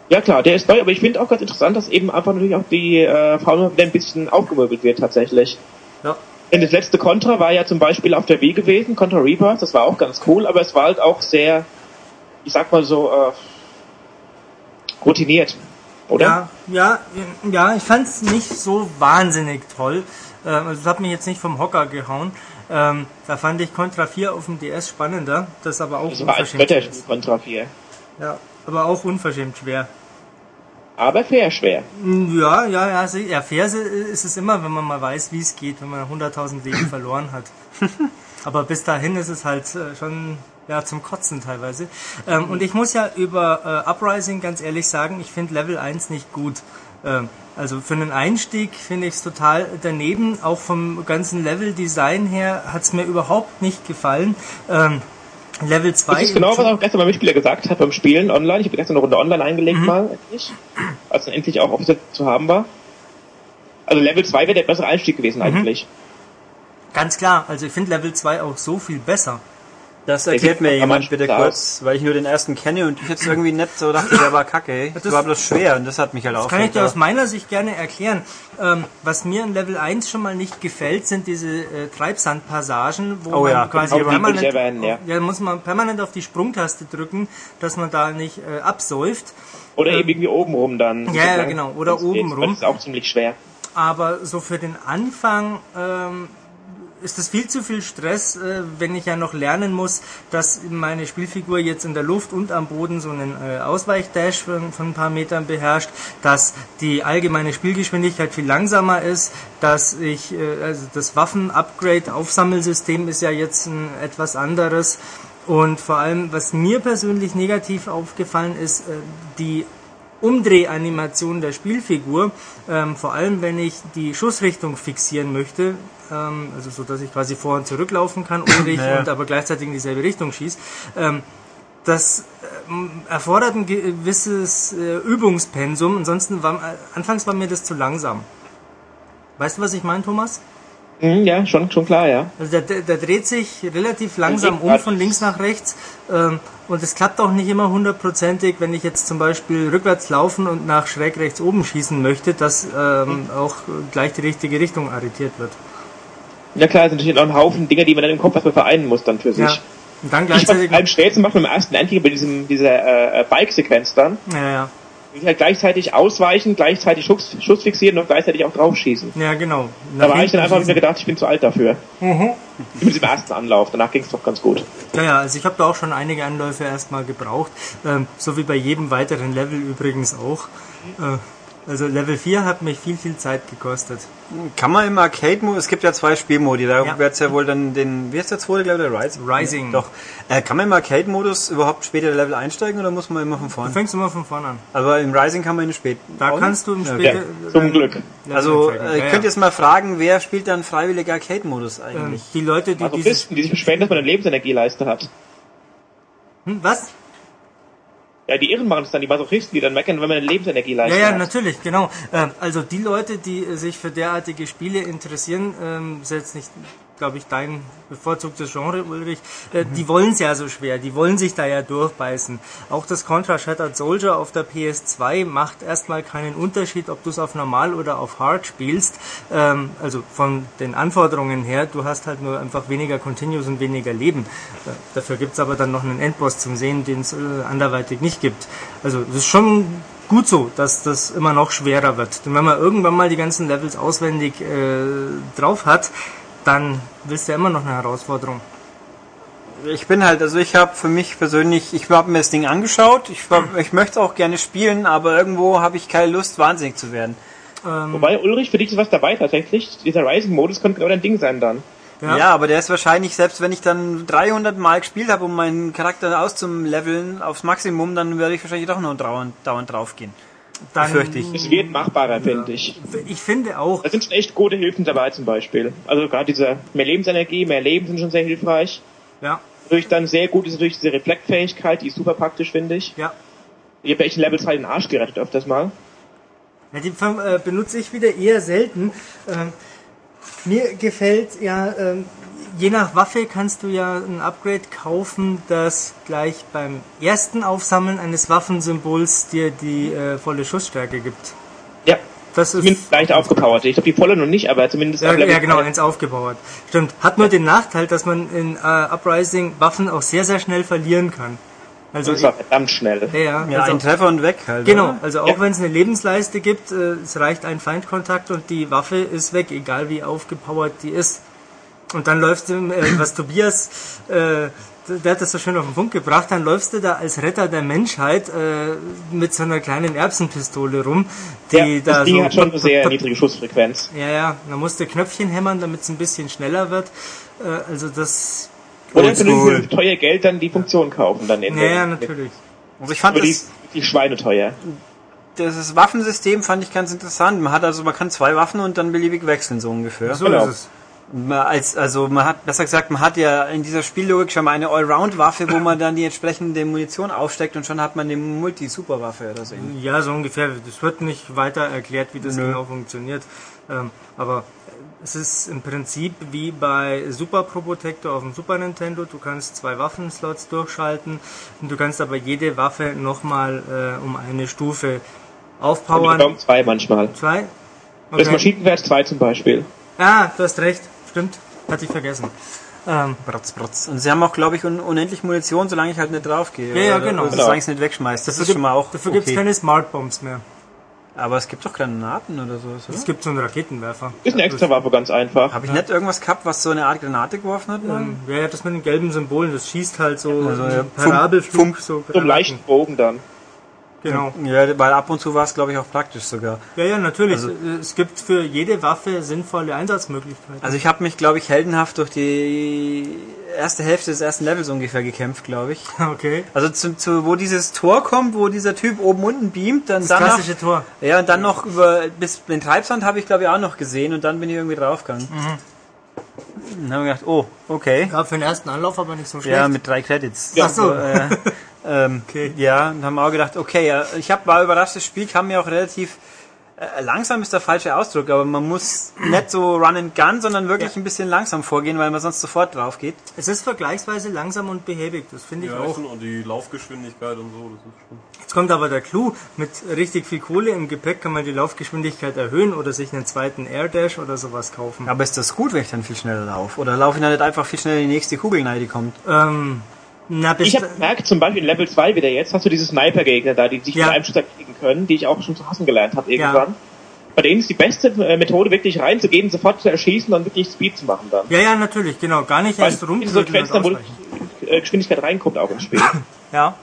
D: Ja klar, der ist neu, aber ich finde auch ganz interessant, dass eben einfach natürlich auch die äh, Fauna wieder ein bisschen aufgemöbelt wird tatsächlich.
E: Ja.
D: Denn das letzte Contra war ja zum Beispiel auf der Wii gewesen, Contra Rebirth, das war auch ganz cool, aber es war halt auch sehr, ich sag mal so, äh, routiniert. Oder?
E: Ja, ja, ja, ich fand es nicht so wahnsinnig toll. Ähm, also es hat mich jetzt nicht vom Hocker gehauen. Ähm, da fand ich Contra 4 auf dem DS spannender, das aber auch
D: Das war
E: ist.
D: Contra 4.
E: Ja, aber auch unverschämt schwer.
D: Aber fair schwer.
E: Ja, ja, ja, sie- ja, fair ist es immer, wenn man mal weiß, wie es geht, wenn man 100.000 Leben verloren hat. Aber bis dahin ist es halt äh, schon ja, zum Kotzen teilweise. Ähm, und ich muss ja über äh, Uprising ganz ehrlich sagen, ich finde Level 1 nicht gut. Ähm, also für einen Einstieg finde ich es total daneben. Auch vom ganzen Level-Design her hat es mir überhaupt nicht gefallen. Ähm, Level 2
D: Das ist genau, was auch gestern mein Mitspieler gesagt hat beim Spielen online. Ich habe gestern eine Runde online eingelegt
E: Mhm.
D: mal, endlich. Als dann endlich auch offiziell zu haben war. Also Level 2 wäre der bessere Einstieg
E: Mhm.
D: gewesen eigentlich.
E: Ganz klar, also ich finde Level 2 auch so viel besser.
A: Das erklärt mir jemand bitte
D: aus.
A: kurz, weil ich nur den ersten kenne und ich jetzt irgendwie nicht so dachte, der war kacke. Das
E: Das-
A: war bloß schwer und das hat mich halt
E: Das kann ich dir aus meiner Sicht gerne erklären. Ähm, was mir in Level 1 schon mal nicht gefällt, sind diese äh, Treibsandpassagen, wo
A: Oh
E: man
A: ja,
E: quasi permanent,
D: erwähnen, ja.
E: ja, muss man permanent auf die Sprungtaste drücken, dass man da nicht äh, absäuft.
D: Oder eben irgendwie oben rum dann.
E: Ja, ja, genau. Oder oben rum.
D: Das ist auch ziemlich schwer.
E: Aber so für den Anfang ähm, ist das viel zu viel Stress, äh, wenn ich ja noch lernen muss, dass meine Spielfigur jetzt in der Luft und am Boden so einen äh, Ausweichdash von, von ein paar Metern beherrscht, dass die allgemeine Spielgeschwindigkeit viel langsamer ist, dass ich, äh, also das Waffen-Upgrade-Aufsammelsystem ist ja jetzt ein etwas anderes. Und vor allem, was mir persönlich negativ aufgefallen ist, die Umdrehanimation der Spielfigur, ähm, vor allem wenn ich die Schussrichtung fixieren möchte, ähm, also so dass ich quasi vor und zurücklaufen kann, unrig
A: Naja.
E: und aber gleichzeitig in dieselbe Richtung schieße, ähm, das ähm, erfordert ein gewisses äh, Übungspensum. Ansonsten war, äh, anfangs war mir das zu langsam. Weißt du, was ich meine, Thomas?
D: Mhm, ja, schon, schon klar, ja.
E: Also der, der, der dreht sich relativ langsam um von links nach rechts ähm, und es klappt auch nicht immer hundertprozentig, wenn ich jetzt zum Beispiel rückwärts laufen und nach schräg rechts oben schießen möchte, dass ähm, auch gleich die richtige Richtung arretiert wird.
D: Ja klar, es sind natürlich auch ein Haufen Dinge, die man dann im Kopf erstmal vereinen muss dann für sich.
E: Ja. Und dann
D: Ich fand
E: gleichzeitig.
D: es am schwersten macht beim ersten Endgegner bei diesem, dieser äh, Bike-Sequenz dann.
E: Ja, ja.
D: Die halt gleichzeitig ausweichen, gleichzeitig Schuss, Schuss fixieren und gleichzeitig auch draufschießen.
E: Ja, genau.
D: Da war ich dann einfach wieder gedacht, ich bin zu alt dafür. Mit diesem ersten Anlauf, danach ging es doch ganz gut.
E: Ja, ja, also ich habe da auch schon einige Anläufe erstmal gebraucht. Ähm, so wie bei jedem weiteren Level übrigens auch. Äh, also Level 4 hat mich viel, viel Zeit gekostet.
A: Kann man im Arcade-Mode, es gibt ja zwei Spielmodi, da
E: Ja.
A: wird's ja wohl dann den, wie ist der zweite, glaube ich, der Rising?
E: Rising.
A: Doch. Äh, kann man im Arcade-Modus überhaupt später Level einsteigen oder muss man immer von
E: Du
A: vorne?
E: fängst immer von vorne an.
A: Aber im Rising kann man in den späten.
E: Da
A: auch
E: kannst du im später.
D: Ja, zum Glück.
A: Also, äh,
E: Ja,
A: könnt jetzt mal fragen, wer spielt dann freiwillig Arcade-Modus
E: Ähm,
A: eigentlich?
E: die Leute, die
D: Also
E: dieses.
D: Pisten, die sich beschweren, dass man eine Lebensenergieleiste hat.
E: Hm, was?
D: Ja, die Irren machen es dann, die Masochisten, die dann meckern, wenn man eine Lebensenergieleiste
E: Ja, ja,
D: hat.
E: natürlich, genau. Ähm, also die Leute, die sich für derartige Spiele interessieren, ähm, jetzt nicht, glaube ich, dein bevorzugtes Genre, Ulrich, äh, die wollen es ja so schwer, die wollen sich da ja durchbeißen. Auch das Contra Shattered Soldier auf der PS2 macht erstmal keinen Unterschied, ob du es auf normal oder auf hard spielst. Ähm, also von den Anforderungen her, du hast halt nur einfach weniger Continuous und weniger Leben. Äh, dafür gibt's aber dann noch einen Endboss zum Sehen, den es äh, anderweitig nicht gibt. Also das ist schon gut so, dass das immer noch schwerer wird. Denn wenn man irgendwann mal die ganzen Levels auswendig äh, drauf hat, dann willst du ja immer noch eine Herausforderung.
A: Ich bin halt, also ich habe für mich persönlich, ich habe mir das Ding angeschaut, ich, ich möchte auch gerne spielen, aber irgendwo habe ich keine Lust, wahnsinnig zu werden.
D: Wobei, Ulrich, für dich ist was dabei tatsächlich. Dieser Rising-Modus könnte genau dein Ding sein dann.
E: Ja.
A: Ja. aber der ist wahrscheinlich, selbst wenn ich dann 300 Mal gespielt habe, um meinen Charakter auszuleveln aufs Maximum, dann werde ich wahrscheinlich doch nur dauernd, dauernd draufgehen.
E: Dann,
A: Befürchte ich.
D: Es wird machbarer, finde ich.
E: Ich finde auch,
D: Da sind schon echt gute Hilfen dabei zum Beispiel. Also gerade diese mehr Lebensenergie, mehr Leben sind schon sehr hilfreich.
E: ja,
D: Natürlich dann sehr gut ist natürlich diese Reflektfähigkeit, die ist super praktisch, finde ich.
E: ja.
D: Ich habe echt in Level 2 den Arsch gerettet öfters mal.
E: Ja, die äh, benutze ich wieder eher selten. Ähm, mir gefällt ja, ähm, je nach Waffe kannst du ja ein Upgrade kaufen, das gleich beim ersten Aufsammeln eines Waffensymbols dir die äh, volle Schussstärke gibt.
D: Ja,
E: Das ist
D: zumindest leicht aufgepowert. Ich glaube die volle noch nicht, aber zumindest
E: ja, ja genau,
D: 2.
E: eins aufgebaut. Stimmt. Hat nur den Nachteil, dass man in äh, Uprising Waffen auch sehr, sehr schnell verlieren kann. Also
D: Das war verdammt schnell.
E: ja, ja,
A: Ja,
E: also,
A: ein Treffer und weg halt.
E: Genau,
A: oder?
E: also auch
D: Ja.
E: wenn es eine Lebensleiste gibt, äh, es reicht ein Feindkontakt und die Waffe ist weg, egal wie aufgepowert die ist. Und dann läufst du, äh, was Tobias, äh, der hat das so schön auf den Punkt gebracht, dann läufst du da als Retter der Menschheit äh, mit so einer kleinen Erbsenpistole rum, die
D: Ja,
E: da
D: das Ding
E: so...
D: hat schon eine sehr niedrige Schussfrequenz.
E: Ja, ja, dann musst du Knöpfchen hämmern, damit es ein bisschen schneller wird. Äh, also das...
D: Oder für teuer Geld dann die Funktion kaufen dann in
E: Ja, ja, natürlich.
A: Also ich fand
D: Aber die
A: das,
D: ist die schweineteuer.
A: das Waffensystem fand ich ganz interessant. Man hat also, man kann zwei Waffen und dann beliebig wechseln, so ungefähr.
E: So
D: Genau.
E: ist es.
A: Man als, also man hat, besser gesagt, man hat ja in dieser Spiellogik schon mal eine Allround-Waffe, wo man dann die entsprechende Munition aufsteckt und schon hat man eine Multi-Super-Waffe oder so.
E: Ja, so ungefähr. Das wird nicht weiter erklärt, wie das
A: Nö.
E: genau funktioniert. Ähm, aber es ist im Prinzip wie bei Super Probotector auf dem Super Nintendo. Du kannst zwei Waffenslots durchschalten und du kannst aber jede Waffe nochmal äh, um eine Stufe aufpowern.
D: Um zwei manchmal.
E: Zwei?
D: Das Maschinengewehr 2 zum Beispiel.
E: Ah, du hast recht. Stimmt. Hatte ich vergessen. Ähm,
A: Brotz, brotz. Und sie haben auch, glaube ich, un unendlich Munition, solange ich halt nicht draufgehe.
E: Ja, ja,
A: Oder-
E: genau.
A: oder
D: Genau.
A: Solange ich es nicht wegschmeißt. Das ist schon mal auch
E: dafür
A: okay.
E: keine Smart Bombs mehr.
A: Aber es gibt doch Granaten oder oder?
E: Es gibt so einen Raketenwerfer.
D: Ist eine extra Waffe, ganz einfach.
A: Habe ich nicht irgendwas gehabt, was so eine Art Granate geworfen hat?
E: Ähm, ja, ja, das mit den gelben Symbolen, das schießt halt so
A: Also, ja,
E: Parabelflug.
A: Fump,
E: so
D: So einen leichten Bogen dann.
E: Genau.
A: Ja, weil ab und zu war es, glaube ich, auch praktisch sogar.
E: Ja, ja, natürlich.
A: Also-
E: es gibt für jede Waffe sinnvolle Einsatzmöglichkeiten.
A: Also ich habe mich, glaube ich, heldenhaft durch die erste Hälfte des ersten Levels ungefähr gekämpft, glaube ich.
E: okay.
A: Also zu, zu, wo dieses Tor kommt, wo dieser Typ oben unten beamt, dann
E: Das
A: dann noch,
E: klassische Tor.
A: ja und dann noch über bis den Treibsand habe ich glaube ich auch noch gesehen und dann bin ich irgendwie draufgegangen. Dann haben wir gedacht, oh, okay.
E: Ja, für den ersten Anlauf aber nicht so schlecht.
A: Ja, mit drei Credits.
E: Ach so.
A: äh, ähm,
E: Okay.
A: Ja, und haben auch gedacht, okay, ich hab, war überrascht, das Spiel kam mir auch relativ äh, langsam ist der falsche Ausdruck, aber man muss nicht so Run and Gun, sondern wirklich
E: Ja.
A: ein bisschen langsam vorgehen, weil man sonst sofort drauf geht.
E: Es ist vergleichsweise langsam und behäbig, das finde ich
B: Ja,
E: auch.
B: und die Laufgeschwindigkeit und so, das ist schon.
E: Jetzt kommt aber der Clou, mit richtig viel Kohle im Gepäck kann man die Laufgeschwindigkeit erhöhen oder sich einen zweiten Air Dash oder sowas kaufen.
A: Aber ist das gut, wenn ich dann viel schneller laufe? Oder laufe ich dann nicht einfach viel schneller in die nächste Kugel rein, die kommt?
E: Ähm, na,
D: Ich habe gemerkt, zum Beispiel in Level 2 wieder jetzt, hast du diese Sniper-Gegner da, die sich
E: Ja.
D: mit einem Schuss kriegen können, die ich auch schon zu hassen gelernt habe irgendwann. Bei denen ist die beste äh, Methode, wirklich reinzugehen, sofort zu erschießen und wirklich Speed zu machen dann.
E: ja, ja, natürlich, genau, gar nicht
D: Weil
E: erst
D: in so
E: und
D: die äh, Geschwindigkeit reinkommt auch ins Spiel.
E: Ja.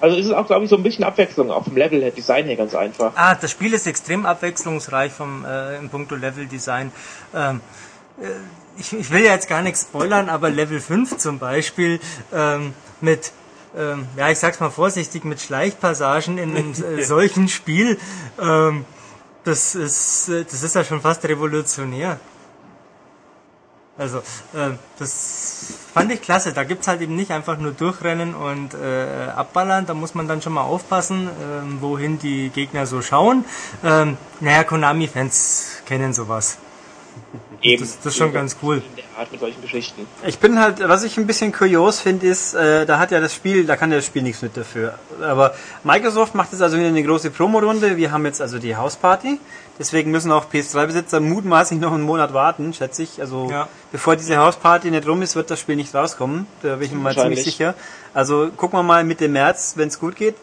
D: Also ist es auch, glaube ich, so ein bisschen Abwechslung auch vom Level her, Design her ganz einfach.
E: Ah, das Spiel ist extrem abwechslungsreich vom äh, in puncto Level-Design. Ähm, äh, ich, ich will ja jetzt gar nichts spoilern, aber Level 5 zum Beispiel ähm, mit, ähm, ja, ich sag's mal vorsichtig, mit Schleichpassagen in einem äh, solchen Spiel, ähm, das ist, äh, das ist ja schon fast revolutionär. Also, äh, das fand ich klasse. Da gibt's halt eben nicht einfach nur durchrennen und äh, abballern. Da muss man dann schon mal aufpassen, ähm, wohin die Gegner so schauen. Ähm, naja, Konami-Fans kennen sowas.
D: Eben.
E: Das, das ist schon ganz cool.
D: In der Art mit solchen Geschichten.
A: Ich bin halt, was ich ein bisschen kurios finde, ist, äh, da hat ja das Spiel, da kann ja das Spiel nichts mit dafür. Aber Microsoft macht jetzt also wieder eine große Promorunde. Wir haben jetzt also die Hausparty. Deswegen müssen auch PS3-Besitzer mutmaßlich noch einen Monat warten, schätze ich. Also
E: Ja.
A: bevor diese Hausparty nicht rum ist, wird das Spiel nicht rauskommen. Da bin ich mir mal ziemlich sicher. Also gucken wir mal Mitte März, wenn es gut geht.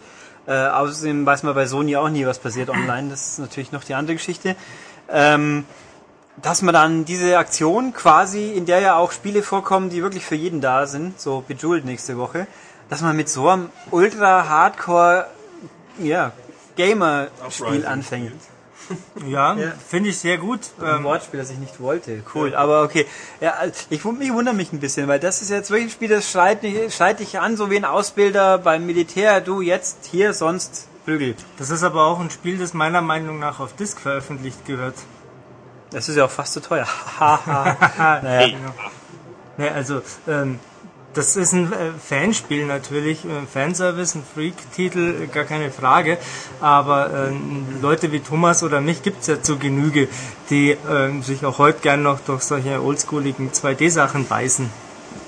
A: Äh, außerdem weiß man bei Sony auch nie, was passiert online. Das ist natürlich noch die andere Geschichte. Ähm, dass man dann diese Aktion quasi, in der ja auch Spiele vorkommen, die wirklich für jeden da sind, so Bejeweled nächste Woche, dass man mit so einem ultra Hardcore, ja, Gamer-Spiel anfängt.
E: Ja,
A: Ja.
E: finde ich sehr gut.
A: Ein
E: Ähm,
A: Wortspiel, das ich nicht wollte. Cool, aber okay. Ja, also ich, wund- ich wundere mich ein bisschen, weil das ist jetzt wirklich ein Spiel, das schreit, nicht- schreit dich an, so wie ein Ausbilder beim Militär, du jetzt hier, sonst Prügel.
E: das ist aber auch ein Spiel, das meiner Meinung nach auf Disc veröffentlicht gehört.
A: Das ist ja auch fast zu teuer. Naja.
E: Genau. Ne, also, ähm, das ist ein äh, Fanspiel natürlich, äh, Fanservice, ein Freak-Titel, äh, gar keine Frage. Aber ähm, Leute wie Thomas oder mich gibt's ja zu Genüge, die ähm, sich auch heute gern noch durch solche oldschooligen 2D-Sachen beißen.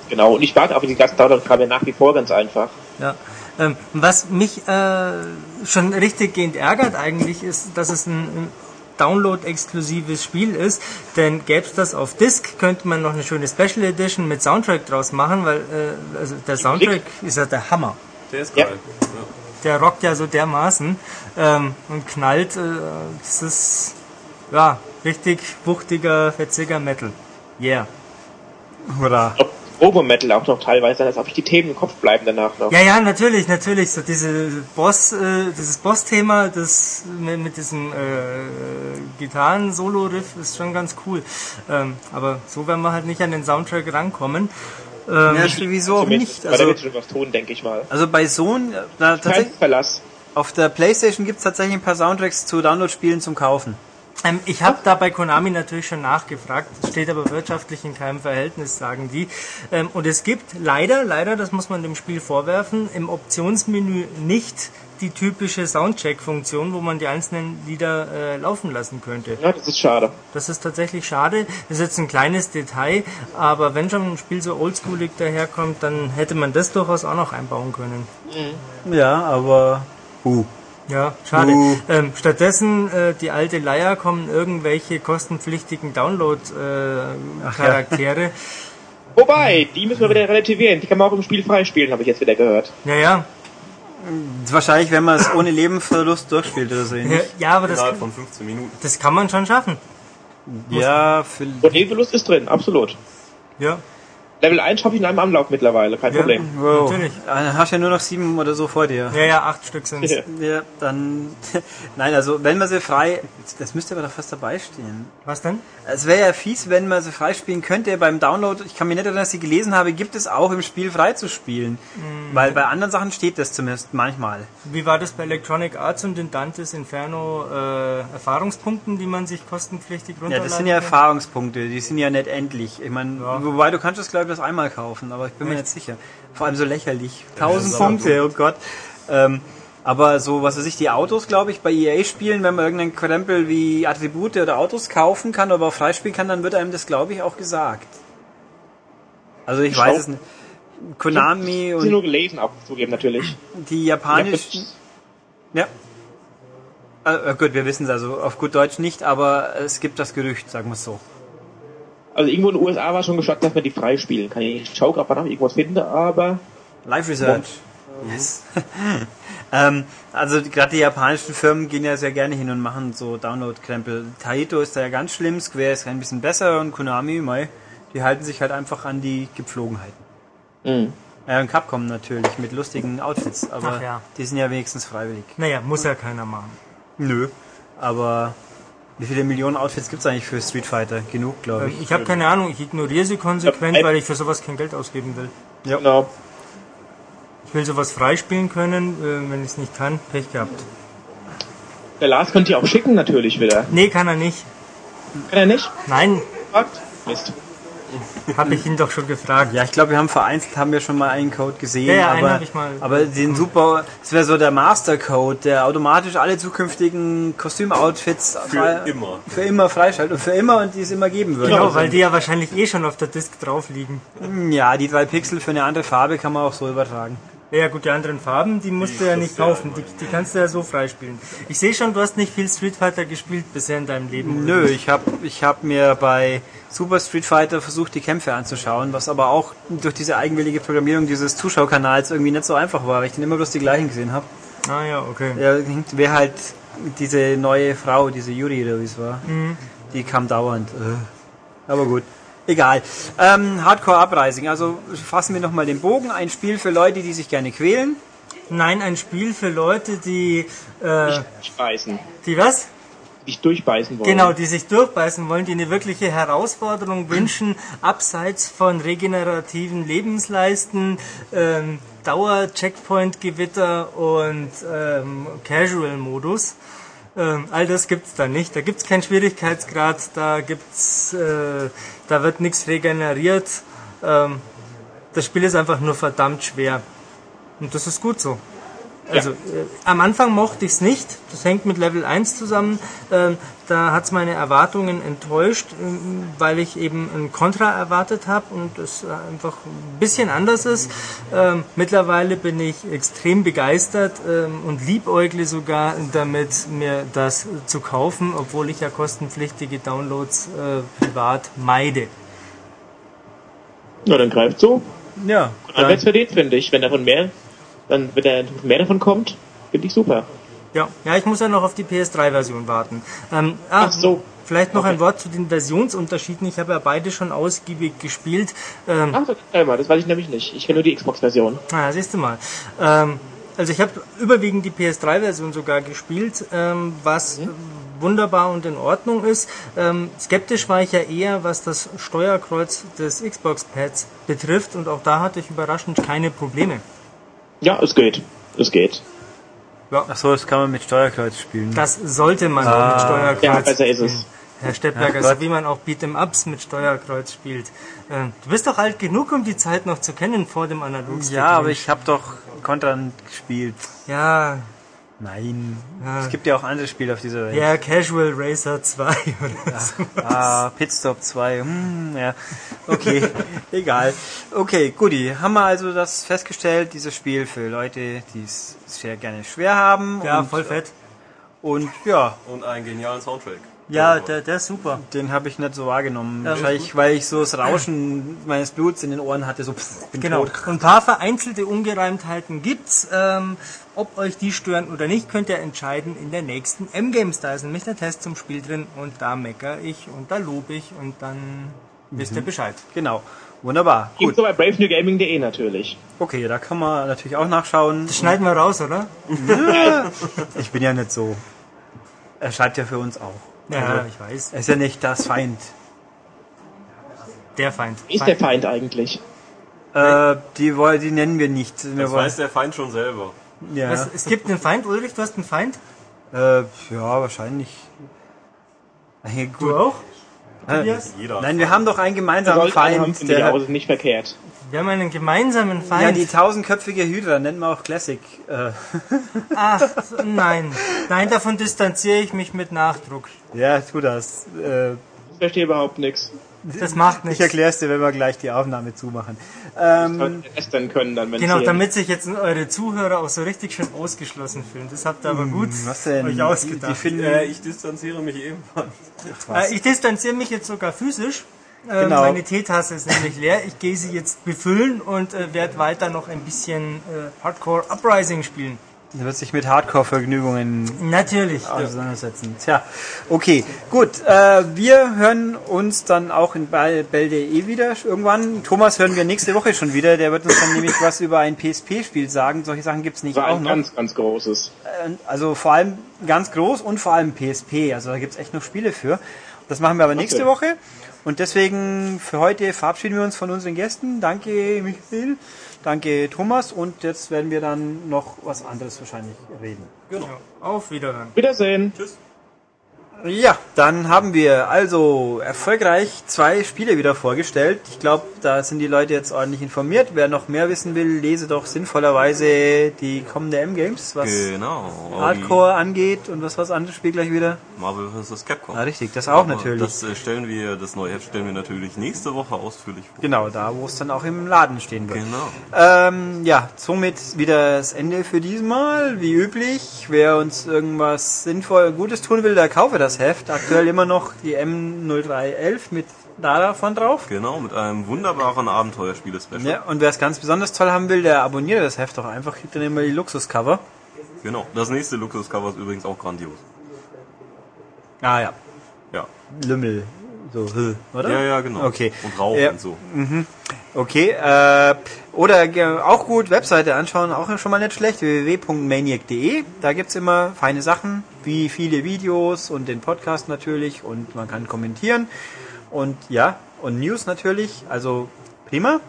D: Genau. Und ich warte auf die ganzen Download-Kram nach wie vor ganz einfach.
E: Ja. Ähm, was mich äh, schon richtig gehend ärgert eigentlich ist, dass es ein, ein Download-exklusives Spiel ist, denn gäbe es das auf Disc, könnte man noch eine schöne Special Edition mit Soundtrack draus machen, weil äh, also der Soundtrack ist ja der Hammer.
B: Der ist
D: Ja.
B: geil.
E: Der rockt ja so dermaßen ähm, und knallt. Äh, das ist ja richtig wuchtiger, fetziger Metal. Yeah.
A: Hurra.
D: Ob Obermetal auch noch teilweise, als ob ich die Themen im Kopf bleiben danach noch.
E: Ja, ja, natürlich, natürlich. So diese Boss, äh, dieses Boss-Thema, das mit, mit diesem äh, Gitarren-Solo-Riff ist schon ganz cool. Ähm, aber so werden wir halt nicht an den Soundtrack rankommen. Ähm,
A: Ja, wieso auch nicht?
D: Bei der
A: Also,
D: wird schon was tun, denke ich mal.
A: also bei Sohn, da
D: Kein
A: tatsächlich,
D: Verlass.
A: auf der Playstation gibt's tatsächlich ein paar Soundtracks zu Download-Spielen zum Kaufen.
E: Ähm, ich habe da bei Konami natürlich schon nachgefragt, steht aber wirtschaftlich in keinem Verhältnis, sagen die. Ähm, und es gibt leider, leider, das muss man dem Spiel vorwerfen, im Optionsmenü nicht die typische Soundcheck-Funktion, wo man die einzelnen Lieder äh, laufen lassen könnte.
D: Ja, das ist schade.
E: Das ist tatsächlich schade. Das ist jetzt ein kleines Detail, aber wenn schon ein Spiel so oldschoolig daherkommt, dann hätte man das durchaus auch noch einbauen können.
A: Ja, aber. Uh.
E: Ja, schade.
A: Uh.
E: Ähm, stattdessen, äh, die alte Leier kommen irgendwelche kostenpflichtigen Download-Charaktere.
D: Wobei, die müssen wir wieder relativieren. Die kann man auch im Spiel freispielen, habe ich jetzt wieder gehört.
E: ja, ja.
A: Wahrscheinlich, wenn man es ohne Lebenverlust durchspielt oder so.
E: Ja,
A: ähnlich.
E: ja, aber das,
B: Innerhalb von 15 Minuten.
E: das kann man schon schaffen.
A: Ja, für,
D: Und Nebenverlust ist drin, absolut.
E: Ja,
D: Level 1 schaffe ich in einem Anlauf mittlerweile, kein
E: Ja.
D: Problem.
A: wow.
E: Natürlich.
A: Dann hast du ja nur noch sieben oder so vor dir.
E: ja, ja acht Stück sind
D: Ja.
A: Ja, dann. Nein, also wenn man sie frei. Das müsste aber doch fast dabei stehen.
E: Was denn?
A: Es wäre ja fies, wenn man sie freispielen könnte. Beim Download, ich kann mir nicht erinnern, dass ich gelesen habe, gibt es auch im Spiel frei zu spielen. Weil bei anderen Sachen steht das zumindest manchmal.
E: Wie war das bei Electronic Arts und den Dantes Inferno äh, Erfahrungspunkten, die man sich kostenpflichtig
A: Ja,
E: runterladen
A: das sind ja
E: kann?
A: Erfahrungspunkte, die sind ja nicht endlich. Ich meine,
E: Ja.
A: wobei du kannst das glaube ich das einmal kaufen, aber ich bin mir nicht sicher. Vor allem so lächerlich. 1000
B: ist aber
A: Punkte, oh Gott. Ähm, aber so, was weiß ich, die Autos, glaube ich, bei EA spielen, wenn man irgendeinen Krempel wie Attribute oder Autos kaufen kann oder auch freispielen kann, dann wird einem das, glaube ich, auch gesagt. Also ich
D: Schau.
A: weiß es nicht. Konami
D: Ich habe sie nur
A: und
D: gelesen, auch zugeben natürlich.
A: die japanischen... Ja. Äh, gut, wir wissen es also auf gut Deutsch nicht, aber es gibt das Gerücht, sagen wir es so.
D: Also irgendwo in den USA war schon gestattet, dass man die freispielen kann. Ich schau gerade, ob ich irgendwas finde, aber
A: Live Research. Yes. ähm, also gerade die japanischen Firmen gehen ja sehr gerne hin und machen so Download-Krempel. Taito ist da ja ganz schlimm, Square ist ein bisschen besser und Konami, mei, die halten sich halt einfach an die Gepflogenheiten.
D: Mhm.
A: Ja, und Capcom natürlich mit lustigen Outfits, aber
E: ja.
A: die sind ja wenigstens freiwillig.
E: Naja, muss ja keiner machen.
A: Nö. Aber wie viele Millionen Outfits gibt's eigentlich für Street Fighter? Genug, glaube
E: Ähm,
A: ich.
E: Ich habe keine Ahnung, ich ignoriere sie konsequent,
D: Ja,
E: weil ich für sowas kein Geld ausgeben will.
D: genau.
E: Ich will sowas freispielen können, äh, wenn ich es nicht kann, Pech gehabt.
D: Der Lars könnt ihr auch schicken natürlich wieder.
E: Nee, kann er nicht.
D: Kann er nicht?
E: Nein?
D: Mist.
E: habe ich ihn doch schon gefragt.
A: Ja, ich glaube, wir haben vereinzelt haben wir schon mal einen Code gesehen,
E: Ja, ja, einen
A: aber,
E: hab ich mal.
A: aber den super, das wäre so der Mastercode, der automatisch alle zukünftigen Kostümoutfits
B: Für
A: frei-
B: immer.
A: für immer freischaltet und für immer und die es immer geben würde.
E: Genau, weil die ja wahrscheinlich eh schon auf der Disk drauf liegen.
A: Ja, die drei Pixel für eine andere Farbe kann man auch so übertragen.
E: Ja gut, die anderen Farben, die musst du ja nicht kaufen. Die, die kannst du ja so freispielen. Ich sehe schon, du hast nicht viel Street Fighter gespielt bisher in deinem Leben.
A: Nö, ich habe ich hab mir bei Super Street Fighter versucht, die Kämpfe anzuschauen, was aber auch durch diese eigenwillige Programmierung dieses Zuschaukanals irgendwie nicht so einfach war, weil ich dann immer bloß die gleichen gesehen habe.
E: Ah ja, okay.
A: Ja, wer halt diese neue Frau, diese Yuri oder wie es war,
E: Mhm.
A: die kam dauernd. Äh. Aber gut. Egal. Ähm, Hardcore Uprising. Also fassen wir nochmal den Bogen. Ein Spiel für Leute, die sich gerne quälen.
E: Nein, ein Spiel für Leute, die äh,
D: Durchbeißen.
E: die was?
D: Dich durchbeißen wollen.
E: Genau, die sich durchbeißen wollen, die eine wirkliche Herausforderung wünschen, abseits von regenerativen Lebensleisten, ähm, Dauer-Checkpoint-Gewitter und ähm, Casual-Modus. Ähm, all das gibt's da nicht. Da gibt's keinen Schwierigkeitsgrad, da gibt's, äh, da wird nichts regeneriert. Ähm, das Spiel ist einfach nur verdammt schwer. Und das ist gut so. Also äh, am Anfang mochte ich es nicht. Das hängt mit Level 1 zusammen. Ähm, da hat es meine Erwartungen enttäuscht, ähm, weil ich eben ein Contra erwartet habe und es äh, einfach ein bisschen anders ist. Ähm, mittlerweile bin ich extrem begeistert ähm, und liebäugle sogar damit, mir das zu kaufen, obwohl ich ja kostenpflichtige Downloads äh, privat meide.
D: Na, dann greift so.
A: Ja.
D: Dann wird's verdient, finde ich. Wenn davon mehr, dann, wenn da mehr davon kommt, finde ich super.
E: Ja, ja, ich muss ja noch auf die PS3-Version warten. Ähm, ah,
D: Ach so.
E: Vielleicht noch ein
D: Okay.
E: Wort zu den Versionsunterschieden. Ich habe ja beide schon ausgiebig gespielt. Ähm,
D: Ach, mal, das weiß ich nämlich nicht. Ich kenne nur die Xbox-Version.
E: na, siehst du mal. Ähm, also ich habe überwiegend die PS3-Version sogar gespielt, ähm, was wunderbar und in Ordnung ist. Ähm, skeptisch war ich ja eher, was das Steuerkreuz des Xbox-Pads betrifft und auch da hatte ich überraschend keine Probleme.
D: Ja, es geht. Es geht.
A: Achso, das kann man mit Steuerkreuz spielen.
E: Das sollte man auch mit Steuerkreuz
D: Ja, besser ist
E: spielen.
D: es.
E: Herr Steppberger,
A: Gott.
E: so wie man auch Beat'em-Ups mit Steuerkreuz spielt. Ähm, du bist doch alt genug, um die Zeit noch zu kennen vor dem Analogstick.
A: Ja, aber ich habe doch Contra gespielt.
E: Ja,
A: Nein.
E: Ja.
A: Es gibt ja auch andere Spiele auf dieser Welt.
E: Ja, Casual Racer 2 oder so.
A: Ah, Pitstop 2. Hm, ja. Okay, egal. Okay, guti. Haben wir also das festgestellt, dieses Spiel für Leute, die es sehr gerne schwer haben.
E: Ja,
A: und,
E: voll fett.
A: Und ja,
B: Und einen genialen Soundtrack.
E: Ja, der, der ist super.
A: den habe ich nicht so wahrgenommen.
E: Ja,
A: Wahrscheinlich, weil ich so das Rauschen meines Bluts in den Ohren hatte, so pff, bin
E: Genau.
A: tot.
E: Und ein paar vereinzelte Ungereimtheiten gibt's. Ähm, ob euch die stören oder nicht, könnt ihr entscheiden in der nächsten M-Games. Da ist nämlich der Test zum Spiel drin und da mecker ich und da lobe ich und dann wisst ihr Bescheid.
A: Genau. Wunderbar.
D: Gibt
A: Gut.
D: so bei bravenewgaming.de natürlich.
A: Okay, da kann man natürlich auch nachschauen.
E: Das schneiden wir raus, oder?
A: Ich bin ja nicht so. Er schreibt ja für uns auch.
E: Ja,
A: Also,
E: ich weiß.
A: er ist ja nicht das Feind.
E: Der Feind.
D: Ist der Feind eigentlich?
A: Äh, die, die nennen wir nicht. Wir
B: Das
A: wollen-
B: weiß der Feind schon selber.
A: ja.
E: Was, es gibt einen Feind, Ulrich, du hast einen Feind?
A: Äh, ja, wahrscheinlich. Hey, gut.
E: Du auch?
A: Äh,
E: Tobias?
B: Jeder.
A: Nein, wir haben doch einen gemeinsamen
D: Sollte haben,
A: Feind.
D: ich
A: Der,
D: ist nicht verkehrt.
E: Wir haben einen gemeinsamen Feind.
A: ja, die tausendköpfige Hydra nennt man auch Classic. Äh,
E: Ach, nein. Nein, davon distanziere ich mich mit Nachdruck.
A: Ja, tu das. Äh,
D: Ich verstehe überhaupt nichts.
E: Das macht
A: ich
E: nichts.
A: erklär's dir, wenn wir gleich die Aufnahme zumachen. Ähm,
D: Sollte lästern können dann, wenn
E: Genau,
D: sie-
E: damit sich jetzt eure Zuhörer auch so richtig schön ausgeschlossen fühlen. Das habt ihr aber gut
A: Hm, was denn?
E: euch
A: Die,
E: ausgedacht.
A: die finden,
B: Äh, ich distanziere mich ebenfalls.
E: Äh, ich distanziere mich jetzt sogar physisch. Ähm,
A: Genau.
E: Meine Teetasse ist nämlich leer. Ich gehe sie jetzt befüllen und äh, werde weiter noch ein bisschen äh, Hardcore Uprising spielen.
A: Wird sich mit Hardcore-Vergnügungen
E: Natürlich.
A: auseinandersetzen. Tja, okay, gut. Äh, wir hören uns dann auch in Bell.de wieder irgendwann. Thomas hören wir nächste Woche schon wieder. Der wird uns dann nämlich was über ein PSP-Spiel sagen. Solche Sachen gibt's nicht
D: war
A: auch
D: ein
A: noch.
D: ganz, ganz großes.
A: Äh, Also vor allem ganz groß und vor allem PSP. Also da gibt's echt noch Spiele für. Das machen wir aber nächste
D: Okay.
A: Woche. Und deswegen für heute verabschieden wir uns von unseren Gästen. Danke Michael, danke Thomas und jetzt werden wir dann noch was anderes wahrscheinlich reden.
E: Auf Wiederhören.
D: Wiedersehen.
A: Ja, dann haben wir also erfolgreich zwei Spiele wieder vorgestellt. Ich glaube, da sind die Leute jetzt ordentlich informiert. Wer noch mehr wissen will, lese doch sinnvollerweise die kommende M-Games, was
B: Genau.
A: Hardcore angeht und was was anderes Spiel gleich wieder.
B: Marvel vs. Capcom.
A: Ah, richtig, das auch
B: Aber
A: natürlich.
B: Das äh, stellen wir, das neue Heft stellen wir natürlich nächste Woche ausführlich vor.
A: Genau, da wo es dann auch im Laden stehen wird.
B: Genau.
A: Ähm, ja, somit wieder das Ende für diesmal. Wie üblich, wer uns irgendwas sinnvoll Gutes tun will, der kaufe das Heft. Aktuell immer noch die M0311 mit da davon drauf.
B: Genau, mit einem wunderbaren Abenteuerspiele-Special.
A: Ja, und wer es ganz besonders toll haben will, der abonniert das Heft doch einfach, kriegt dann immer die Luxuscover.
B: Genau. Das nächste Luxuscover ist übrigens auch grandios.
A: Ah ja,
B: Ja.
A: Lümmel. So, oder?
B: Ja, ja, genau.
A: Okay.
B: Und Rauch
A: Ja.
B: und so.
A: Okay, äh, oder auch gut Webseite anschauen, auch schon mal nicht schlecht, www.maniac.de. Da gibt's immer feine Sachen, wie viele Videos und den Podcast natürlich und man kann kommentieren und ja, und News natürlich, also prima.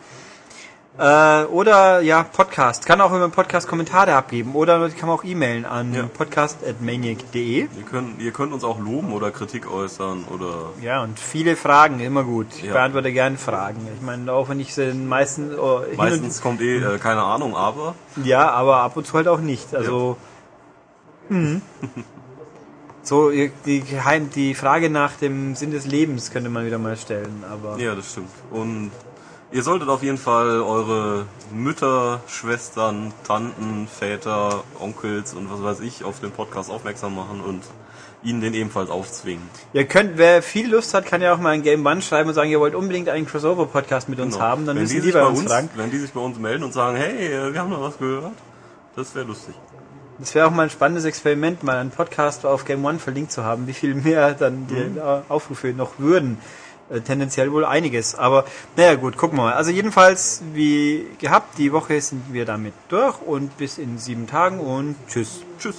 A: Äh, oder ja, Podcast. Kann auch über den Podcast Kommentare abgeben oder kann man auch e-mailen an
B: Ja.
A: podcast.maniac.de.
B: Ihr könnt, ihr könnt uns auch loben oder Kritik äußern oder
A: Ja, und viele Fragen, immer gut. Ich
B: Ja.
A: beantworte gerne Fragen. Ich meine, auch wenn ich sie den meisten oh,
B: meistens kommt eh äh, keine Ahnung, aber
A: Ja, aber ab und zu halt auch nicht. Also. Mhm. So, die, die Frage nach dem Sinn des Lebens könnte man wieder mal stellen, aber.
B: ja, das stimmt. Und ihr solltet auf jeden Fall eure Mütter, Schwestern, Tanten, Väter, Onkels und was weiß ich auf den Podcast aufmerksam machen und ihnen den ebenfalls aufzwingen.
A: Ihr könnt, wer viel Lust hat, kann ja auch mal ein Game One schreiben und sagen, ihr wollt unbedingt einen Crossover-Podcast mit uns
B: Genau.
A: haben, dann
B: wenn
A: müssen
B: die
A: die bei uns
B: uns,
A: fragen.
B: wenn die sich bei uns melden und sagen, hey, äh, wir haben noch was gehört, das wäre lustig.
A: Das wäre auch mal ein spannendes Experiment, mal einen Podcast auf Game One verlinkt zu haben, wie viel mehr dann die
B: Mhm.
A: Aufrufe noch würden. Äh, tendenziell wohl einiges. Aber naja gut, gucken wir mal. Also jedenfalls, wie gehabt, die Woche sind wir damit durch und bis in sieben Tagen und tschüss.
B: Tschüss.